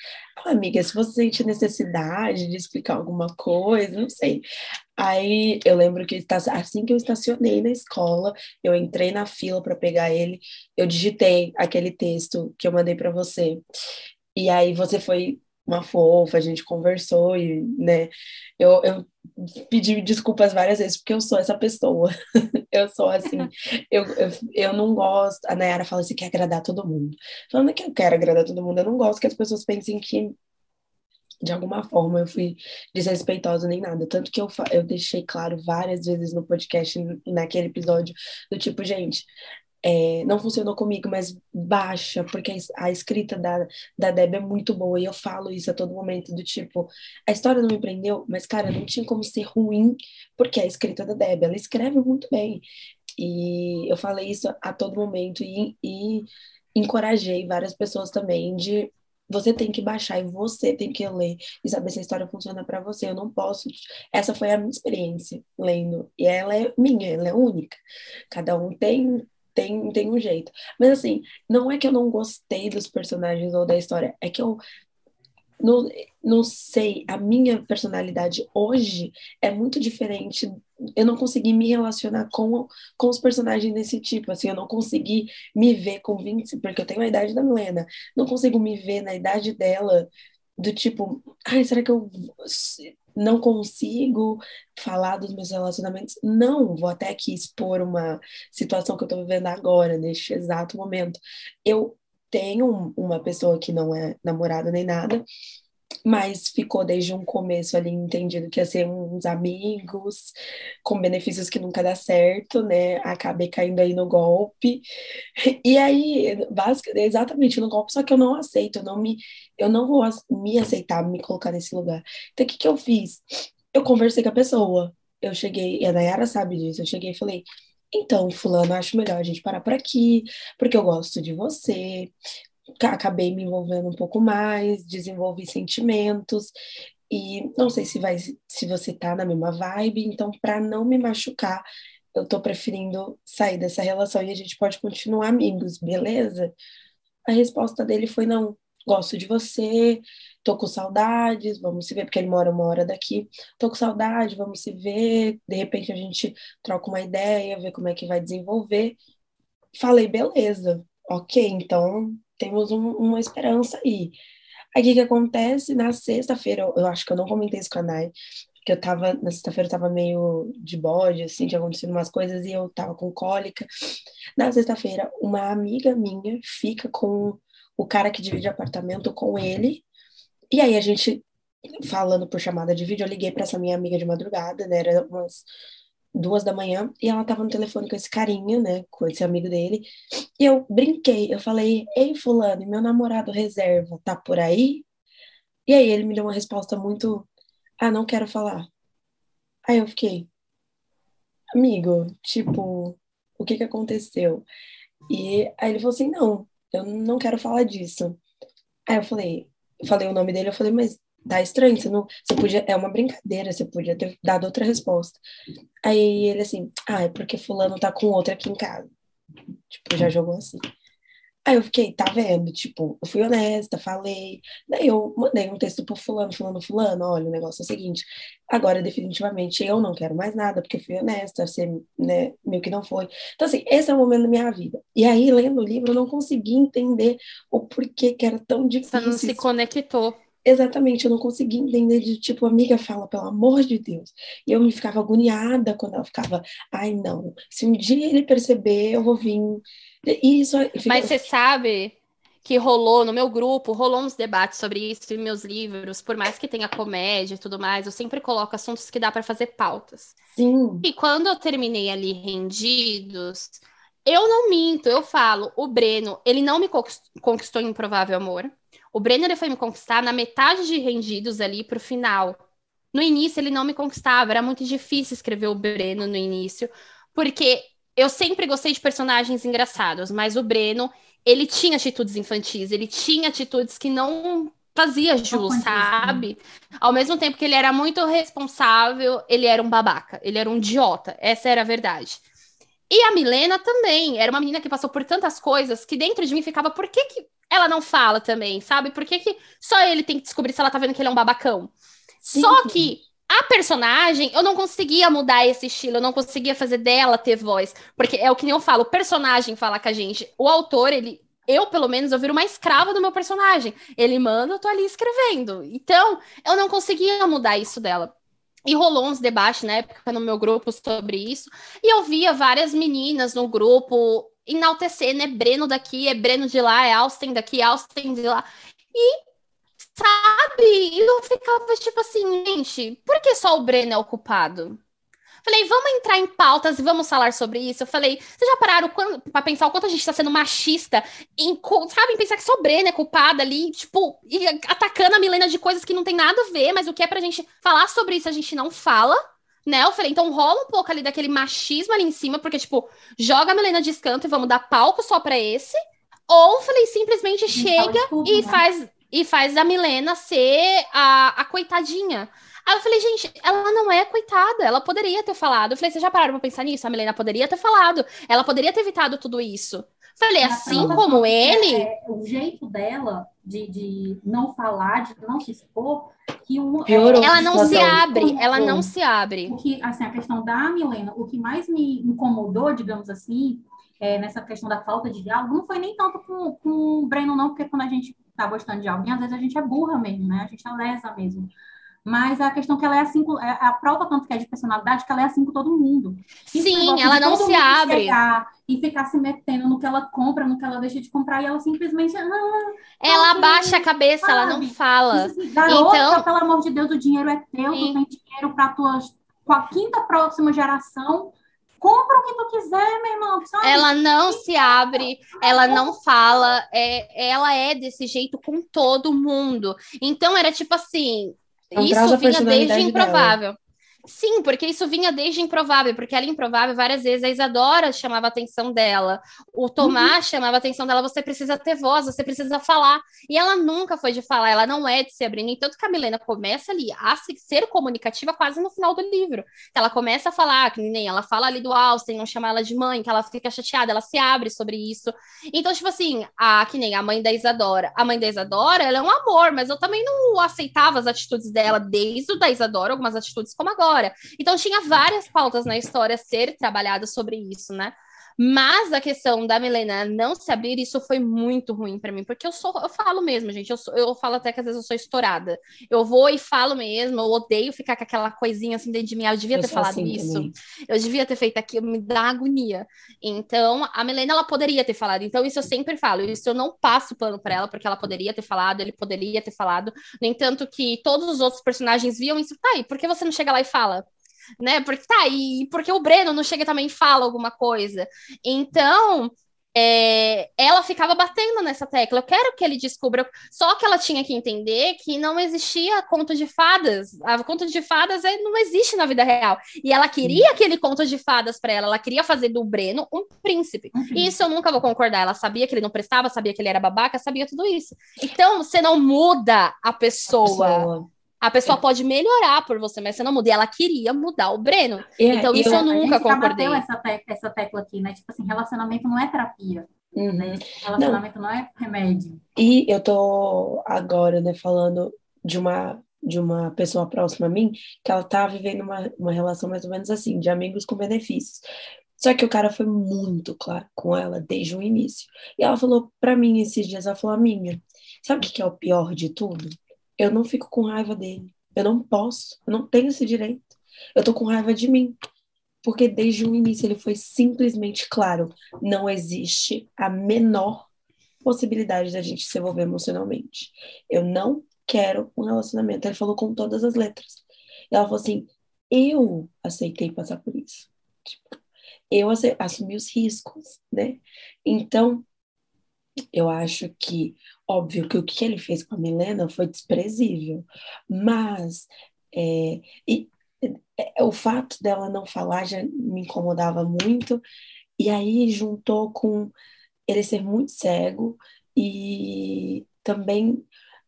S2: Amiga, se você sente necessidade de explicar alguma coisa, não sei. Aí eu lembro que assim que eu estacionei na escola, eu entrei na fila para pegar ele, eu digitei aquele texto que eu mandei para você. E aí você foi uma fofa, a gente conversou e, né, eu, eu pedi desculpas várias vezes porque eu sou essa pessoa. eu sou assim, eu, eu, eu não gosto. A Nayara fala assim: quer agradar todo mundo. Falando que eu quero agradar todo mundo, eu não gosto que as pessoas pensem que de alguma forma eu fui desrespeitosa nem nada. Tanto que eu, eu deixei claro várias vezes no podcast, naquele episódio, do tipo, gente, é, não funcionou comigo, mas baixa, porque a escrita da, da Deb é muito boa, e eu falo isso a todo momento, do tipo, a história não me prendeu, mas, cara, não tinha como ser ruim, porque a escrita da Deb, ela escreve muito bem, e eu falei isso a todo momento, e, e encorajei várias pessoas também de você tem que baixar e você tem que ler e saber se a história funciona para você. Eu não posso. Essa foi a minha experiência lendo. E ela é minha, ela é única. Cada um tem tem, tem um jeito. Mas assim, não é que eu não gostei dos personagens ou da história, é que eu não, não sei, a minha personalidade hoje é muito diferente. Eu não consegui me relacionar com, com os personagens desse tipo, assim, eu não consegui me ver com 20, porque eu tenho a idade da Milena, não consigo me ver na idade dela, do tipo, ai, será que eu não consigo falar dos meus relacionamentos. Não, vou até aqui expor uma situação que eu estou vivendo agora, neste exato momento. Eu tenho uma pessoa que não é namorada nem nada, mas ficou desde um começo ali entendido que ia ser uns amigos, com benefícios que nunca dá certo, né? Acabei caindo aí no golpe. E aí, basicamente, exatamente no golpe, só que eu não aceito, eu não me, eu não vou me aceitar, me colocar nesse lugar. Então, o que que eu fiz? Eu conversei com a pessoa. Eu cheguei, e a Nayara sabe disso, eu cheguei e falei, então, fulano, acho melhor a gente parar por aqui, porque eu gosto de você, acabei me envolvendo um pouco mais, desenvolvi sentimentos e não sei se vai se você tá na mesma vibe, então para não me machucar, eu tô preferindo sair dessa relação e a gente pode continuar amigos, beleza? A resposta dele foi não, gosto de você, tô com saudades, vamos se ver, porque ele mora uma hora daqui, tô com saudade, vamos se ver, de repente a gente troca uma ideia, vê como é que vai desenvolver. Falei, beleza, ok, então temos um, uma esperança aí. Aí o que, que acontece? Na sexta-feira, eu, eu, acho que eu não comentei isso com a Nai, que eu tava, na sexta-feira eu tava meio de bode, assim, tinha acontecido umas coisas e eu tava com cólica. Na sexta-feira, uma amiga minha fica com o cara que divide apartamento com ele, e aí a gente, falando por chamada de vídeo, eu liguei para essa minha amiga de madrugada, né, era umas duas da manhã, e ela tava no telefone com esse carinha, né, com esse amigo dele, e eu brinquei, eu falei, ei fulano, meu namorado reserva tá por aí? E aí ele me deu uma resposta muito, ah, não quero falar. Aí eu fiquei, amigo, tipo, o que que aconteceu? E aí ele falou assim, não, eu não quero falar disso. Aí eu falei, falei o nome dele, eu falei, mas tá estranho, você não, você podia, é uma brincadeira, você podia ter dado outra resposta. Aí ele assim, ah, é porque fulano tá com outra aqui em casa. Tipo, já jogou assim. Aí eu fiquei, tá vendo? Tipo, eu fui honesta, falei. Daí eu mandei um texto pro fulano, fulano, fulano, olha, o negócio é o seguinte, agora definitivamente eu não quero mais nada, porque eu fui honesta, você, né, meio que não foi. Então, assim, esse é o momento da minha vida. E aí, lendo o livro, eu não consegui entender o porquê que era tão difícil. Você
S3: não se conectou.
S2: Exatamente, eu não conseguia entender de tipo, amiga fala, pelo amor de Deus. E eu me ficava agoniada quando ela ficava, ai não, se um dia ele perceber, eu vou vir. E isso,
S3: fica... Mas você sabe que rolou no meu grupo, rolou uns debates sobre isso em meus livros, por mais que tenha comédia e tudo mais, eu sempre coloco assuntos que dá para fazer pautas.
S2: Sim.
S3: E quando eu terminei ali rendidos, eu não minto, eu falo, o Breno, ele não me conquistou em Improvável Amor. O Brenner ele foi me conquistar na metade de rendidos ali pro final. No início ele não me conquistava, era muito difícil escrever o Breno no início, porque eu sempre gostei de personagens engraçados, mas o Breno, ele tinha atitudes infantis, ele tinha atitudes que não fazia jus, sabe? Ao mesmo tempo que ele era muito responsável, ele era um babaca, ele era um idiota, essa era a verdade. E a Milena também, era uma menina que passou por tantas coisas que dentro de mim ficava, por que, que ela não fala também, sabe? Por que, que só ele tem que descobrir se ela tá vendo que ele é um babacão? Sim. Só que a personagem, eu não conseguia mudar esse estilo, eu não conseguia fazer dela ter voz. Porque é o que nem eu falo, o personagem fala com a gente. O autor, ele. Eu, pelo menos, eu viro uma escrava do meu personagem. Ele manda, eu tô ali escrevendo. Então, eu não conseguia mudar isso dela. E rolou uns debates na época no meu grupo sobre isso. E eu via várias meninas no grupo enaltecer, né? Breno daqui, é Breno de lá, é Austin daqui, Austin de lá. E, sabe, eu ficava tipo assim, gente, por que só o Breno é ocupado? Falei, vamos entrar em pautas e vamos falar sobre isso. Eu falei, vocês já pararam para pensar o quanto a gente está sendo machista, em, sabe, em pensar que só Breno é culpada ali, tipo, atacando a Milena de coisas que não tem nada a ver, mas o que é pra gente falar sobre isso a gente não fala né? Eu falei, então rola um pouco ali daquele machismo ali em cima, porque, tipo, joga a Milena de escanto e vamos dar palco só pra esse. Ou, falei, simplesmente chega tudo, e, né? faz, e faz a Milena ser a, a coitadinha. Aí eu falei, gente, ela não é coitada, ela poderia ter falado. Eu falei, vocês já pararam pra pensar nisso? A Milena poderia ter falado, ela poderia ter evitado tudo isso. Falei, assim como ele.
S1: É, o jeito dela de, de não falar, de não se expor, que um,
S3: é, ela não se abre, ela não se abre.
S1: O que, assim, a questão da Milena, o que mais me incomodou, digamos assim, é, nessa questão da falta de diálogo, não foi nem tanto com, com o Breno, não, porque quando a gente tá gostando de alguém, às vezes a gente é burra mesmo, né? A gente é lesa mesmo. Mas a questão é que ela é assim, é a prova tanto que é de personalidade, que ela é assim com todo mundo.
S3: Sim, ela não se abre.
S1: E ficar se metendo no que ela compra, no que ela deixa de comprar, e ela simplesmente. Ah,
S3: ela abaixa a cabeça, sabe? ela não fala.
S1: Assim, garota, então, pelo amor de Deus, o dinheiro é teu, sim. tu tem dinheiro para tua com a quinta próxima geração compra o que tu quiser, meu irmão. Sabe?
S3: Ela não se abre, ela não fala, é, ela é desse jeito com todo mundo. Então era tipo assim, isso vinha desde improvável. Dela. Sim, porque isso vinha desde Improvável, porque ela Improvável, várias vezes, a Isadora chamava a atenção dela, o Tomás uhum. chamava a atenção dela, você precisa ter voz, você precisa falar. E ela nunca foi de falar, ela não é de se abrir. No entanto, que a Milena começa ali a ser comunicativa quase no final do livro. Ela começa a falar, que nem ela fala ali do Austin, não chama ela de mãe, que ela fica chateada, ela se abre sobre isso. Então, tipo assim, a, que nem a mãe da Isadora. A mãe da Isadora, ela é um amor, mas eu também não aceitava as atitudes dela desde o da Isadora, algumas atitudes como agora. Então tinha várias pautas na história ser trabalhadas sobre isso, né? Mas a questão da Milena não se abrir, isso foi muito ruim para mim, porque eu sou, eu falo mesmo, gente, eu, sou, eu falo até que às vezes eu sou estourada. Eu vou e falo mesmo, eu odeio ficar com aquela coisinha assim dentro de mim, ah, eu devia eu ter falado assim isso, também. eu devia ter feito aquilo, me dá agonia. Então, a Milena, ela poderia ter falado, então isso eu sempre falo, isso eu não passo pano para ela, porque ela poderia ter falado, ele poderia ter falado, no entanto que todos os outros personagens viam isso, tá aí, por que você não chega lá e fala? Né? Porque tá, e porque o Breno não chega também e fala alguma coisa. Então, é, ela ficava batendo nessa tecla. Eu quero que ele descubra. Só que ela tinha que entender que não existia conto de fadas. A conto de fadas é, não existe na vida real. E ela queria aquele conto de fadas para ela. Ela queria fazer do Breno um príncipe. Uhum. E isso eu nunca vou concordar. Ela sabia que ele não prestava, sabia que ele era babaca, sabia tudo isso. Então, você não muda a pessoa. A pessoa. A pessoa é. pode melhorar por você, mas você não muda. E ela queria mudar o Breno. É, então, isso eu, eu nunca concordei.
S1: essa, essa tecla aqui, né? Tipo assim, relacionamento não é terapia. Uhum. Né? Relacionamento não. não é remédio.
S2: E eu tô agora, né, falando de uma de uma pessoa próxima a mim, que ela tá vivendo uma, uma relação mais ou menos assim, de amigos com benefícios. Só que o cara foi muito claro com ela desde o início. E ela falou para mim esses dias, ela falou, minha, sabe o que é o pior de tudo? Eu não fico com raiva dele. Eu não posso, eu não tenho esse direito. Eu tô com raiva de mim. Porque desde o início ele foi simplesmente claro: não existe a menor possibilidade da gente se envolver emocionalmente. Eu não quero um relacionamento. Ele falou com todas as letras. E ela falou assim: eu aceitei passar por isso. Tipo, eu assumi os riscos, né? Então, eu acho que, óbvio que o que ele fez com a Milena foi desprezível, mas é, e, é, o fato dela não falar já me incomodava muito, e aí juntou com ele ser muito cego e também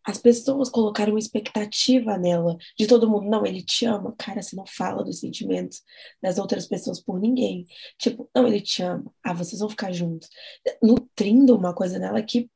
S2: as pessoas colocaram uma expectativa nela, de todo mundo, não, ele te ama. Cara, você não fala dos sentimentos das outras pessoas por ninguém. Tipo, não, ele te ama. Ah, vocês vão ficar juntos. Nutrindo uma coisa nela que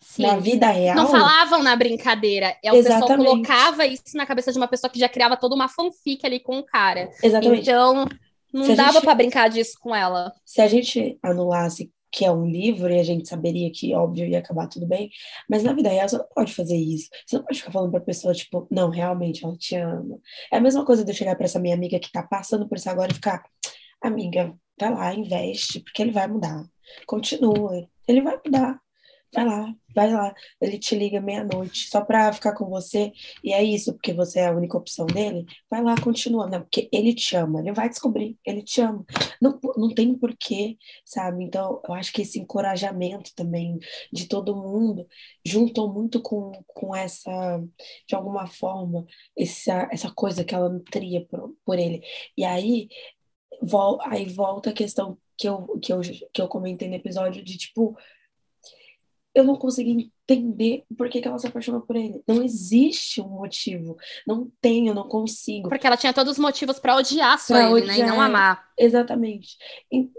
S2: Sim. na vida real.
S3: Não falavam na brincadeira. É o Exatamente. pessoal colocava isso na cabeça de uma pessoa que já criava toda uma fanfic ali com o cara. Exatamente. Então, não dava gente... para brincar disso com ela.
S2: Se a gente anulasse que é um livro e a gente saberia que, óbvio, ia acabar tudo bem, mas na vida real você não pode fazer isso. Você não pode ficar falando pra pessoa, tipo, não, realmente, ela te ama. É a mesma coisa de eu chegar pra essa minha amiga que tá passando por isso agora e ficar, amiga, vai lá, investe, porque ele vai mudar. Continua, ele vai mudar vai lá, vai lá. Ele te liga meia-noite só pra ficar com você, e é isso, porque você é a única opção dele. Vai lá, continua. Não, porque ele te ama, ele vai descobrir, ele te ama. Não, não tem porquê, sabe? Então, eu acho que esse encorajamento também de todo mundo juntou muito com, com essa, de alguma forma, essa, essa coisa que ela nutria por, por ele. E aí, vol, aí volta a questão que eu, que, eu, que eu comentei no episódio de tipo eu não consegui entender por que, que ela se apaixonou por ele. Não existe um motivo. Não tem, eu não consigo.
S3: Porque ela tinha todos os motivos para odiar só pra ele, odiar, né? E não amar.
S2: Exatamente. E,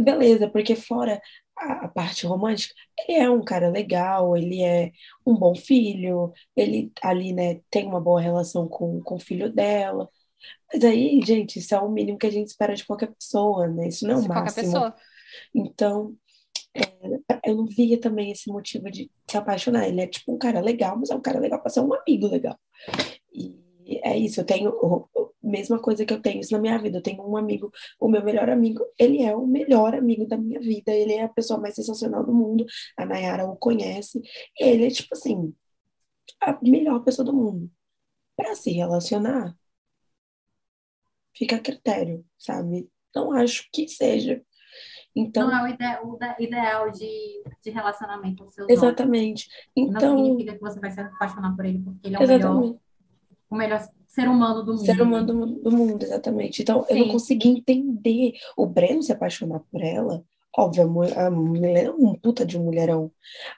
S2: beleza, porque fora a, a, parte romântica, ele é um cara legal, ele é um bom filho, ele ali, né, tem uma boa relação com, com o filho dela. Mas aí, gente, isso é o mínimo que a gente espera de qualquer pessoa, né? Isso não é o máximo. Qualquer pessoa. Então, é, eu não via também esse motivo de se apaixonar. Ele é tipo um cara legal, mas é um cara legal para ser um amigo legal. E é isso, eu tenho mesma coisa que eu tenho isso na minha vida. Eu tenho um amigo, o meu melhor amigo, ele é o melhor amigo da minha vida, ele é a pessoa mais sensacional do mundo. A Nayara o conhece. Ele é tipo assim, a melhor pessoa do mundo. Para se relacionar, fica a critério, sabe? Não acho que seja então,
S1: não é o, ide o ideal de, de relacionamento com seus
S2: Exatamente. Então,
S1: não significa que você vai se apaixonar por ele, porque ele é o melhor, o melhor ser humano do mundo.
S2: Ser humano do, do mundo, exatamente. Então, Sim. eu não consegui entender o Breno se apaixonar por ela. Óbvio, a mulher é um puta de um mulherão.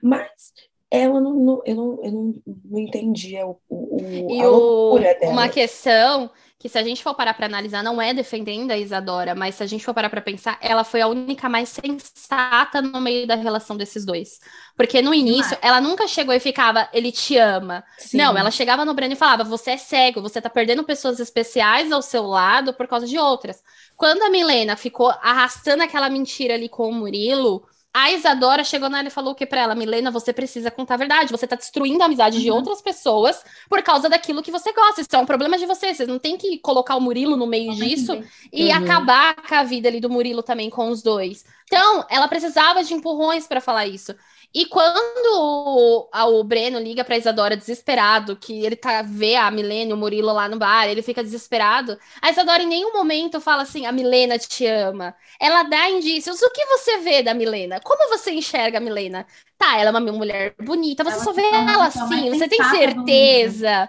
S2: Mas ela não, não, eu, não, eu não, não entendia o, o, a loucura dela.
S3: Uma questão que se a gente for parar para analisar, não é defendendo a Isadora, mas se a gente for parar para pensar, ela foi a única mais sensata no meio da relação desses dois. Porque no início, ela nunca chegou e ficava, ele te ama. Sim. Não, ela chegava no Breno e falava, você é cego, você tá perdendo pessoas especiais ao seu lado por causa de outras. Quando a Milena ficou arrastando aquela mentira ali com o Murilo, a Isadora chegou nela e falou o que para ela? Milena, você precisa contar a verdade. Você tá destruindo a amizade uhum. de outras pessoas por causa daquilo que você gosta. Isso é um problema de vocês. Vocês não tem que colocar o Murilo no meio disso e uhum. acabar com a vida ali do Murilo também com os dois. Então, ela precisava de empurrões para falar isso. E quando o, o Breno liga para Isadora desesperado, que ele tá vê a Milena e o Murilo lá no bar, ele fica desesperado. A Isadora em nenhum momento fala assim: "A Milena te ama". Ela dá indícios. O que você vê da Milena? Como você enxerga a Milena? Tá, ela é uma mulher bonita, você ela só vê ela assim, você tem certeza?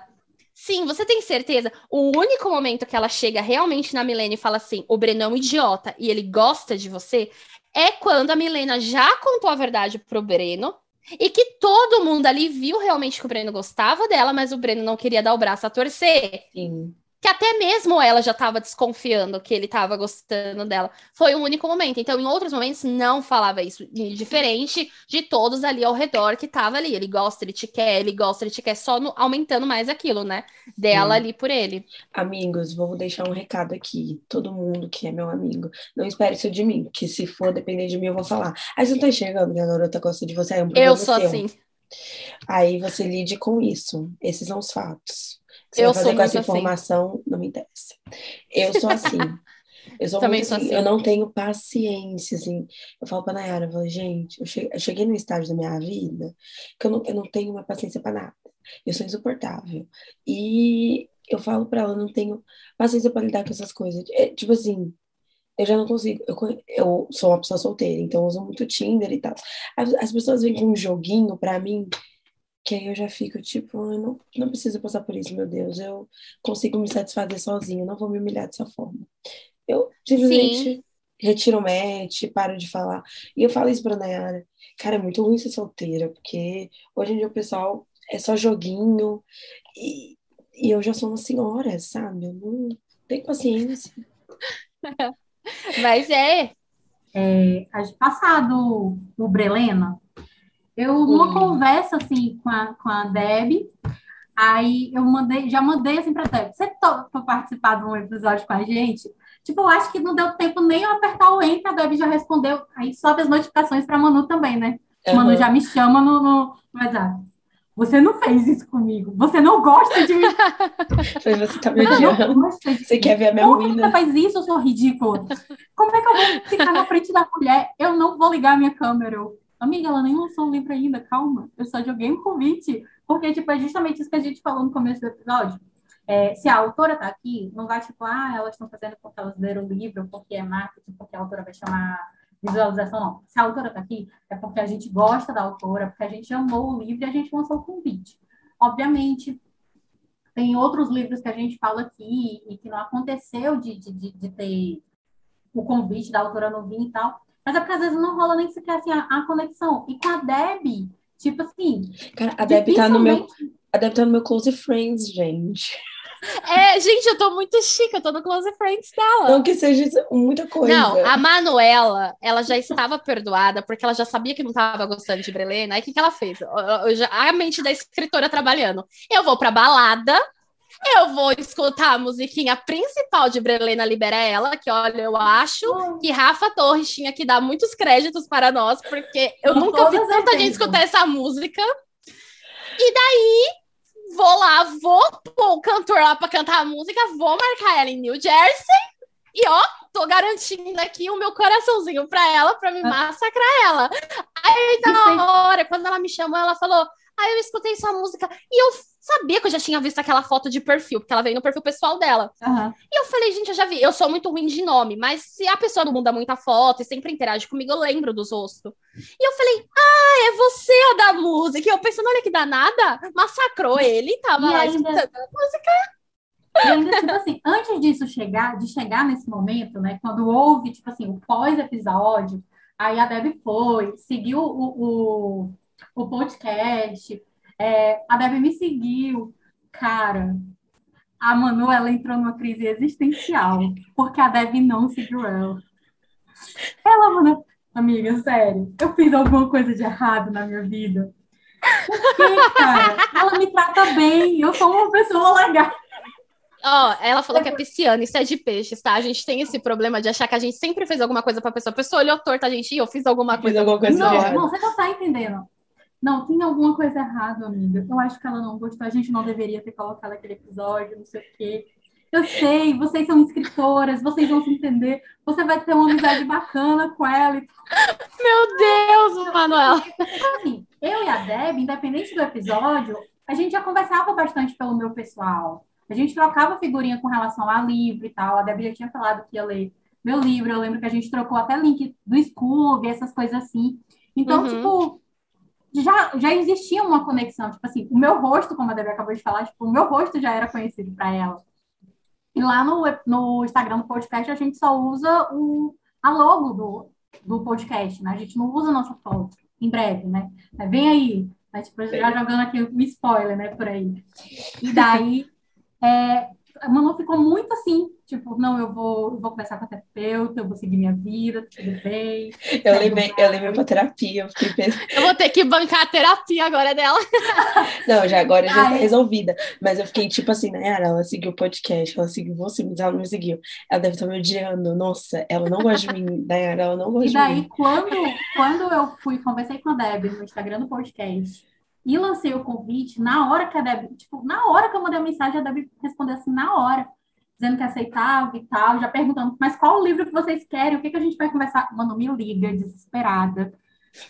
S3: Sim, você tem certeza? O único momento que ela chega realmente na Milena e fala assim: o Breno é um idiota e ele gosta de você, é quando a Milena já contou a verdade pro Breno e que todo mundo ali viu realmente que o Breno gostava dela, mas o Breno não queria dar o braço a torcer.
S2: Sim
S3: que até mesmo ela já estava desconfiando que ele estava gostando dela. Foi o único momento. Então, em outros momentos, não falava isso. Diferente de todos ali ao redor que tava ali. Ele gosta, ele te quer, ele gosta, ele te quer, só no, aumentando mais aquilo, né? Dela Sim. ali por ele.
S2: Amigos, vou deixar um recado aqui. Todo mundo que é meu amigo, não espere isso de mim, que se for depender de mim, eu vou falar. Aí você não tá enxergando que a garota gosta de você, é um problema
S3: Eu sou seu. assim.
S2: Aí você lide com isso. Esses são os fatos você eu fazer com essa informação, assim. não me interessa. Eu sou assim. Eu sou Também muito sou assim, assim, eu não tenho paciência, assim. Eu falo pra Nayara, eu falo, gente, eu cheguei, eu cheguei num estágio da minha vida que eu não, eu não tenho uma paciência para nada. Eu sou insuportável. E eu falo para ela, eu não tenho paciência para lidar com essas coisas. É, tipo assim, eu já não consigo. Eu, eu sou uma pessoa solteira, então eu uso muito Tinder e tal. As, as pessoas vêm com um joguinho para mim que aí eu já fico tipo, eu não, não preciso passar por isso, meu Deus, eu consigo me satisfazer sozinho, não vou me humilhar dessa forma. Eu simplesmente Sim. retiro o match, paro de falar. E eu falo isso pra Nayara, cara, é muito ruim ser solteira, porque hoje em dia o pessoal é só joguinho, e, e eu já sou uma senhora, sabe? Eu não tenho paciência.
S3: Mas é.
S1: é passado o Brelena, eu, numa conversa, assim, com a, com a Deb, aí eu mandei, já mandei, assim, pra Deb, você topa participar de um episódio com a gente? Tipo, eu acho que não deu tempo nem eu apertar o enter, a Deb já respondeu, aí sobe as notificações pra Manu também, né? Uhum. Manu já me chama no, no WhatsApp. Você não fez isso comigo. Você não gosta de mim.
S2: Você tá me odiando. Você quer ver a minha
S1: Como você faz isso, eu sou ridícula? Como é que eu vou ficar na frente da mulher? Eu não vou ligar a minha câmera. Eu, Amiga, ela nem lançou o livro ainda, calma. Eu só joguei um convite, porque, tipo, é justamente isso que a gente falou no começo do episódio. É, se a autora tá aqui, não vai, tipo, ah, elas estão fazendo porque elas leram o livro, porque é marketing, porque a autora vai chamar visualização, não. Se a autora tá aqui, é porque a gente gosta da autora, porque a gente amou o livro e a gente lançou o convite. Obviamente, tem outros livros que a gente fala aqui e que não aconteceu de, de, de ter o convite da autora não vir e tal. Mas é porque às vezes não rola nem sequer assim, a, a conexão. E com a Deb, tipo assim.
S2: Cara, a Deb tá no meu. A Deb tá no meu Close Friends, gente.
S3: É, gente, eu tô muito chique, eu tô no Close Friends dela.
S2: Não que seja muita coisa.
S3: Não, a Manuela, ela já estava perdoada, porque ela já sabia que não estava gostando de Brelena. Aí o que, que ela fez? Eu, eu já, a mente da escritora trabalhando. Eu vou pra balada, eu vou escutar a musiquinha principal de Brelena Libera Ela, que olha, eu acho que Rafa Torres tinha que dar muitos créditos para nós, porque eu Com nunca vi tanta gente escutar essa música. E daí, vou lá, vou pôr o cantor lá para cantar a música, vou marcar ela em New Jersey. E ó, tô garantindo aqui o meu coraçãozinho pra ela, pra me ah. massacrar ela. Aí, na hora, quando ela me chamou, ela falou: Aí eu escutei essa música e eu sabia que eu já tinha visto aquela foto de perfil, porque ela veio no perfil pessoal dela. Uhum. E eu falei, gente, eu já vi. Eu sou muito ruim de nome, mas se a pessoa não muda muita foto e sempre interage comigo, eu lembro dos rostos. E eu falei, ah, é você a da música. E eu pensando, olha que danada, massacrou ele, tava e lá ainda... escutando a música.
S1: E ainda, tipo assim, antes disso chegar, de chegar nesse momento, né, quando houve, tipo assim, o pós-episódio, aí a Deb foi, seguiu o, o, o podcast, é, a Deb me seguiu. Cara, a Manu, ela entrou numa crise existencial, porque a Deb não seguiu ela. Ela, mano, amiga, sério, eu fiz alguma coisa de errado na minha vida. Por quê, cara? Ela me trata bem, eu sou uma pessoa legal.
S3: Ó, oh, ela falou que é pisciana, isso é de peixes, tá? A gente tem esse problema de achar que a gente sempre fez alguma coisa pra pessoa. A pessoa olhou torta, a gente, eu fiz alguma coisa. Fiz
S2: alguma coisa
S1: não, não, você não tá entendendo. Não, tem alguma coisa errada, amiga. Eu acho que ela não gostou. A gente não deveria ter colocado aquele episódio, não sei o quê. Eu sei, vocês são escritoras, vocês vão se entender. Você vai ter uma amizade bacana com ela.
S3: Meu Deus, Manuel.
S1: Assim, eu e a Deb, independente do episódio, a gente já conversava bastante pelo meu pessoal. A gente trocava figurinha com relação a livro e tal. A Deb já tinha falado que ia ler meu livro. Eu lembro que a gente trocou até link do Scooby, essas coisas assim. Então, uhum. tipo, já, já existia uma conexão. Tipo assim, o meu rosto, como a Debbie acabou de falar, tipo, o meu rosto já era conhecido para ela. E lá no, no Instagram do podcast, a gente só usa o, a logo do, do podcast, né? A gente não usa a nossa foto, em breve, né? Vem aí, né? tipo, já jogando aqui um spoiler, né, por aí. E daí, é, a Manu ficou muito assim, tipo, não, eu vou, eu vou conversar com a terapeuta, eu vou seguir minha vida, tudo bem.
S2: Eu levei, eu levei pra terapia, eu fiquei pensando.
S3: Eu vou ter que bancar a terapia agora dela.
S2: Não, já agora já está resolvida. Mas eu fiquei tipo assim, Nayara, ela seguiu o podcast, ela seguiu você, mas ela não me seguiu. Ela deve estar me odiando. Nossa, ela não gosta de mim, Nayara, ela não gosta de mim.
S1: E daí, quando, quando eu fui, conversei com a Debbie no Instagram do podcast, e lancei o convite, na hora que a Debbie, tipo, na hora que eu mandei a mensagem, a Debbie respondeu assim, na hora dizendo que aceitava e tal, já perguntando, mas qual o livro que vocês querem? O que, que a gente vai conversar? Mano, me liga, desesperada.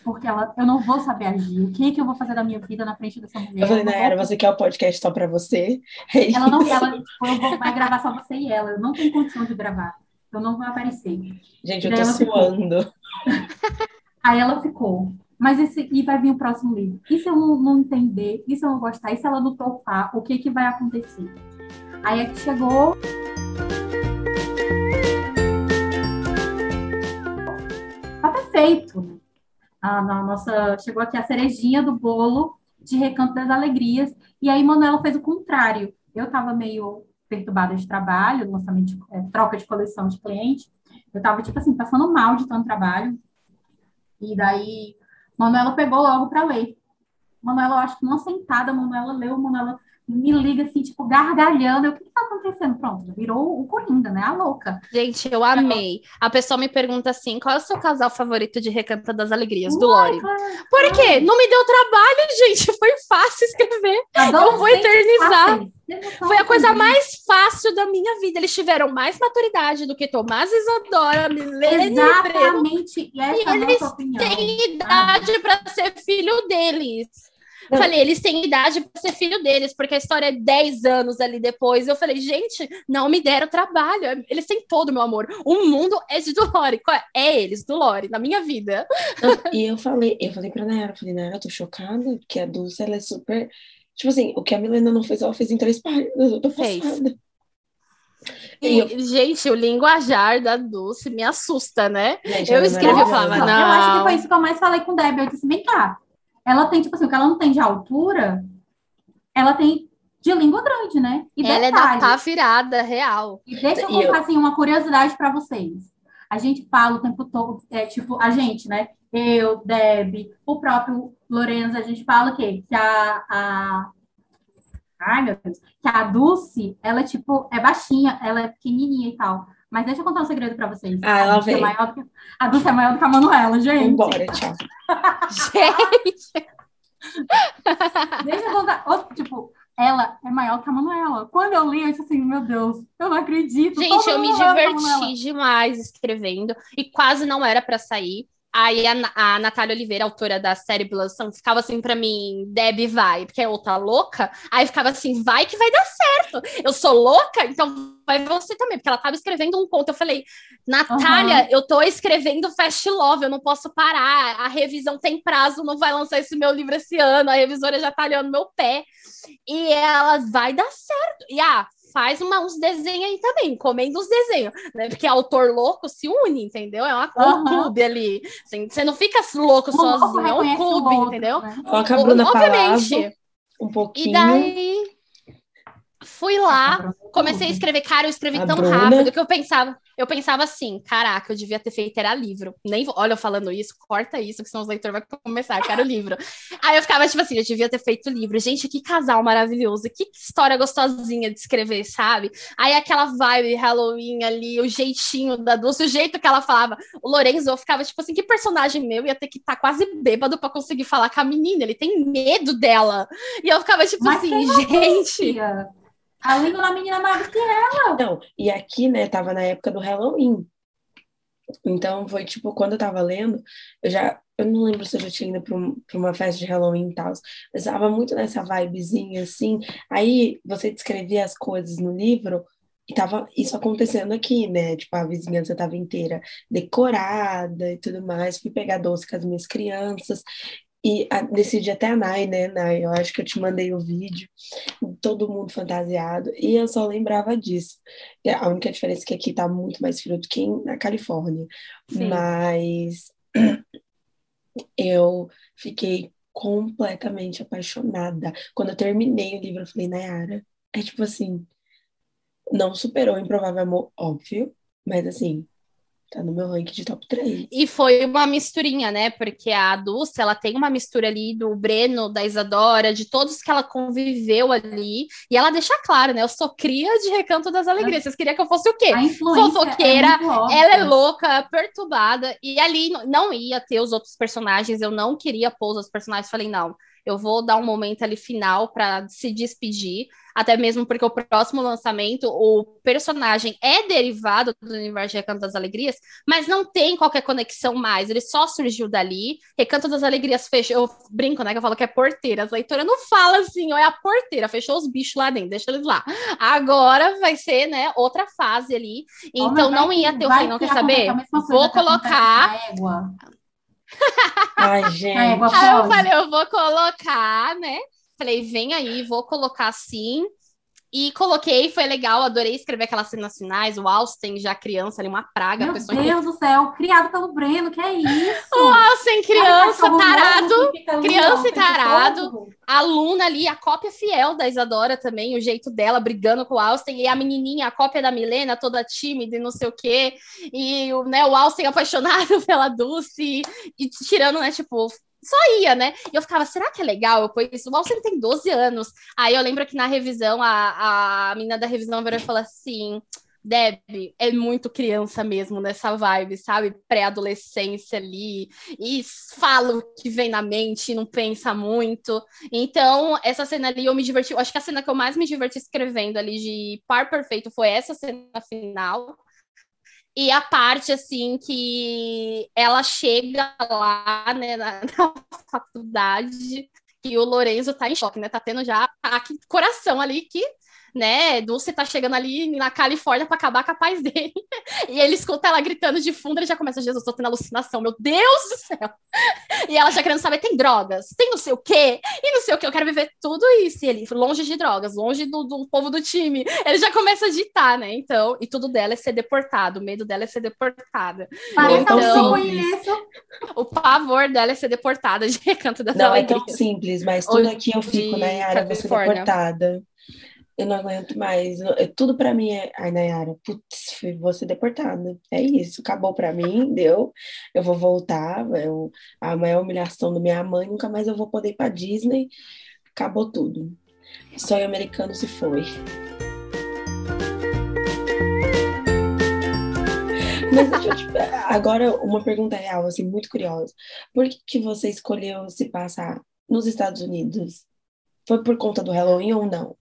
S1: Porque ela, eu não vou saber agir. O que, que eu vou fazer da minha vida na frente dessa mulher?
S2: Eu falei, Nayara, você quer o um podcast só pra você?
S1: Ela não ela, tipo, eu vou, vai gravar só você e ela. Eu não tenho condição de gravar. Eu não vou aparecer.
S2: Gente, eu tô suando.
S1: Aí ela ficou. Mas esse, e vai vir o próximo livro. E se eu não, não entender? E se eu não gostar? E se ela não topar? O que, que vai acontecer? Aí é que chegou. Tá perfeito. A, nossa, chegou aqui a cerejinha do bolo de Recanto das Alegrias. E aí, Manuela fez o contrário. Eu estava meio perturbada de trabalho, lançamento de, é, troca de coleção de cliente. Eu estava, tipo assim, passando mal de tanto trabalho. E daí, Manuela pegou logo para ler. Manuela, eu acho que uma sentada, Manuela leu, Manuela me liga assim, tipo, gargalhando. Eu, o que, que tá acontecendo? Pronto, virou o Coringa, né? A louca.
S3: Gente, eu amei. A pessoa me pergunta assim: qual é o seu casal favorito de Recanto das Alegrias, do Lore? Por quê? Não me deu trabalho, gente. Foi fácil escrever. Eu vou eternizar. Foi a coisa mais fácil da minha vida. Eles tiveram mais maturidade do que Tomás Isadora, Milene
S1: Exatamente. E, essa
S3: e eles têm idade para ser filho deles. Eu falei, eles têm idade para ser filho deles, porque a história é 10 anos ali depois. Eu falei, gente, não me deram trabalho. Eles têm todo, meu amor. O mundo é de do Lore. É? é eles, do Lore, na minha vida.
S2: E eu falei, eu falei pra Nayara, eu falei, Nayara, eu tô chocada, porque a Dulce, ela é super. Tipo assim, o que a Milena não fez, ela fez em três páginas. Eu tô passada.
S3: E, eu... Gente, o linguajar da Dulce me assusta, né? Gente, eu escrevi e falava, não. Eu
S1: acho que foi isso que eu mais falei com o Debbie. Eu disse, vem cá, ela tem, tipo assim, o que ela não tem de altura, ela tem de língua grande, né?
S3: E ela detalhe, é da pá virada, real.
S1: E deixa eu contar, eu... assim, uma curiosidade para vocês. A gente fala o tempo todo, é, tipo, a gente, né? Eu, Deb, o próprio Lorenzo, a gente fala o quê? Que a, a... Ai, meu Deus. Que a Dulce, ela, tipo, é baixinha, ela é pequenininha e tal. Mas deixa eu contar um segredo pra vocês.
S2: Ah, ela é vem.
S1: É que... A Dulce é maior do que a Manuela, gente.
S2: Bora, tchau.
S3: gente!
S1: deixa eu contar. Outro, tipo, ela é maior que a Manuela. Quando eu li, eu disse assim, meu Deus, eu não acredito.
S3: Gente, eu me diverti demais escrevendo. E quase não era para sair. Aí a, a Natália Oliveira, autora da série Blossom, ficava assim para mim, Deb, vai, porque eu tá louca. Aí ficava assim, vai que vai dar certo. Eu sou louca, então vai você também, porque ela tava escrevendo um conto. Eu falei, Natália, uhum. eu tô escrevendo Fast Love, eu não posso parar. A revisão tem prazo, não vai lançar esse meu livro esse ano. A revisora já tá olhando meu pé. E ela vai dar certo. E ah, faz uma, uns desenhos aí também, comendo os desenhos, né? Porque autor louco se une, entendeu? É uma, uhum. um clube ali. Assim, você não fica louco o sozinho, é um clube, outro, entendeu? Né?
S2: Coloca a Bruna Obviamente. um pouquinho.
S3: E daí Fui lá, comecei a escrever, cara, eu escrevi a tão Bruna... rápido que eu pensava, eu pensava assim, caraca, eu devia ter feito era livro. Nem vou, olha eu falando isso, corta isso, que senão os leitores vão começar, eu quero livro. Aí eu ficava tipo assim, eu devia ter feito livro. Gente, que casal maravilhoso, que história gostosinha de escrever, sabe? Aí aquela vibe Halloween ali, o jeitinho da Dulce, o jeito que ela falava. O Lorenzo, eu ficava tipo assim, que personagem meu ia ter que estar tá quase bêbado para conseguir falar com a menina, ele tem medo dela. E eu ficava tipo Mas assim, gente.
S1: A língua da menina maior do que ela.
S2: Não, e aqui, né, tava na época do Halloween. Então, foi tipo, quando eu tava lendo, eu já. Eu não lembro se eu já tinha ido pra, um, pra uma festa de Halloween e tal, mas tava muito nessa vibezinha assim. Aí você descrevia as coisas no livro e tava isso acontecendo aqui, né? Tipo, a vizinhança tava inteira decorada e tudo mais. Fui pegar doce com as minhas crianças. E a, decidi até a Nai, né, Nai? Eu acho que eu te mandei o vídeo, todo mundo fantasiado, e eu só lembrava disso. A única diferença é que aqui tá muito mais frio do que na Califórnia. Sim. Mas eu fiquei completamente apaixonada. Quando eu terminei o livro, eu falei, Nayara, é tipo assim, não superou o Improvável Amor, óbvio, mas assim, Tá no meu ranking de top 3.
S3: E foi uma misturinha, né? Porque a Dulce, ela tem uma mistura ali do Breno, da Isadora, de todos que ela conviveu ali. E ela deixa claro, né? Eu sou cria de Recanto das Alegrias. Vocês queriam que eu fosse o quê? Fofoqueira, é ela é louca, perturbada. E ali não ia ter os outros personagens. Eu não queria pôr os outros personagens. Falei, não, eu vou dar um momento ali final para se despedir até mesmo porque o próximo lançamento, o personagem é derivado do universo de Recanto das Alegrias, mas não tem qualquer conexão mais, ele só surgiu dali. Recanto das Alegrias fechou, eu brinco, né, que eu falo que é porteira, as leitoras não falam assim, ó, é a porteira, fechou os bichos lá dentro, deixa eles lá. Agora vai ser, né, outra fase ali, então oh, não ia ter o fim, não quer saber? Vou colocar...
S2: Ai, gente. Aí
S3: eu falei, eu vou colocar, né? Falei, vem aí, vou colocar assim. E coloquei, foi legal, adorei escrever aquelas cenas finais, o Austin já criança ali, uma praga.
S1: Meu Deus que... do céu, criado pelo Breno, que é isso?
S3: O Austin, criança, tarado, criança e tarado, a Luna ali, a cópia fiel da Isadora também, o jeito dela brigando com o Austin, e a menininha, a cópia da Milena, toda tímida e não sei o quê, e né, o Austin apaixonado pela Dulce, e tirando, né, tipo, só ia, né? E eu ficava, será que é legal? Pus, o Alcine tem 12 anos. Aí eu lembro que na revisão, a, a menina da revisão virou e falou assim: Deb, é muito criança mesmo nessa vibe, sabe? Pré-adolescência ali, e fala o que vem na mente, não pensa muito. Então, essa cena ali eu me diverti. Eu acho que a cena que eu mais me diverti escrevendo ali de par perfeito foi essa cena final e a parte, assim, que ela chega lá, né, na, na faculdade, que o Lorenzo tá em choque, né? Tá tendo já aqui, coração ali que né? Dulce tá chegando ali na Califórnia para acabar com a paz dele. e ele escuta ela gritando de fundo, ele já começa, Jesus, tô tendo alucinação, meu Deus do céu. e ela já querendo saber, tem drogas, tem não sei o quê, e não sei o quê, eu quero viver tudo isso. E ele, longe de drogas, longe do, do povo do time. Ele já começa a digitar, né? Então, e tudo dela é ser deportado, o medo dela é ser deportada.
S1: Parece então, isso.
S3: O pavor dela é ser deportada de recanto da
S2: Não é tão simples, mas tudo aqui eu fico, né, área você deportada eu não aguento mais. Tudo para mim é, ai, Nayara, putz, vou ser deportada. É isso, acabou para mim, deu. Eu vou voltar. Eu, a maior humilhação da minha mãe, nunca mais eu vou poder ir pra Disney. Acabou tudo. Sonho americano se foi. Mas agora uma pergunta real, assim, muito curiosa. Por que, que você escolheu se passar nos Estados Unidos? Foi por conta do Halloween ou não?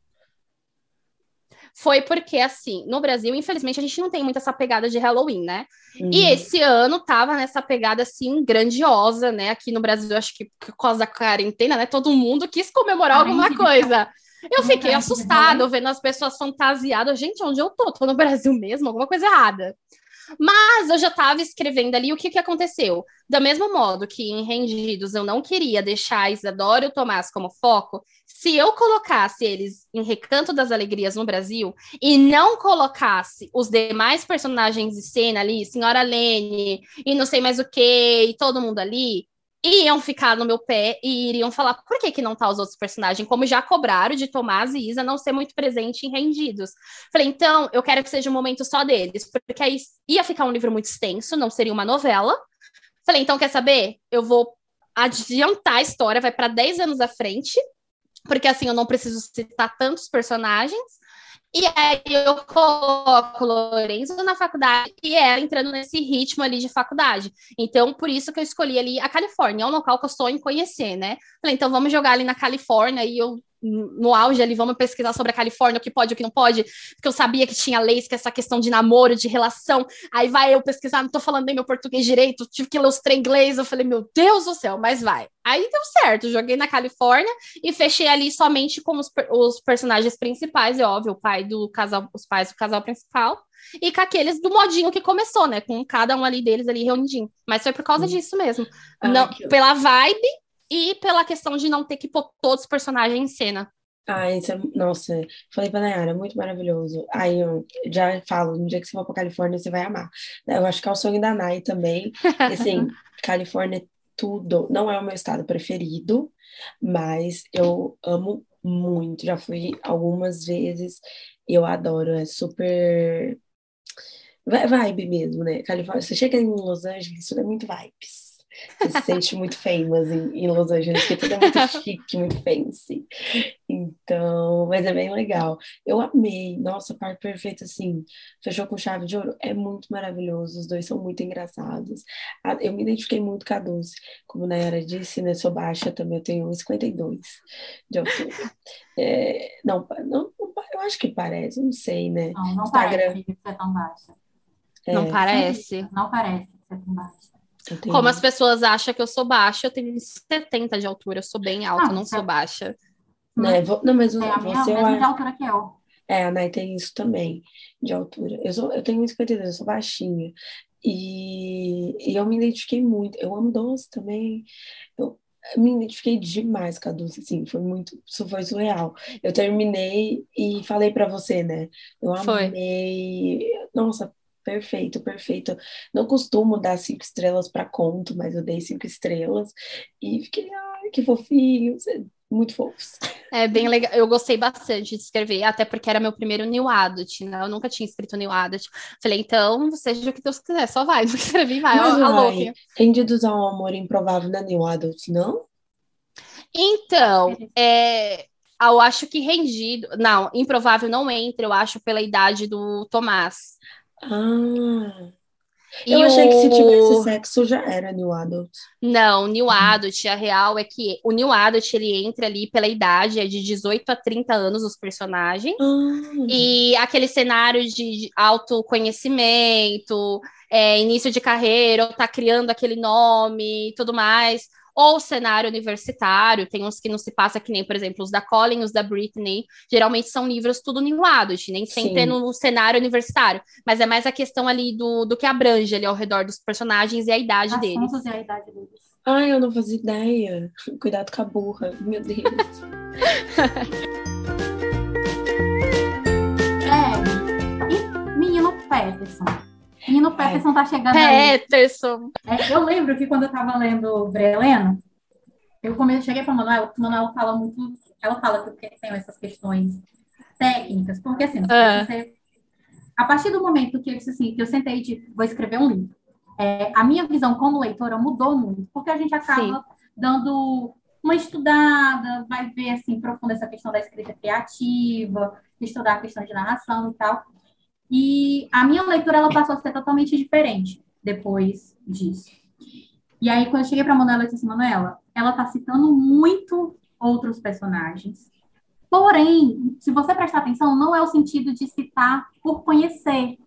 S3: Foi porque, assim, no Brasil, infelizmente, a gente não tem muito essa pegada de Halloween, né? Uhum. E esse ano tava nessa pegada, assim, grandiosa, né? Aqui no Brasil, acho que por causa da quarentena, né? Todo mundo quis comemorar alguma coisa. Eu fiquei assustada vendo as pessoas fantasiadas. Gente, onde eu tô? Tô no Brasil mesmo? Alguma coisa errada. Mas eu já estava escrevendo ali o que, que aconteceu. Do mesmo modo que em Rendidos eu não queria deixar Isadora e o Tomás como foco, se eu colocasse eles em Recanto das Alegrias no Brasil e não colocasse os demais personagens de cena ali, Senhora Lene e não sei mais o que, e todo mundo ali, iam ficar no meu pé e iriam falar por que, que não tá os outros personagens, como já cobraram de Tomás e Isa não ser muito presente em Rendidos. Falei, então, eu quero que seja um momento só deles, porque aí ia ficar um livro muito extenso, não seria uma novela. Falei, então, quer saber? Eu vou adiantar a história, vai para 10 anos à frente, porque assim eu não preciso citar tantos personagens. E aí eu coloco Lorenzo na faculdade e ela entrando nesse ritmo ali de faculdade. Então, por isso que eu escolhi ali a Califórnia, é um local que eu sonho em conhecer, né? Falei, então vamos jogar ali na Califórnia e eu no auge ali, vamos pesquisar sobre a Califórnia, o que pode, o que não pode, porque eu sabia que tinha leis, que essa questão de namoro, de relação, aí vai eu pesquisar, não tô falando nem meu português direito, tive que ler os trem inglês, eu falei, meu Deus do céu, mas vai. Aí deu certo, joguei na Califórnia e fechei ali somente com os, os personagens principais, é óbvio, o pai do casal, os pais do casal principal, e com aqueles do modinho que começou, né? Com cada um ali deles ali reunidinho. Mas foi por causa disso mesmo. não, pela vibe e pela questão de não ter que pôr todos os personagens em cena.
S2: Ah, isso é, nossa, falei pra Nayara, muito maravilhoso. Aí eu já falo, no dia que você for pra Califórnia, você vai amar. Eu acho que é o sonho da Nay também. Assim, Califórnia é tudo. Não é o meu estado preferido, mas eu amo muito. Já fui algumas vezes eu adoro. É super vibe mesmo, né? Califórnia, você chega em Los Angeles, tudo é muito vibes. Você se sente muito famous em, em Los Angeles, porque tudo é muito chique, muito fancy. Então, mas é bem legal. Eu amei. Nossa, par perfeito, assim, fechou com chave de ouro. É muito maravilhoso. Os dois são muito engraçados. Eu me identifiquei muito com a Dulce. Como a Nayara disse, né? Sou baixa também, eu tenho 1,52 de altura. É, não, não, eu acho que parece, não sei, né?
S1: Não, não Instagram... parece que você é tão baixa.
S3: É, não parece.
S1: Não parece que você é tão baixa.
S3: Como as pessoas acham que eu sou baixa, eu tenho 70 de altura, eu sou bem alta, ah, não sou baixa.
S2: Né? Não, mas
S1: é a minha você mesma de altura que eu.
S2: É, a Nai tem isso também, de altura. Eu, sou, eu tenho 1,52, eu sou baixinha. E, e eu me identifiquei muito. Eu amo doce também. Eu, eu me identifiquei demais com a Dulce, assim, foi muito, isso foi surreal. Eu terminei e falei para você, né? Eu amei. Foi. Nossa, Perfeito, perfeito. Não costumo dar cinco estrelas para conto, mas eu dei cinco estrelas e fiquei, ai, que fofinho, muito fofos.
S3: É bem legal. Eu gostei bastante de escrever, até porque era meu primeiro New Adult, né? Eu nunca tinha escrito New Adult. Falei, então, seja o que Deus quiser, só vai. Não escrevi, vai. Mas,
S2: ó, Rendidos ao Amor Improvável na New Adult, não?
S3: Então, é, eu acho que rendido. Não, improvável não entra, eu acho, pela idade do Tomás.
S2: Ah. E eu achei o... que se tivesse sexo já era New Adult.
S3: Não, New. Adult, a real é que o New Adult ele entra ali pela idade, é de 18 a 30 anos os personagens. Ah. E aquele cenário de autoconhecimento, é, início de carreira, ou tá criando aquele nome e tudo mais ou cenário universitário, tem uns que não se passa que nem, por exemplo, os da Colin, os da Britney, geralmente são livros tudo nilados, nem sem ter no cenário universitário, mas é mais a questão ali do, do que abrange ali ao redor dos personagens e a idade Assuntos deles.
S1: E a idade deles.
S2: Ai, eu não fazia ideia. Cuidado com a burra, meu Deus.
S1: é, e menino Peterson. Menino Peterson tá chegando
S3: Peterson.
S1: É, eu lembro que quando eu tava lendo Brelena, eu comecei, cheguei para Manuel, Manuel fala muito, ela fala que tem essas questões técnicas, porque assim, uh. você, a partir do momento que eu disse assim, que eu sentei de vou escrever um livro, é, a minha visão como leitora mudou muito, porque a gente acaba Sim. dando uma estudada, vai ver assim profunda essa questão da escrita criativa, estudar a questão de narração e tal. E a minha leitura ela passou a ser totalmente diferente depois disso. E aí, quando eu cheguei para Manuela, eu disse assim, Manuela, ela está citando muito outros personagens. Porém, se você prestar atenção, não é o sentido de citar por conhecer.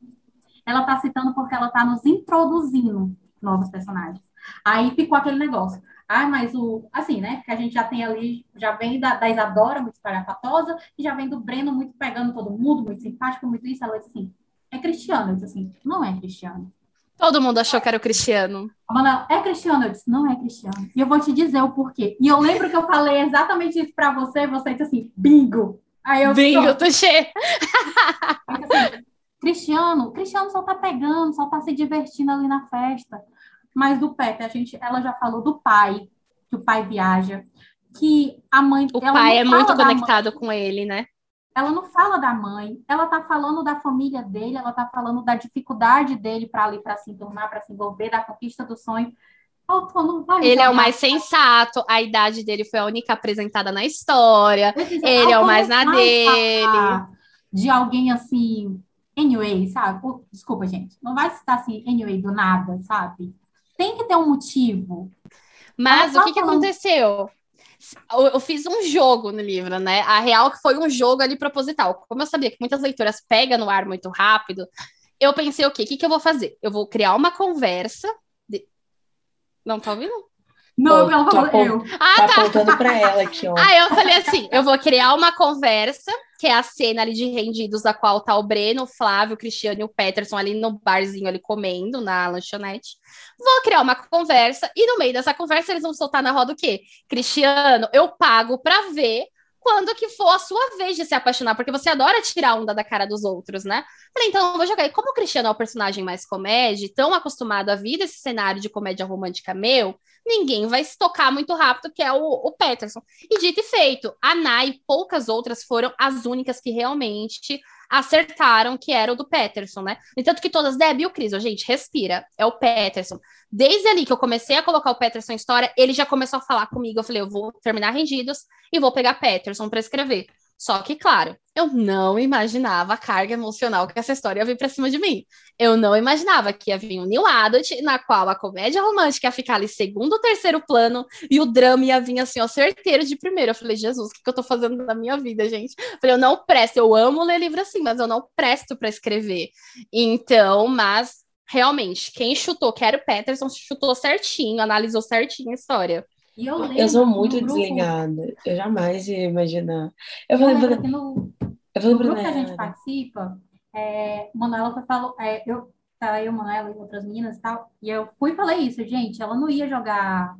S1: Ela está citando porque ela está nos introduzindo novos personagens. Aí ficou aquele negócio. Ah, mas o. Assim, né? Que a gente já tem ali, já vem da, da Isadora, muito espalhafatosa, e já vem do Breno, muito pegando todo mundo, muito simpático, muito isso. Ela disse assim: é cristiano. Eu disse assim: não é cristiano.
S3: Todo mundo achou que era o Cristiano.
S1: Manoel, é Cristiano? Eu disse, não é Cristiano. E eu vou te dizer o porquê. E eu lembro que eu falei exatamente isso para você, e você disse assim, bingo. Aí eu
S3: bingo, touché.
S1: Assim, Cristiano, Cristiano só tá pegando, só tá se divertindo ali na festa. Mas do Peter, a gente, ela já falou do pai, que o pai viaja, que a mãe.
S3: O pai é muito conectado mãe, com ele, né?
S1: Ela não fala da mãe, ela tá falando da família dele, ela tá falando da dificuldade dele para ali para se enturmar, para se envolver, da conquista do sonho.
S3: Ele é o mais sensato, a idade dele foi a única apresentada na história. ele é o mais na dele.
S1: De alguém assim, anyway, sabe? Desculpa, gente. Não vai citar assim, anyway, do nada, sabe? Tem que ter um motivo.
S3: Mas o que, que aconteceu? Eu, eu, fiz um jogo no livro, né? A real que foi um jogo ali proposital. Como eu sabia que muitas leituras pegam no ar muito rápido, eu pensei, o quê? O que, que eu vou fazer? Eu vou criar uma conversa. De... Não tá ouvindo?
S1: Não, ela falou eu.
S2: Ah, tá, tá apontando pra ela aqui, ó.
S3: Ah, eu falei assim: eu vou criar uma conversa, que é a cena ali de rendidos, da qual tá o Breno, o Flávio, o Cristiano e o Peterson ali no barzinho ali comendo na lanchonete. Vou criar uma conversa, e no meio dessa conversa eles vão soltar na roda o quê? Cristiano, eu pago pra ver quando que for a sua vez de se apaixonar, porque você adora tirar onda da cara dos outros, né? Falei, então vou jogar. E como o Cristiano é o personagem mais comédia, tão acostumado a vir desse cenário de comédia romântica meu, ninguém vai se tocar muito rápido, que é o, o Peterson. E dito e feito, a Nai e poucas outras foram as únicas que realmente acertaram que era o do Peterson, né? No entanto que todas, Deb e o Cris, gente, respira, é o Peterson. Desde ali que eu comecei a colocar o Peterson em história, ele já começou a falar comigo. Eu falei, eu vou terminar Rendidos e vou pegar Peterson para escrever. Só que, claro, eu não imaginava a carga emocional que essa história ia vir para cima de mim. Eu não imaginava que ia vir um New Adult, na qual a comédia romântica ia ficar ali segundo ou terceiro plano, e o drama ia vir assim, ó, certeiro de primeiro. Eu falei, Jesus, o que, que eu tô fazendo na minha vida, gente? Eu falei, eu não presto, eu amo ler livro assim, mas eu não presto para escrever. Então, mas realmente, quem chutou que era o Peterson, chutou certinho, analisou certinho a história.
S1: E eu,
S2: eu sou muito desligada. Eu jamais ia imaginar. Eu,
S1: eu falei, pra... no, eu falei no grupo que a gente participa, é, Manuela falou, é, eu, tá, eu, Manuela e outras meninas e tal, e eu fui e falei isso, gente, ela não ia jogar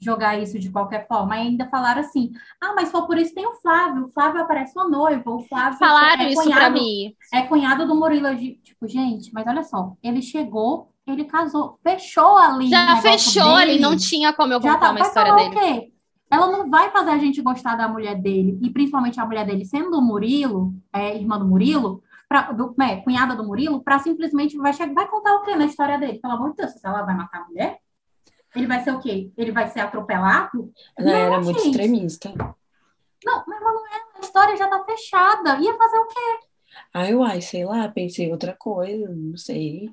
S1: jogar isso de qualquer forma. Aí ainda falaram assim: ah, mas só por isso tem o Flávio. O Flávio aparece uma noiva. O Flávio.
S3: Falaram é isso cunhado, pra mim.
S1: É cunhado do Murilo. De, tipo, gente, mas olha só, ele chegou, ele casou, fechou ali.
S3: Já fechou dele, ali, não tinha como eu contar tá, uma história dele. O quê?
S1: Ela não vai fazer a gente gostar da mulher dele, e principalmente a mulher dele sendo do Murilo, é, irmã do Murilo, pra, do, é, cunhada do Murilo, para simplesmente vai, chegar, vai contar o quê na história dele? Pelo amor de Deus, se ela vai matar a mulher? Ele vai ser o quê? Ele vai ser atropelado?
S2: Ela não, era muito extremista.
S1: Não, mas Manuela, a história já tá fechada. Ia fazer o quê?
S2: Ai, uai, sei lá, pensei outra coisa, não sei.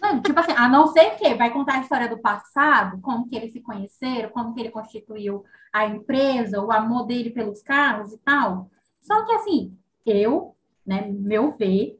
S1: Não, tipo assim, a não ser que vai contar a história do passado, como que eles se conheceram, como que ele constituiu a empresa, o amor dele pelos carros e tal. Só que assim, eu, né, meu ver,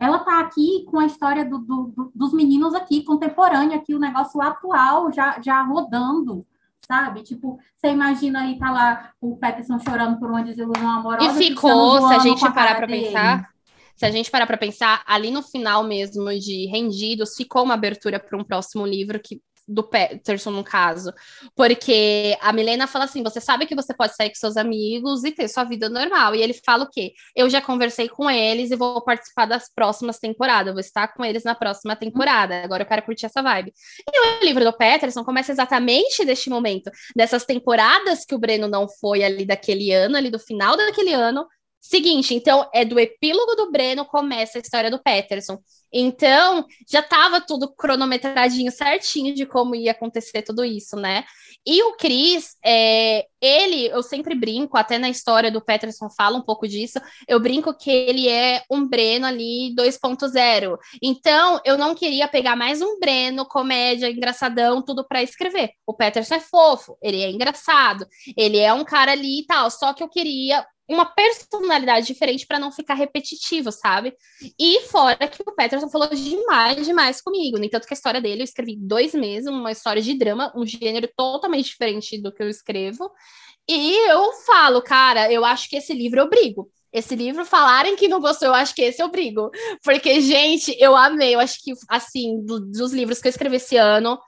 S1: ela tá aqui com a história do, do, do, dos meninos aqui, contemporânea aqui, o negócio atual já, já rodando, sabe? Tipo, você imagina aí, tá lá o Peterson chorando por uma desilusão amorosa.
S3: E ficou, se a gente parar para pensar, se a gente parar para pensar, ali no final mesmo de Rendidos, ficou uma abertura para um próximo livro que do Peterson, no caso. Porque a Milena fala assim: você sabe que você pode sair com seus amigos e ter sua vida normal. E ele fala o quê? Eu já conversei com eles e vou participar das próximas temporadas. vou estar com eles na próxima temporada. Agora eu quero curtir essa vibe. E o livro do Peterson começa exatamente deste momento, dessas temporadas que o Breno não foi ali daquele ano, ali do final daquele ano, Seguinte, então é do epílogo do Breno começa a história do Peterson. Então, já estava tudo cronometradinho certinho de como ia acontecer tudo isso, né? E o Chris, é, ele, eu sempre brinco, até na história do Peterson fala um pouco disso, eu brinco que ele é um Breno ali 2.0. Então, eu não queria pegar mais um Breno, comédia, engraçadão, tudo para escrever. O Peterson é fofo, ele é engraçado, ele é um cara ali e tal, só que eu queria uma personalidade diferente para não ficar repetitivo, sabe? E fora que o Peterson falou demais, demais comigo. No entanto, que a história dele eu escrevi dois meses, uma história de drama, um gênero totalmente diferente do que eu escrevo. E eu falo, cara, eu acho que esse livro eu brigo. Esse livro, falarem que não gostou, eu acho que esse eu brigo. Porque, gente, eu amei. Eu acho que, assim, do, dos livros que eu escrevi esse ano,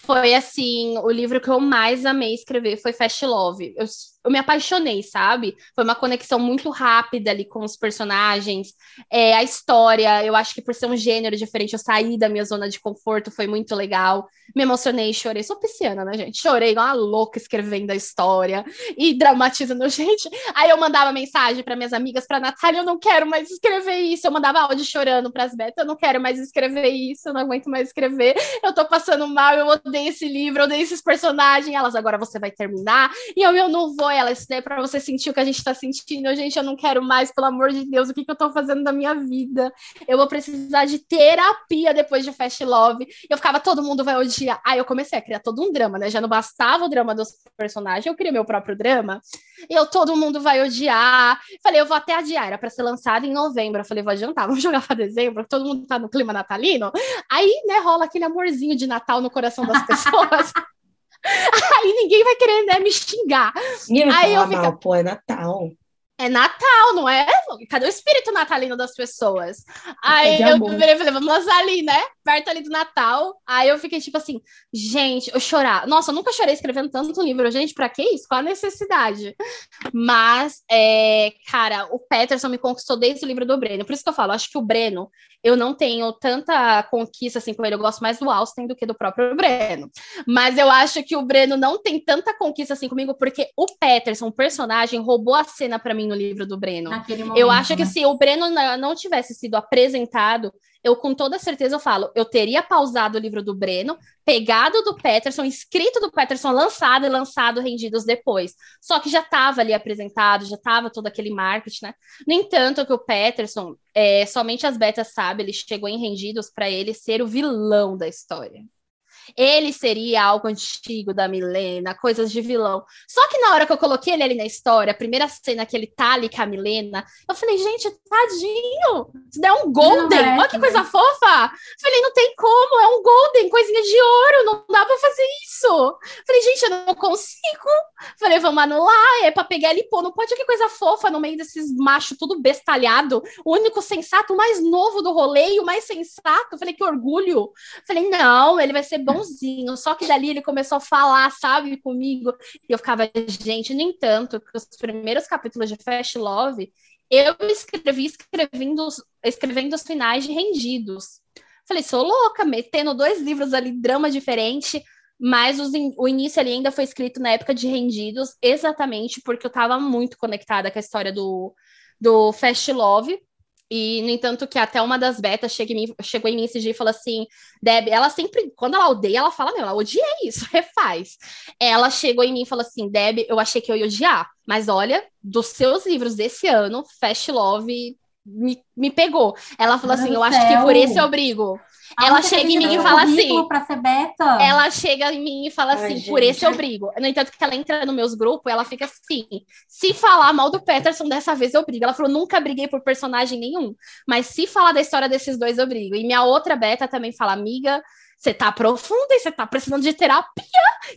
S3: foi, assim, o livro que eu mais amei escrever foi Fast Love. Eu eu me apaixonei, sabe? Foi uma conexão muito rápida ali com os personagens, é, a história, eu acho que por ser um gênero diferente, eu saí da minha zona de conforto, foi muito legal. Me emocionei, chorei. Sou pisciana, né, gente? Chorei igual uma louca escrevendo a história e dramatizando, gente. Aí eu mandava mensagem para minhas amigas, para Natália, eu não quero mais escrever isso. Eu mandava áudio chorando para as betas, eu não quero mais escrever isso, eu não aguento mais escrever. Eu tô passando mal, eu odeio esse livro, eu odeio esses personagens. Elas agora você vai terminar. E eu, eu não vou, ela, isso daí é pra você sentir o que a gente tá sentindo. Gente, eu não quero mais, pelo amor de Deus, o que, que eu tô fazendo da minha vida? Eu vou precisar de terapia depois de Fast Love. Eu ficava, todo mundo vai odiar. Aí eu comecei a criar todo um drama, né? Já não bastava o drama dos personagens, eu criei meu próprio drama. E eu, todo mundo vai odiar. Falei, eu vou até adiar, era pra ser lançado em novembro. Eu falei, vou adiantar, vamos jogar pra dezembro, todo mundo tá no clima natalino. Aí, né, rola aquele amorzinho de Natal no coração das pessoas. Aí ninguém vai querer né, me xingar.
S2: Ninguém vai Aí falar eu fico... mal, pô, é Natal.
S3: É Natal, não é? Cadê o espírito natalino das pessoas? Aí eu falei, vamos lançar ali, né? Perto ali do Natal. Aí eu fiquei tipo assim, gente, eu chorar. Nossa, eu nunca chorei escrevendo tanto livro, gente. Pra que isso? Qual a necessidade? Mas, é, cara, o Peterson me conquistou desde o livro do Breno. Por isso que eu falo, acho que o Breno, eu não tenho tanta conquista assim com ele. Eu gosto mais do Austin do que do próprio Breno. Mas eu acho que o Breno não tem tanta conquista assim comigo, porque o Peterson, o personagem, roubou a cena para mim no livro do Breno. Momento, eu acho que né? se o Breno não tivesse sido apresentado, eu com toda certeza eu falo, eu teria pausado o livro do Breno, pegado do Peterson, escrito do Peterson, lançado e lançado rendidos depois. Só que já estava ali apresentado, já estava todo aquele marketing, né? No entanto, que o Peterson, é, somente as betas sabem, ele chegou em rendidos para ele ser o vilão da história. Ele seria algo antigo da Milena, coisas de vilão. Só que na hora que eu coloquei ele ali na história, a primeira cena que ele tá ali com a Milena, eu falei, gente, tadinho! Isso daí é um Golden! Não, é, Olha que coisa fofa! Falei, não tem como, é um Golden, coisinha de ouro, não dá pra fazer isso! Falei, gente, eu não consigo! Falei, vamos anular, é pra pegar ele e pôr, não pode que coisa fofa no meio desses machos tudo bestalhado, o único sensato, o mais novo do rolê o mais sensato. Falei, que orgulho! Falei, não, ele vai ser bom Só que dali ele começou a falar, sabe, comigo. E eu ficava, gente, nem tanto, que os primeiros capítulos de Fast Love, eu escrevi escrevendo, escrevendo os finais de rendidos. Falei, sou louca, metendo dois livros ali, drama diferente, mas os, o início ali ainda foi escrito na época de rendidos, exatamente porque eu estava muito conectada com a história do, do Fast Love. E, no entanto, que até uma das betas chegou em mim, chegou em mim esse dia e falou assim: Deb, ela sempre, quando ela odeia, ela fala, meu, ela odiei isso, refaz. Ela chegou em mim e falou assim: Deb, eu achei que eu ia odiar, mas olha, dos seus livros desse ano, Fast Love me, me pegou. Ela falou Meu assim: eu céu. acho que por esse eu brigo ela chega em mim e fala assim.
S1: Pra ser beta.
S3: Ela chega em mim e fala Ai, assim, gente. por esse eu brigo. No entanto, que ela entra nos meus grupos, ela fica assim: se falar mal do Peterson dessa vez eu brigo. Ela falou: nunca briguei por personagem nenhum, mas se falar da história desses dois eu brigo. E minha outra beta também fala: amiga, você tá profunda e você tá precisando de terapia.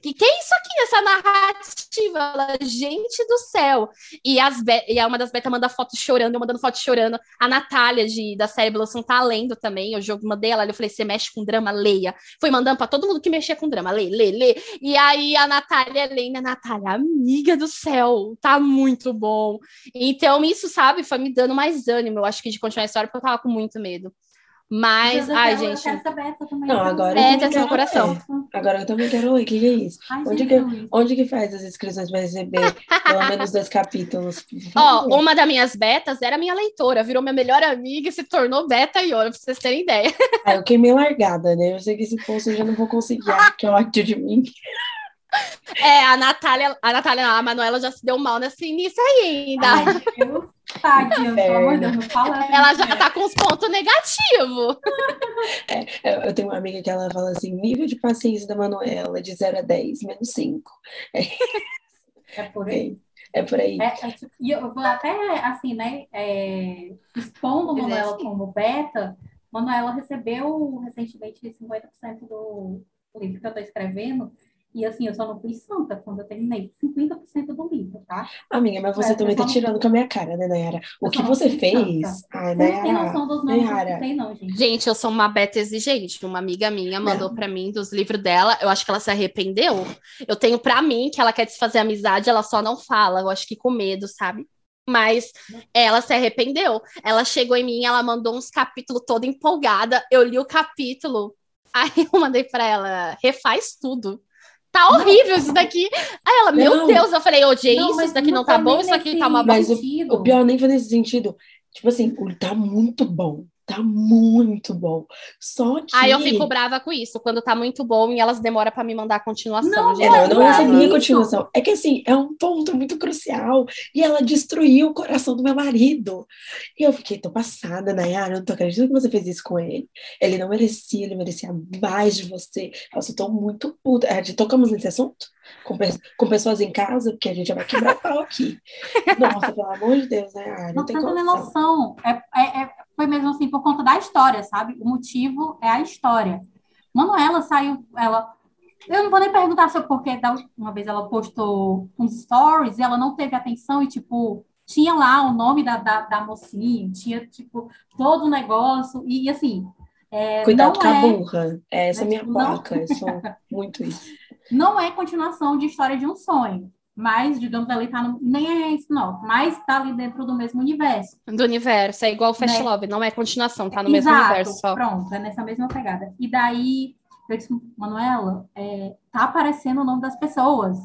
S3: Que que é isso aqui, essa narrativa? Gente do céu. E, as e uma das betas manda foto chorando, eu mandando foto chorando. A Natália, de, da série Blossom, tá lendo também. Eu jogo, mandei ela, eu falei, você mexe com drama? Leia. Fui mandando pra todo mundo que mexia com drama. Lê, lê, lê. E aí a Natália lendo, a Natália, amiga do céu, tá muito bom. Então isso, sabe, foi me dando mais ânimo, eu acho que de continuar a história, porque eu tava com muito medo. Mas, ai, gente.
S2: Não, agora
S3: é, eu também coração.
S2: Agora eu também quero ler. O que, que é isso? Ai, onde, que, onde que faz as inscrições para receber pelo menos dois capítulos?
S3: Ó, oh, uma das minhas betas era minha leitora, virou minha melhor amiga e se tornou beta e olha, pra vocês terem ideia.
S2: Ah, eu queimei largada, né? Eu sei que esse post eu já não vou conseguir, que é ódio de mim.
S3: É, a Natália, a Natália, a Manuela já se deu mal nesse início ainda. Ai,
S1: Deus. Pelo amor de Deus,
S3: assim, Ela já tá com os pontos negativos.
S2: É, eu tenho uma amiga que ela fala assim: nível de paciência da Manuela de 0 a 10, menos 5.
S1: É, é por aí.
S2: É por aí.
S1: É, é, tipo, e eu vou até, assim, né, é, expondo Manuela como beta, Manuela recebeu recentemente 50% do livro que eu estou escrevendo, E assim, eu só não fui santa quando eu terminei 50% do livro, tá?
S2: Amiga, mas você é, também tá tirando com a minha cara, né, Nayara? O que você fez?
S1: Ai, Nayara. Não tem noção dos Nayara. Tem, não, gente.
S3: Gente, eu sou uma beta exigente. Uma amiga minha mandou para mim dos livros dela. Eu acho que ela se arrependeu. Eu tenho para mim que ela quer desfazer amizade, ela só não fala. Eu acho que com medo, sabe? Mas ela se arrependeu. Ela chegou em mim, ela mandou uns capítulos toda empolgada. Eu li o capítulo. Aí eu mandei para ela, refaz tudo tá horrível isso daqui. Aí ela, meu não, Deus, eu falei, odiei não, isso, isso daqui não tá bom, isso aqui tá uma
S2: Mas o, o, pior nem foi nesse sentido. Tipo assim, tá muito bom tá muito bom. Só que.
S3: Aí eu fico brava com isso, quando tá muito bom e elas demoram para me mandar a continuação.
S2: Não, gente. É, não, eu não recebi a continuação. É que assim, é um ponto muito crucial. E ela destruiu o coração do meu marido. E eu fiquei, tô passada, Nayara, eu não tô acreditando que você fez isso com ele. Ele não merecia, ele merecia mais de você. Nossa, eu tô muito puta. É, tocamos nesse assunto? Com, com, pessoas em casa, porque a gente vai quebrar pau aqui. Nossa, pelo amor de Deus, né? Ah, não, não tem tá
S1: noção. É, é, é, foi mesmo assim por conta da história, sabe? O motivo é a história. Manuela saiu, ela. Eu não vou nem perguntar sobre porquê. Uma vez ela postou uns stories e ela não teve atenção e, tipo, tinha lá o nome da, da, da mocinha, tinha, tipo, todo o negócio. E, assim. É,
S2: Cuidado com a é, burra. É essa é minha tipo, placa. Não... Eu sou muito isso.
S1: Não é continuação de história de um sonho mas, digamos, ali tá no, nem é spin-off, mas tá ali dentro do mesmo universo.
S3: Do universo, é igual o Fast né? Love, não é continuação, tá no Exato, mesmo universo só.
S1: pronto, é nessa mesma pegada. E daí, eu disse, Manuela, é, tá aparecendo o nome das pessoas,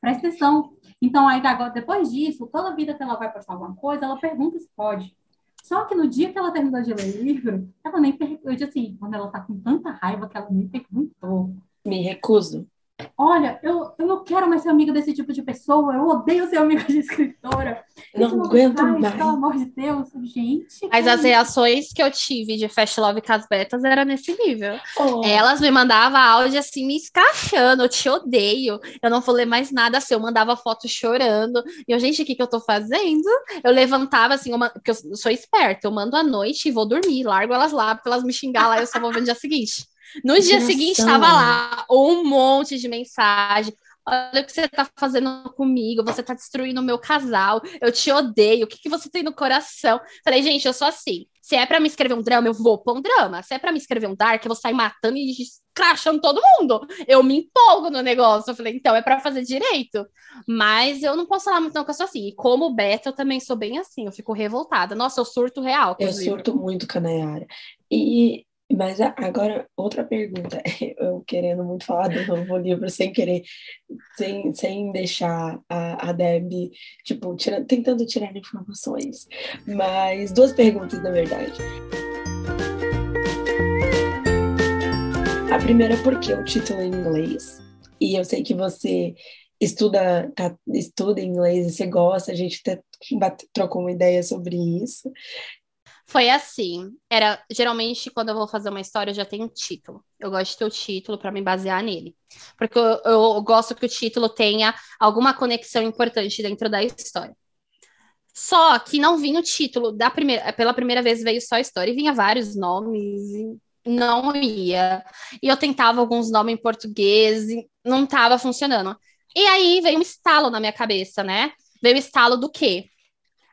S1: presta atenção. Então, aí, agora, depois disso, toda vida que ela vai postar alguma coisa, ela pergunta se pode. Só que no dia que ela terminou de ler o livro, ela nem perguntou, eu disse assim, quando ela tá com tanta raiva que ela nem perguntou.
S2: Me recuso.
S1: Olha, eu, eu não quero mais ser amiga desse tipo de pessoa, eu odeio ser amiga de escritora.
S2: Não, não aguento faz, mais.
S1: Pelo amor de Deus, gente.
S3: Mas as reações que eu tive de Fast Love com as betas era nesse nível. Oh. Elas me mandavam áudio assim, me escachando, eu te odeio, eu não vou ler mais nada assim. Eu mandava foto chorando. E eu, gente, o que, que eu tô fazendo? Eu levantava assim, uma, porque eu sou esperta, eu mando à noite e vou dormir, largo elas lá pra elas me xingar lá e eu só vou ver no dia seguinte. No dia seguinte, estava lá um monte de mensagem. Olha o que você está fazendo comigo, você está destruindo o meu casal, eu te odeio, o que, que você tem no coração? Falei, gente, eu sou assim. Se é para me escrever um drama, eu vou pôr um drama. Se é para me escrever um dark, eu vou sair matando e crachando todo mundo. Eu me empolgo no negócio. Eu falei, então é para fazer direito. Mas eu não posso falar muito não que eu sou assim. E como beta, eu também sou bem assim. Eu fico revoltada. Nossa, eu surto real.
S2: Eu surto muito, Canaiara. E mas agora, outra pergunta. Eu querendo muito falar do novo livro sem querer, sem, sem deixar a, a Deb, tipo, tira, tentando tirar informações. Mas duas perguntas, na verdade. A primeira, por que o título em inglês? E eu sei que você estuda, tá, estuda inglês e você gosta, a gente até trocou uma ideia sobre isso.
S3: Foi assim. Era geralmente quando eu vou fazer uma história, eu já tenho um título. Eu gosto de ter o título para me basear nele. Porque eu, eu, gosto que o título tenha alguma conexão importante dentro da história. Só que não vinha o título da primeira, pela primeira vez veio só a história e vinha vários nomes e não ia. E eu tentava alguns nomes em português e não estava funcionando. E aí veio um estalo na minha cabeça, né? Veio o estalo do quê?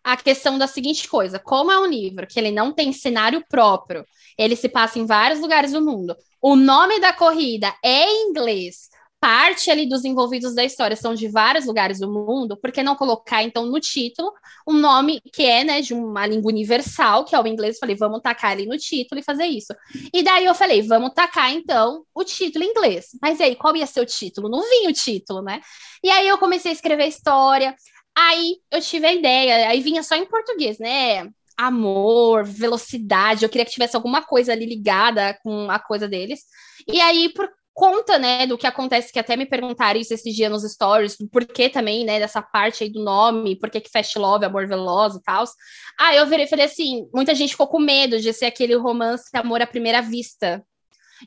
S3: A questão da seguinte coisa: como é um livro que ele não tem cenário próprio, ele se passa em vários lugares do mundo. O nome da corrida é em inglês. Parte ali dos envolvidos da história são de vários lugares do mundo, por que não colocar então no título um nome que é né, de uma língua universal, que é o inglês? Falei, vamos tacar ali no título e fazer isso. E daí eu falei, vamos tacar então o título em inglês. Mas aí, qual ia ser o título? Não vinha o título, né? E aí eu comecei a escrever a história. Aí eu tive a ideia, aí vinha só em português, né? Amor, velocidade, eu queria que tivesse alguma coisa ali ligada com a coisa deles. E aí, por conta, né, do que acontece, que até me perguntaram isso esses dias nos stories, por que também, né, dessa parte aí do nome, por que Fast Love, Amor Veloz e tal. Ah, eu virei, falei assim, muita gente ficou com medo de ser aquele romance Amor à Primeira Vista,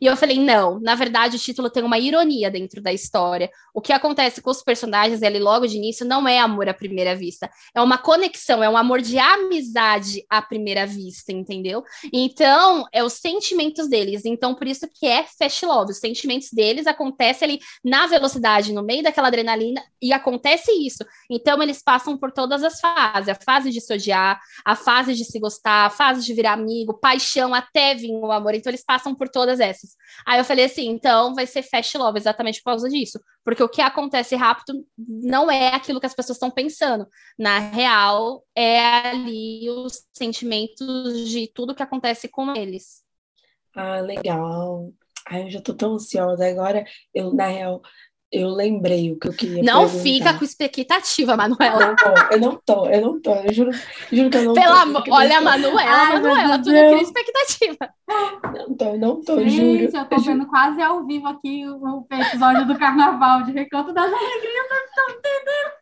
S3: E eu falei, não, na verdade o título tem uma ironia dentro da história. O que acontece com os personagens ali logo de início não é amor à primeira vista, é uma conexão, é um amor de amizade à primeira vista, entendeu? Então, é os sentimentos deles. Então, por isso que é fast love. Os sentimentos deles acontecem ali na velocidade, no meio daquela adrenalina, e acontece isso. Então, eles passam por todas as fases: a fase de se odiar, a fase de se gostar, a fase de virar amigo, paixão, até vir o amor. Então, eles passam por todas essas. Aí eu falei assim: então vai ser fast love, exatamente por causa disso. Porque o que acontece rápido não é aquilo que as pessoas estão pensando. Na real, é ali os sentimentos de tudo que acontece com eles.
S2: Ah, legal. Ai, eu já tô tão ansiosa. Agora, eu, na real, eu lembrei o que eu queria
S3: Não
S2: perguntar.
S3: fica com expectativa, Manuela.
S2: Não, eu não tô, eu não tô. Eu juro, juro que eu não
S3: Pelo
S2: tô.
S3: amor, olha a Manuela, Ai, Manuela, tu não cria expectativa.
S2: Não tô, não tô,
S1: Gente,
S2: juro.
S1: eu tô eu vendo quase ao vivo aqui o, episódio do Carnaval de Recanto das Alegrias, não tô entendendo.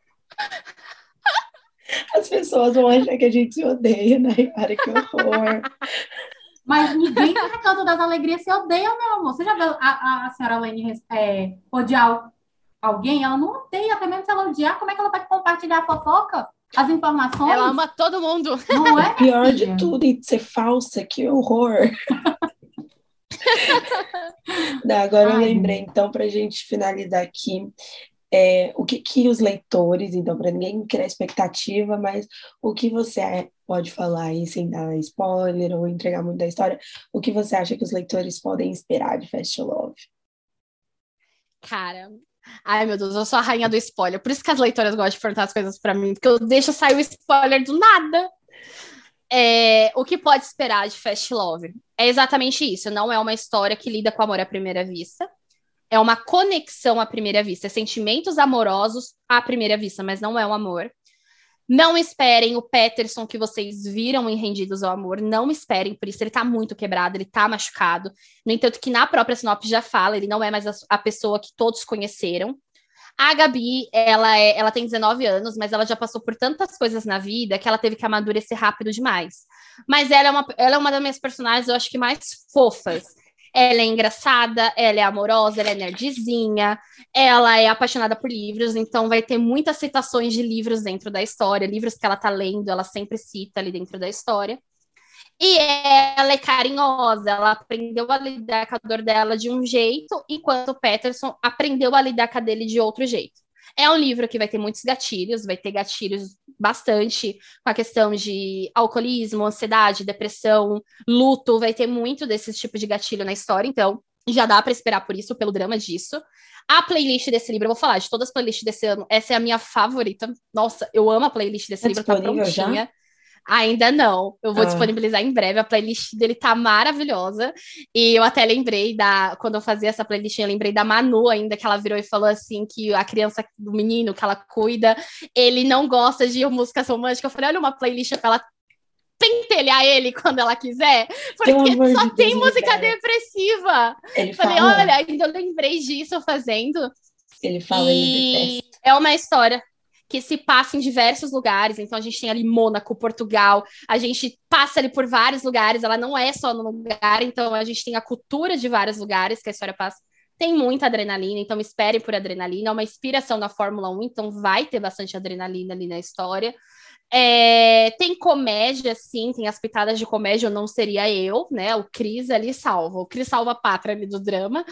S2: As pessoas vão achar que a gente se odeia, né? Cara, que horror.
S1: Mas ninguém no Recanto das Alegrias se odeia, meu amor. Você já viu a, a senhora Lene é, odiar alguém, ela não odeia, até mesmo se ela odiar, como é que ela vai compartilhar a fofoca? As informações?
S3: Ela ama todo mundo.
S1: Não é?
S2: Pior
S1: filha?
S2: de tudo, e ser falsa, que horror. não, agora Ai. eu lembrei, então, para a gente finalizar aqui, é, o que, que os leitores, então, para ninguém criar expectativa, mas o que você pode falar aí sem dar spoiler ou entregar muito da história, o que você acha que os leitores podem esperar de Fast Love?
S3: Cara, Ai, meu Deus, eu sou a rainha do spoiler. Por isso que as leitoras gostam de perguntar as coisas para mim, porque eu deixo sair o spoiler do nada. É, o que pode esperar de Fast Love? É exatamente isso. Não é uma história que lida com amor à primeira vista. É uma conexão à primeira vista. É sentimentos amorosos à primeira vista, mas não é um amor. Não esperem o Peterson que vocês viram em Rendidos ao Amor. Não esperem, por isso ele tá muito quebrado, ele tá machucado. No entanto, que na própria sinopse já fala, ele não é mais a, a pessoa que todos conheceram. A Gabi, ela, é, ela tem 19 anos, mas ela já passou por tantas coisas na vida que ela teve que amadurecer rápido demais. Mas ela é uma, ela é uma das minhas personagens, eu acho que mais fofas. Ela é engraçada, ela é amorosa, ela é nerdzinha, ela é apaixonada por livros, então vai ter muitas citações de livros dentro da história, livros que ela tá lendo, ela sempre cita ali dentro da história. E ela é carinhosa, ela aprendeu a lidar com a dor dela de um jeito, enquanto o Peterson aprendeu a lidar com a dele de outro jeito. É um livro que vai ter muitos gatilhos, vai ter gatilhos bastante com a questão de alcoolismo, ansiedade, depressão, luto, vai ter muito desses tipos de gatilho na história, então já dá para esperar por isso, pelo drama disso. A playlist desse livro, eu vou falar de todas as playlists desse ano, essa é a minha favorita. Nossa, eu amo a playlist desse é livro, tá prontinha. Já? Ainda não. Eu vou ah. disponibilizar em breve. A playlist dele tá maravilhosa. E eu até lembrei da. Quando eu fazia essa playlist, eu lembrei da Manu ainda, que ela virou e falou assim: que a criança, o menino que ela cuida, ele não gosta de músicas românticas. Eu falei: olha uma playlist pra ela pentelhar ele quando ela quiser, porque só de tem Deus música depressiva.
S2: Ele
S3: Falei,
S2: fala.
S3: olha, ainda eu lembrei disso fazendo.
S2: Ele fala,
S3: e
S2: ele
S3: é uma história que se passa em diversos lugares. Então a gente tem ali Mônaco, Portugal, a gente passa ali por vários lugares, ela não é só no lugar, então a gente tem a cultura de vários lugares que a história passa. Tem muita adrenalina, então espere por adrenalina. É uma inspiração na Fórmula 1, então vai ter bastante adrenalina ali na história. É, tem comédia, sim, tem as pitadas de comédia, não seria eu, né? O Cris ali salva, o Cris salva a pátria ali do drama.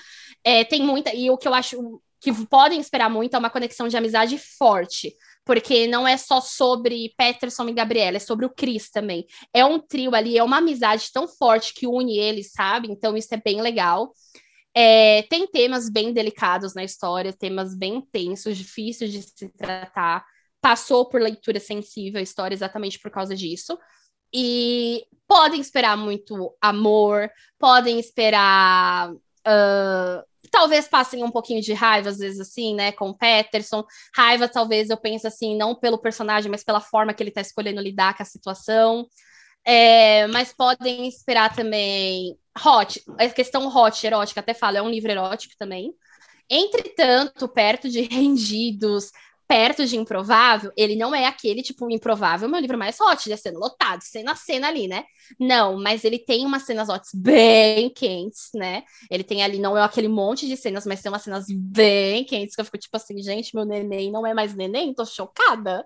S3: É, tem muita, e o que eu acho que podem esperar muito é uma conexão de amizade forte, porque não é só sobre Peterson e Gabriela, é sobre o Chris também. É um trio ali, é uma amizade tão forte que une eles, sabe? Então isso é bem legal. É, tem temas bem delicados na história, temas bem tensos, difíceis de se tratar. Passou por leitura sensível a história exatamente por causa disso. E podem esperar muito amor, podem esperar. Uh, talvez passem um pouquinho de raiva, às vezes, assim, né, com o Peterson. Raiva, talvez, eu pense assim, não pelo personagem, mas pela forma que ele tá escolhendo lidar com a situação. É, mas podem esperar também hot, a questão hot, erótica, até falo, é um livro erótico também. Entretanto, perto de rendidos, perto de Improvável, ele não é aquele tipo Improvável, meu livro mais hot, já sendo lotado, cena a cena ali, né? Não, mas ele tem umas cenas hot bem quentes, né? Ele tem ali, não é aquele monte de cenas, mas tem umas cenas bem quentes que eu fico tipo assim, gente, meu neném não é mais neném, tô chocada.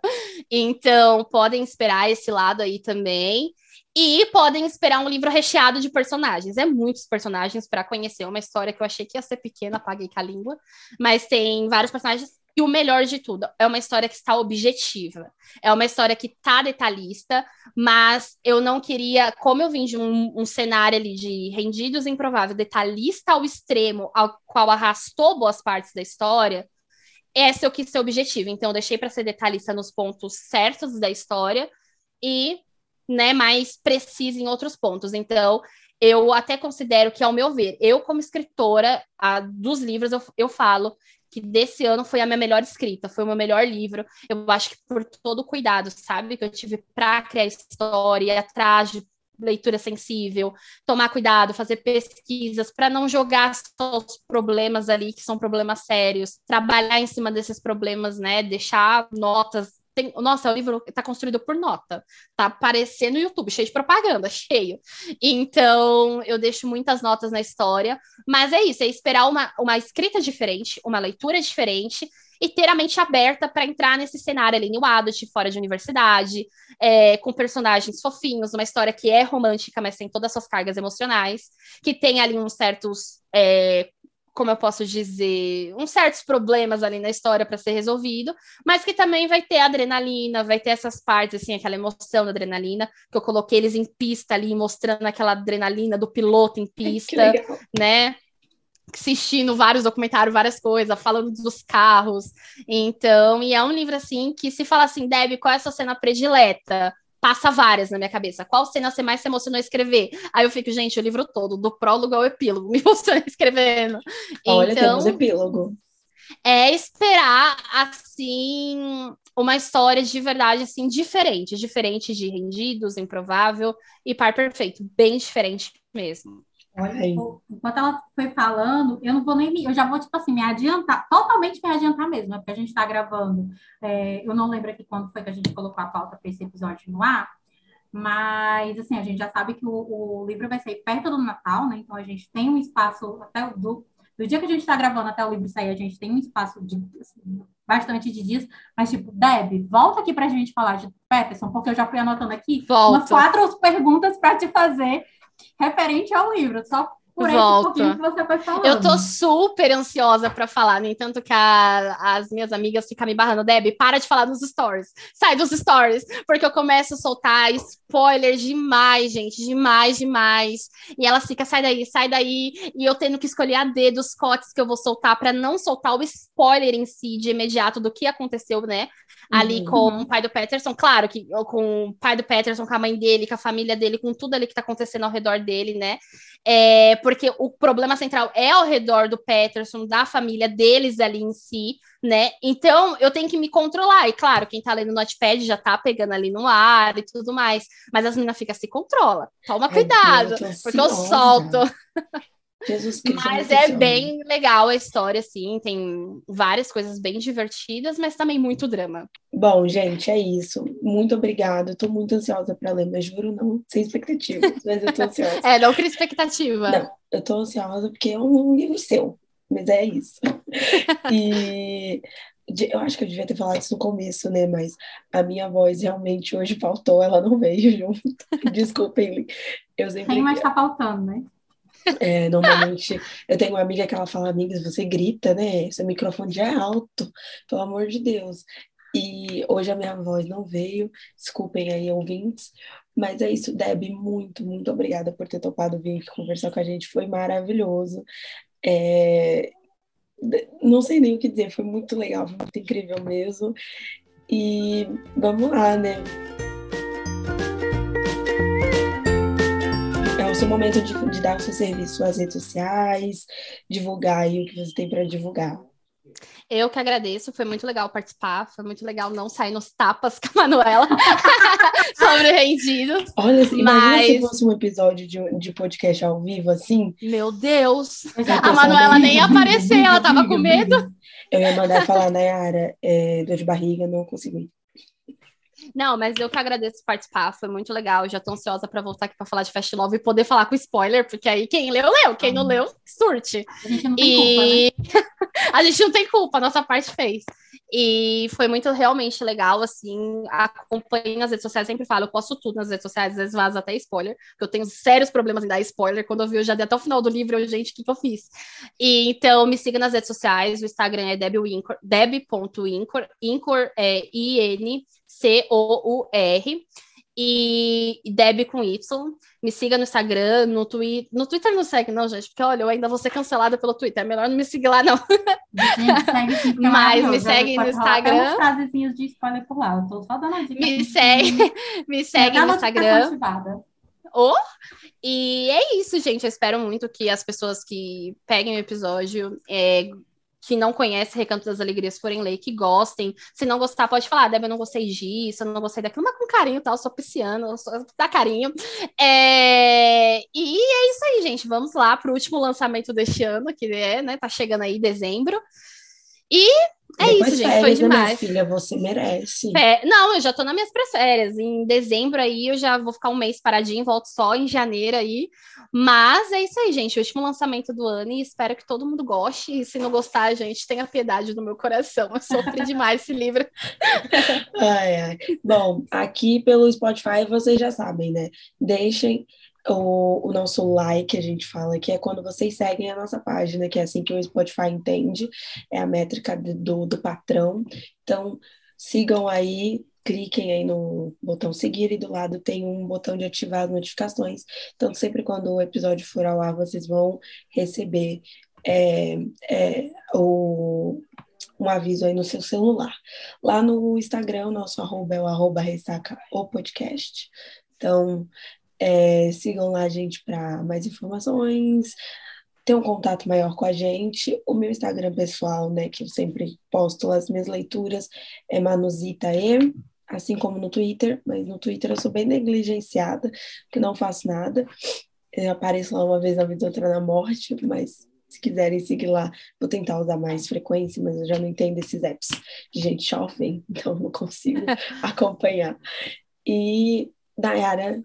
S3: Então, podem esperar esse lado aí também. E podem esperar um livro recheado de personagens. É muitos personagens para conhecer uma história que eu achei que ia ser pequena, paguei com a língua, mas tem vários personagens. E o melhor de tudo, é uma história que está objetiva. É uma história que está detalhista, mas eu não queria, como eu vim de um, um cenário ali de rendidos improvável, detalhista ao extremo, ao qual arrastou boas partes da história, esse eu quis ser objetivo. Então, eu deixei para ser detalhista nos pontos certos da história e né, mais precisa em outros pontos. Então, eu até considero que, ao meu ver, eu, como escritora a, dos livros, eu, eu falo que desse ano foi a minha melhor escrita, foi o meu melhor livro. Eu acho que por todo o cuidado, sabe, que eu tive para criar história, atrás de leitura sensível, tomar cuidado, fazer pesquisas para não jogar só os problemas ali que são problemas sérios, trabalhar em cima desses problemas, né, deixar notas tem, nossa, o livro está construído por nota. Tá aparecendo no YouTube, cheio de propaganda, cheio. Então, eu deixo muitas notas na história. Mas é isso, é esperar uma, uma escrita diferente, uma leitura diferente e ter a mente aberta para entrar nesse cenário ali New Adult, fora de universidade, é, com personagens fofinhos, uma história que é romântica, mas tem todas as suas cargas emocionais, que tem ali uns certos é, como eu posso dizer, uns certos problemas ali na história para ser resolvido, mas que também vai ter adrenalina, vai ter essas partes, assim, aquela emoção da adrenalina, que eu coloquei eles em pista ali, mostrando aquela adrenalina do piloto em pista, né? Assistindo vários documentários, várias coisas, falando dos carros. Então, e é um livro assim que se fala assim, Deb, qual é a sua cena predileta? Passa várias na minha cabeça. Qual cena você mais se emocionou escrever? Aí eu fico, gente, o livro todo, do prólogo ao epílogo, me emocionei escrevendo.
S2: Olha, então, temos epílogo.
S3: É esperar, assim, uma história de verdade, assim, diferente. Diferente de Rendidos, Improvável e Par Perfeito. Bem diferente mesmo.
S1: Olha aí. Enquanto ela foi falando, eu não vou nem me, eu já vou, tipo assim, me adiantar, totalmente me adiantar mesmo, né? Porque a gente está gravando. É, eu não lembro aqui quando foi que a gente colocou a pauta para esse episódio no ar, mas assim, a gente já sabe que o, o, livro vai sair perto do Natal, né? Então a gente tem um espaço até do, do dia que a gente está gravando até o livro sair, a gente tem um espaço de assim, bastante de dias, mas tipo, Deb, volta aqui para a gente falar de Peterson, porque eu já fui anotando aqui Volto. umas quatro perguntas para te fazer referente ao livro, só por Volto. que você foi falando.
S3: Eu tô super ansiosa para falar, nem tanto que a, as minhas amigas ficam me barrando, Deb, para de falar nos stories, sai dos stories, porque eu começo a soltar spoiler demais, gente, demais, demais. E ela fica, sai daí, sai daí, e eu tendo que escolher a D dos cotes que eu vou soltar para não soltar o spoiler em si de imediato do que aconteceu, né? ali uhum. com o pai do Peterson, claro que com o pai do Peterson, com a mãe dele, com a família dele, com tudo ali que tá acontecendo ao redor dele, né? É, porque o problema central é ao redor do Peterson, da família deles ali em si, né? Então eu tenho que me controlar. E claro, quem tá lendo no notepad já tá pegando ali no ar e tudo mais, mas as meninas ficam se controla. Toma cuidado, porque eu solto. Jesus Cristo. Mas é bem legal a história, assim, tem várias coisas bem divertidas, mas também muito drama.
S2: Bom, gente, é isso. Muito obrigada. Estou muito ansiosa para ler, mas juro não, sem expectativa, mas eu tô ansiosa.
S3: é, não cria expectativa.
S2: Não, eu tô ansiosa porque é um livro seu, mas é isso. e eu acho que eu devia ter falado isso no começo, né? Mas a minha voz realmente hoje faltou, ela não veio junto. Desculpem. Eu sempre...
S1: Tem, mas tá faltando, né?
S2: É, normalmente eu tenho uma amiga que ela fala, amigas, você grita, né? Seu microfone já é alto, pelo amor de Deus. E hoje a minha voz não veio, desculpem aí, ouvintes, mas é isso, Deb, muito, muito obrigada por ter topado vir aqui conversar com a gente, foi maravilhoso. É... Não sei nem o que dizer, foi muito legal, foi muito incrível mesmo. E vamos lá, né? Seu momento de, de dar o seu serviço às redes sociais, divulgar aí o que você tem para divulgar.
S3: Eu que agradeço, foi muito legal participar, foi muito legal não sair nos tapas com a Manuela sobre rendido.
S2: Olha, assim, mas... imagina se fosse um episódio de, de podcast ao vivo, assim.
S3: Meu Deus! A Manuela nem ia aparecer, ela tava com medo.
S2: Eu ia mandar falar, Nayara, é, dor de barriga, não consigo ir.
S3: Não, mas eu que agradeço participar, foi muito legal. já tô ansiosa para voltar aqui para falar de Fast Love e poder falar com spoiler, porque aí quem leu, leu, quem não leu, surte.
S1: A gente não tem e... culpa, né?
S3: a gente não tem culpa, a nossa parte fez. E foi muito realmente legal, assim, acompanhe nas redes sociais, sempre falo, eu posto tudo nas redes sociais, às vezes vaza até spoiler, porque eu tenho sérios problemas em dar spoiler, quando eu vi, eu já dei até o final do livro, eu, gente, o que, que eu fiz? E, então, me siga nas redes sociais, o Instagram é deb.incor, deb.incor, incor é I-N-C-O-U-R, e Deb com Y. Me siga no Instagram, no Twitter. No Twitter não segue, não, gente, porque olha, eu ainda vou ser cancelada pelo Twitter. É melhor não me seguir lá, não.
S1: Gente, segue sim, é
S3: Mas me segue no Instagram.
S1: frasezinhos de spoiler por lá. Eu tô só dando a dica.
S3: Me segue, me segue no Instagram. Oh, e é isso, gente. Eu espero muito que as pessoas que peguem o episódio é, que não conhece Recanto das Alegrias forem ler, que gostem. Se não gostar, pode falar, Débora, eu não gostei disso, eu não gostei daquilo, mas com carinho, tal, sou pisciano, sou, dá carinho. É... E é isso aí, gente. Vamos lá para o último lançamento deste ano, que é, né, tá chegando aí dezembro. E é Depois isso, gente. Foi demais. Né, minha
S2: filha, você merece.
S3: É, não, eu já tô nas minhas férias. Em dezembro aí eu já vou ficar um mês paradinho, volto só em janeiro aí. Mas é isso aí, gente. O último lançamento do ano e espero que todo mundo goste. E se não gostar, gente, tenha piedade do meu coração. Eu sofri demais esse livro.
S2: ai, ai. Bom, aqui pelo Spotify vocês já sabem, né? Deixem o, o nosso like, a gente fala, que é quando vocês seguem a nossa página, que é assim que o Spotify entende, é a métrica do, do patrão. Então, sigam aí, cliquem aí no botão seguir e do lado tem um botão de ativar as notificações. Então, sempre quando o episódio for ao ar, vocês vão receber é, é, o, um aviso aí no seu celular. Lá no Instagram, nosso arroba é o arroba ressaca o podcast. Então, é, sigam lá a gente para mais informações, ter um contato maior com a gente. O meu Instagram pessoal, né, que eu sempre posto as minhas leituras, é manuzitae, assim como no Twitter, mas no Twitter eu sou bem negligenciada, que não faço nada. Eu apareço lá uma vez na vida, outra na morte, mas se quiserem seguir lá, vou tentar usar mais frequência, mas eu já não entendo esses apps de gente jovem, então não consigo acompanhar. E Nayara,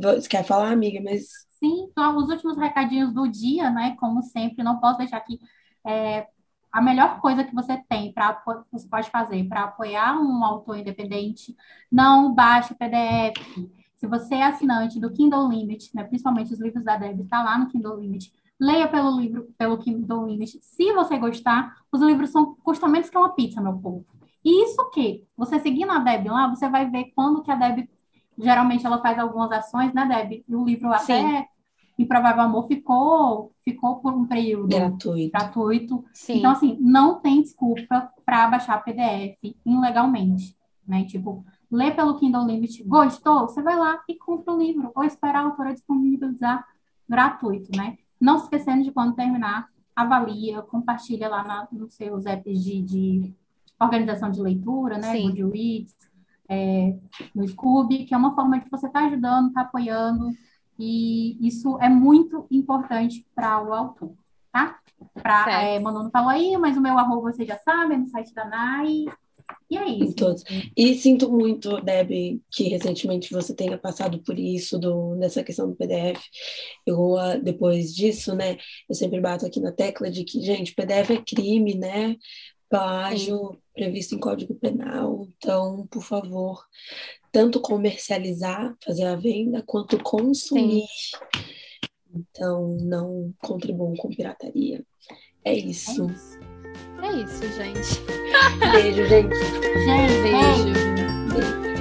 S2: você quer falar, amiga? Mas.
S1: Sim, então, os últimos recadinhos do dia, né? Como sempre, não posso deixar aqui. É, a melhor coisa que você tem para você pode fazer para apoiar um autor independente, não baixe PDF. Se você é assinante do Kindle Limit, né, principalmente os livros da Deb, está lá no Kindle Limit, leia pelo livro, pelo Kindle Limit. Se você gostar, os livros são custam menos que uma pizza, meu povo. E isso que você seguindo a Deb lá, você vai ver quando que a Deb geralmente ela faz algumas ações, né, Deb? E o livro até Improvável Amor ficou, ficou por um período
S2: gratuito.
S1: gratuito. Então, assim, não tem desculpa para baixar PDF ilegalmente, né? Tipo, lê pelo Kindle Limit, gostou? Você vai lá e compra o livro, ou esperar a autora disponibilizar gratuito, né? Não se esquecendo de quando terminar, avalia, compartilha lá na, nos seus apps de, de organização de leitura, né? Sim. Goodreads, é, no Scooby, que é uma forma de você estar tá ajudando, estar tá apoiando, e isso é muito importante para o autor, tá? Para é, Manu falou aí, mas o meu arroba você já sabe, é no site da NAI. E é isso.
S2: Todos. E sinto muito, Deb, que recentemente você tenha passado por isso, do, dessa questão do PDF. Eu, ah, depois disso, né, eu sempre bato aqui na tecla de que, gente, PDF é crime, né? Plágio. Previsto em Código Penal. Então, por favor, tanto comercializar, fazer a venda, quanto consumir. Sim. Então, não contribuam com pirataria. É isso.
S3: É isso, é isso gente.
S2: Beijo, gente.
S1: Gente, beijo. beijo.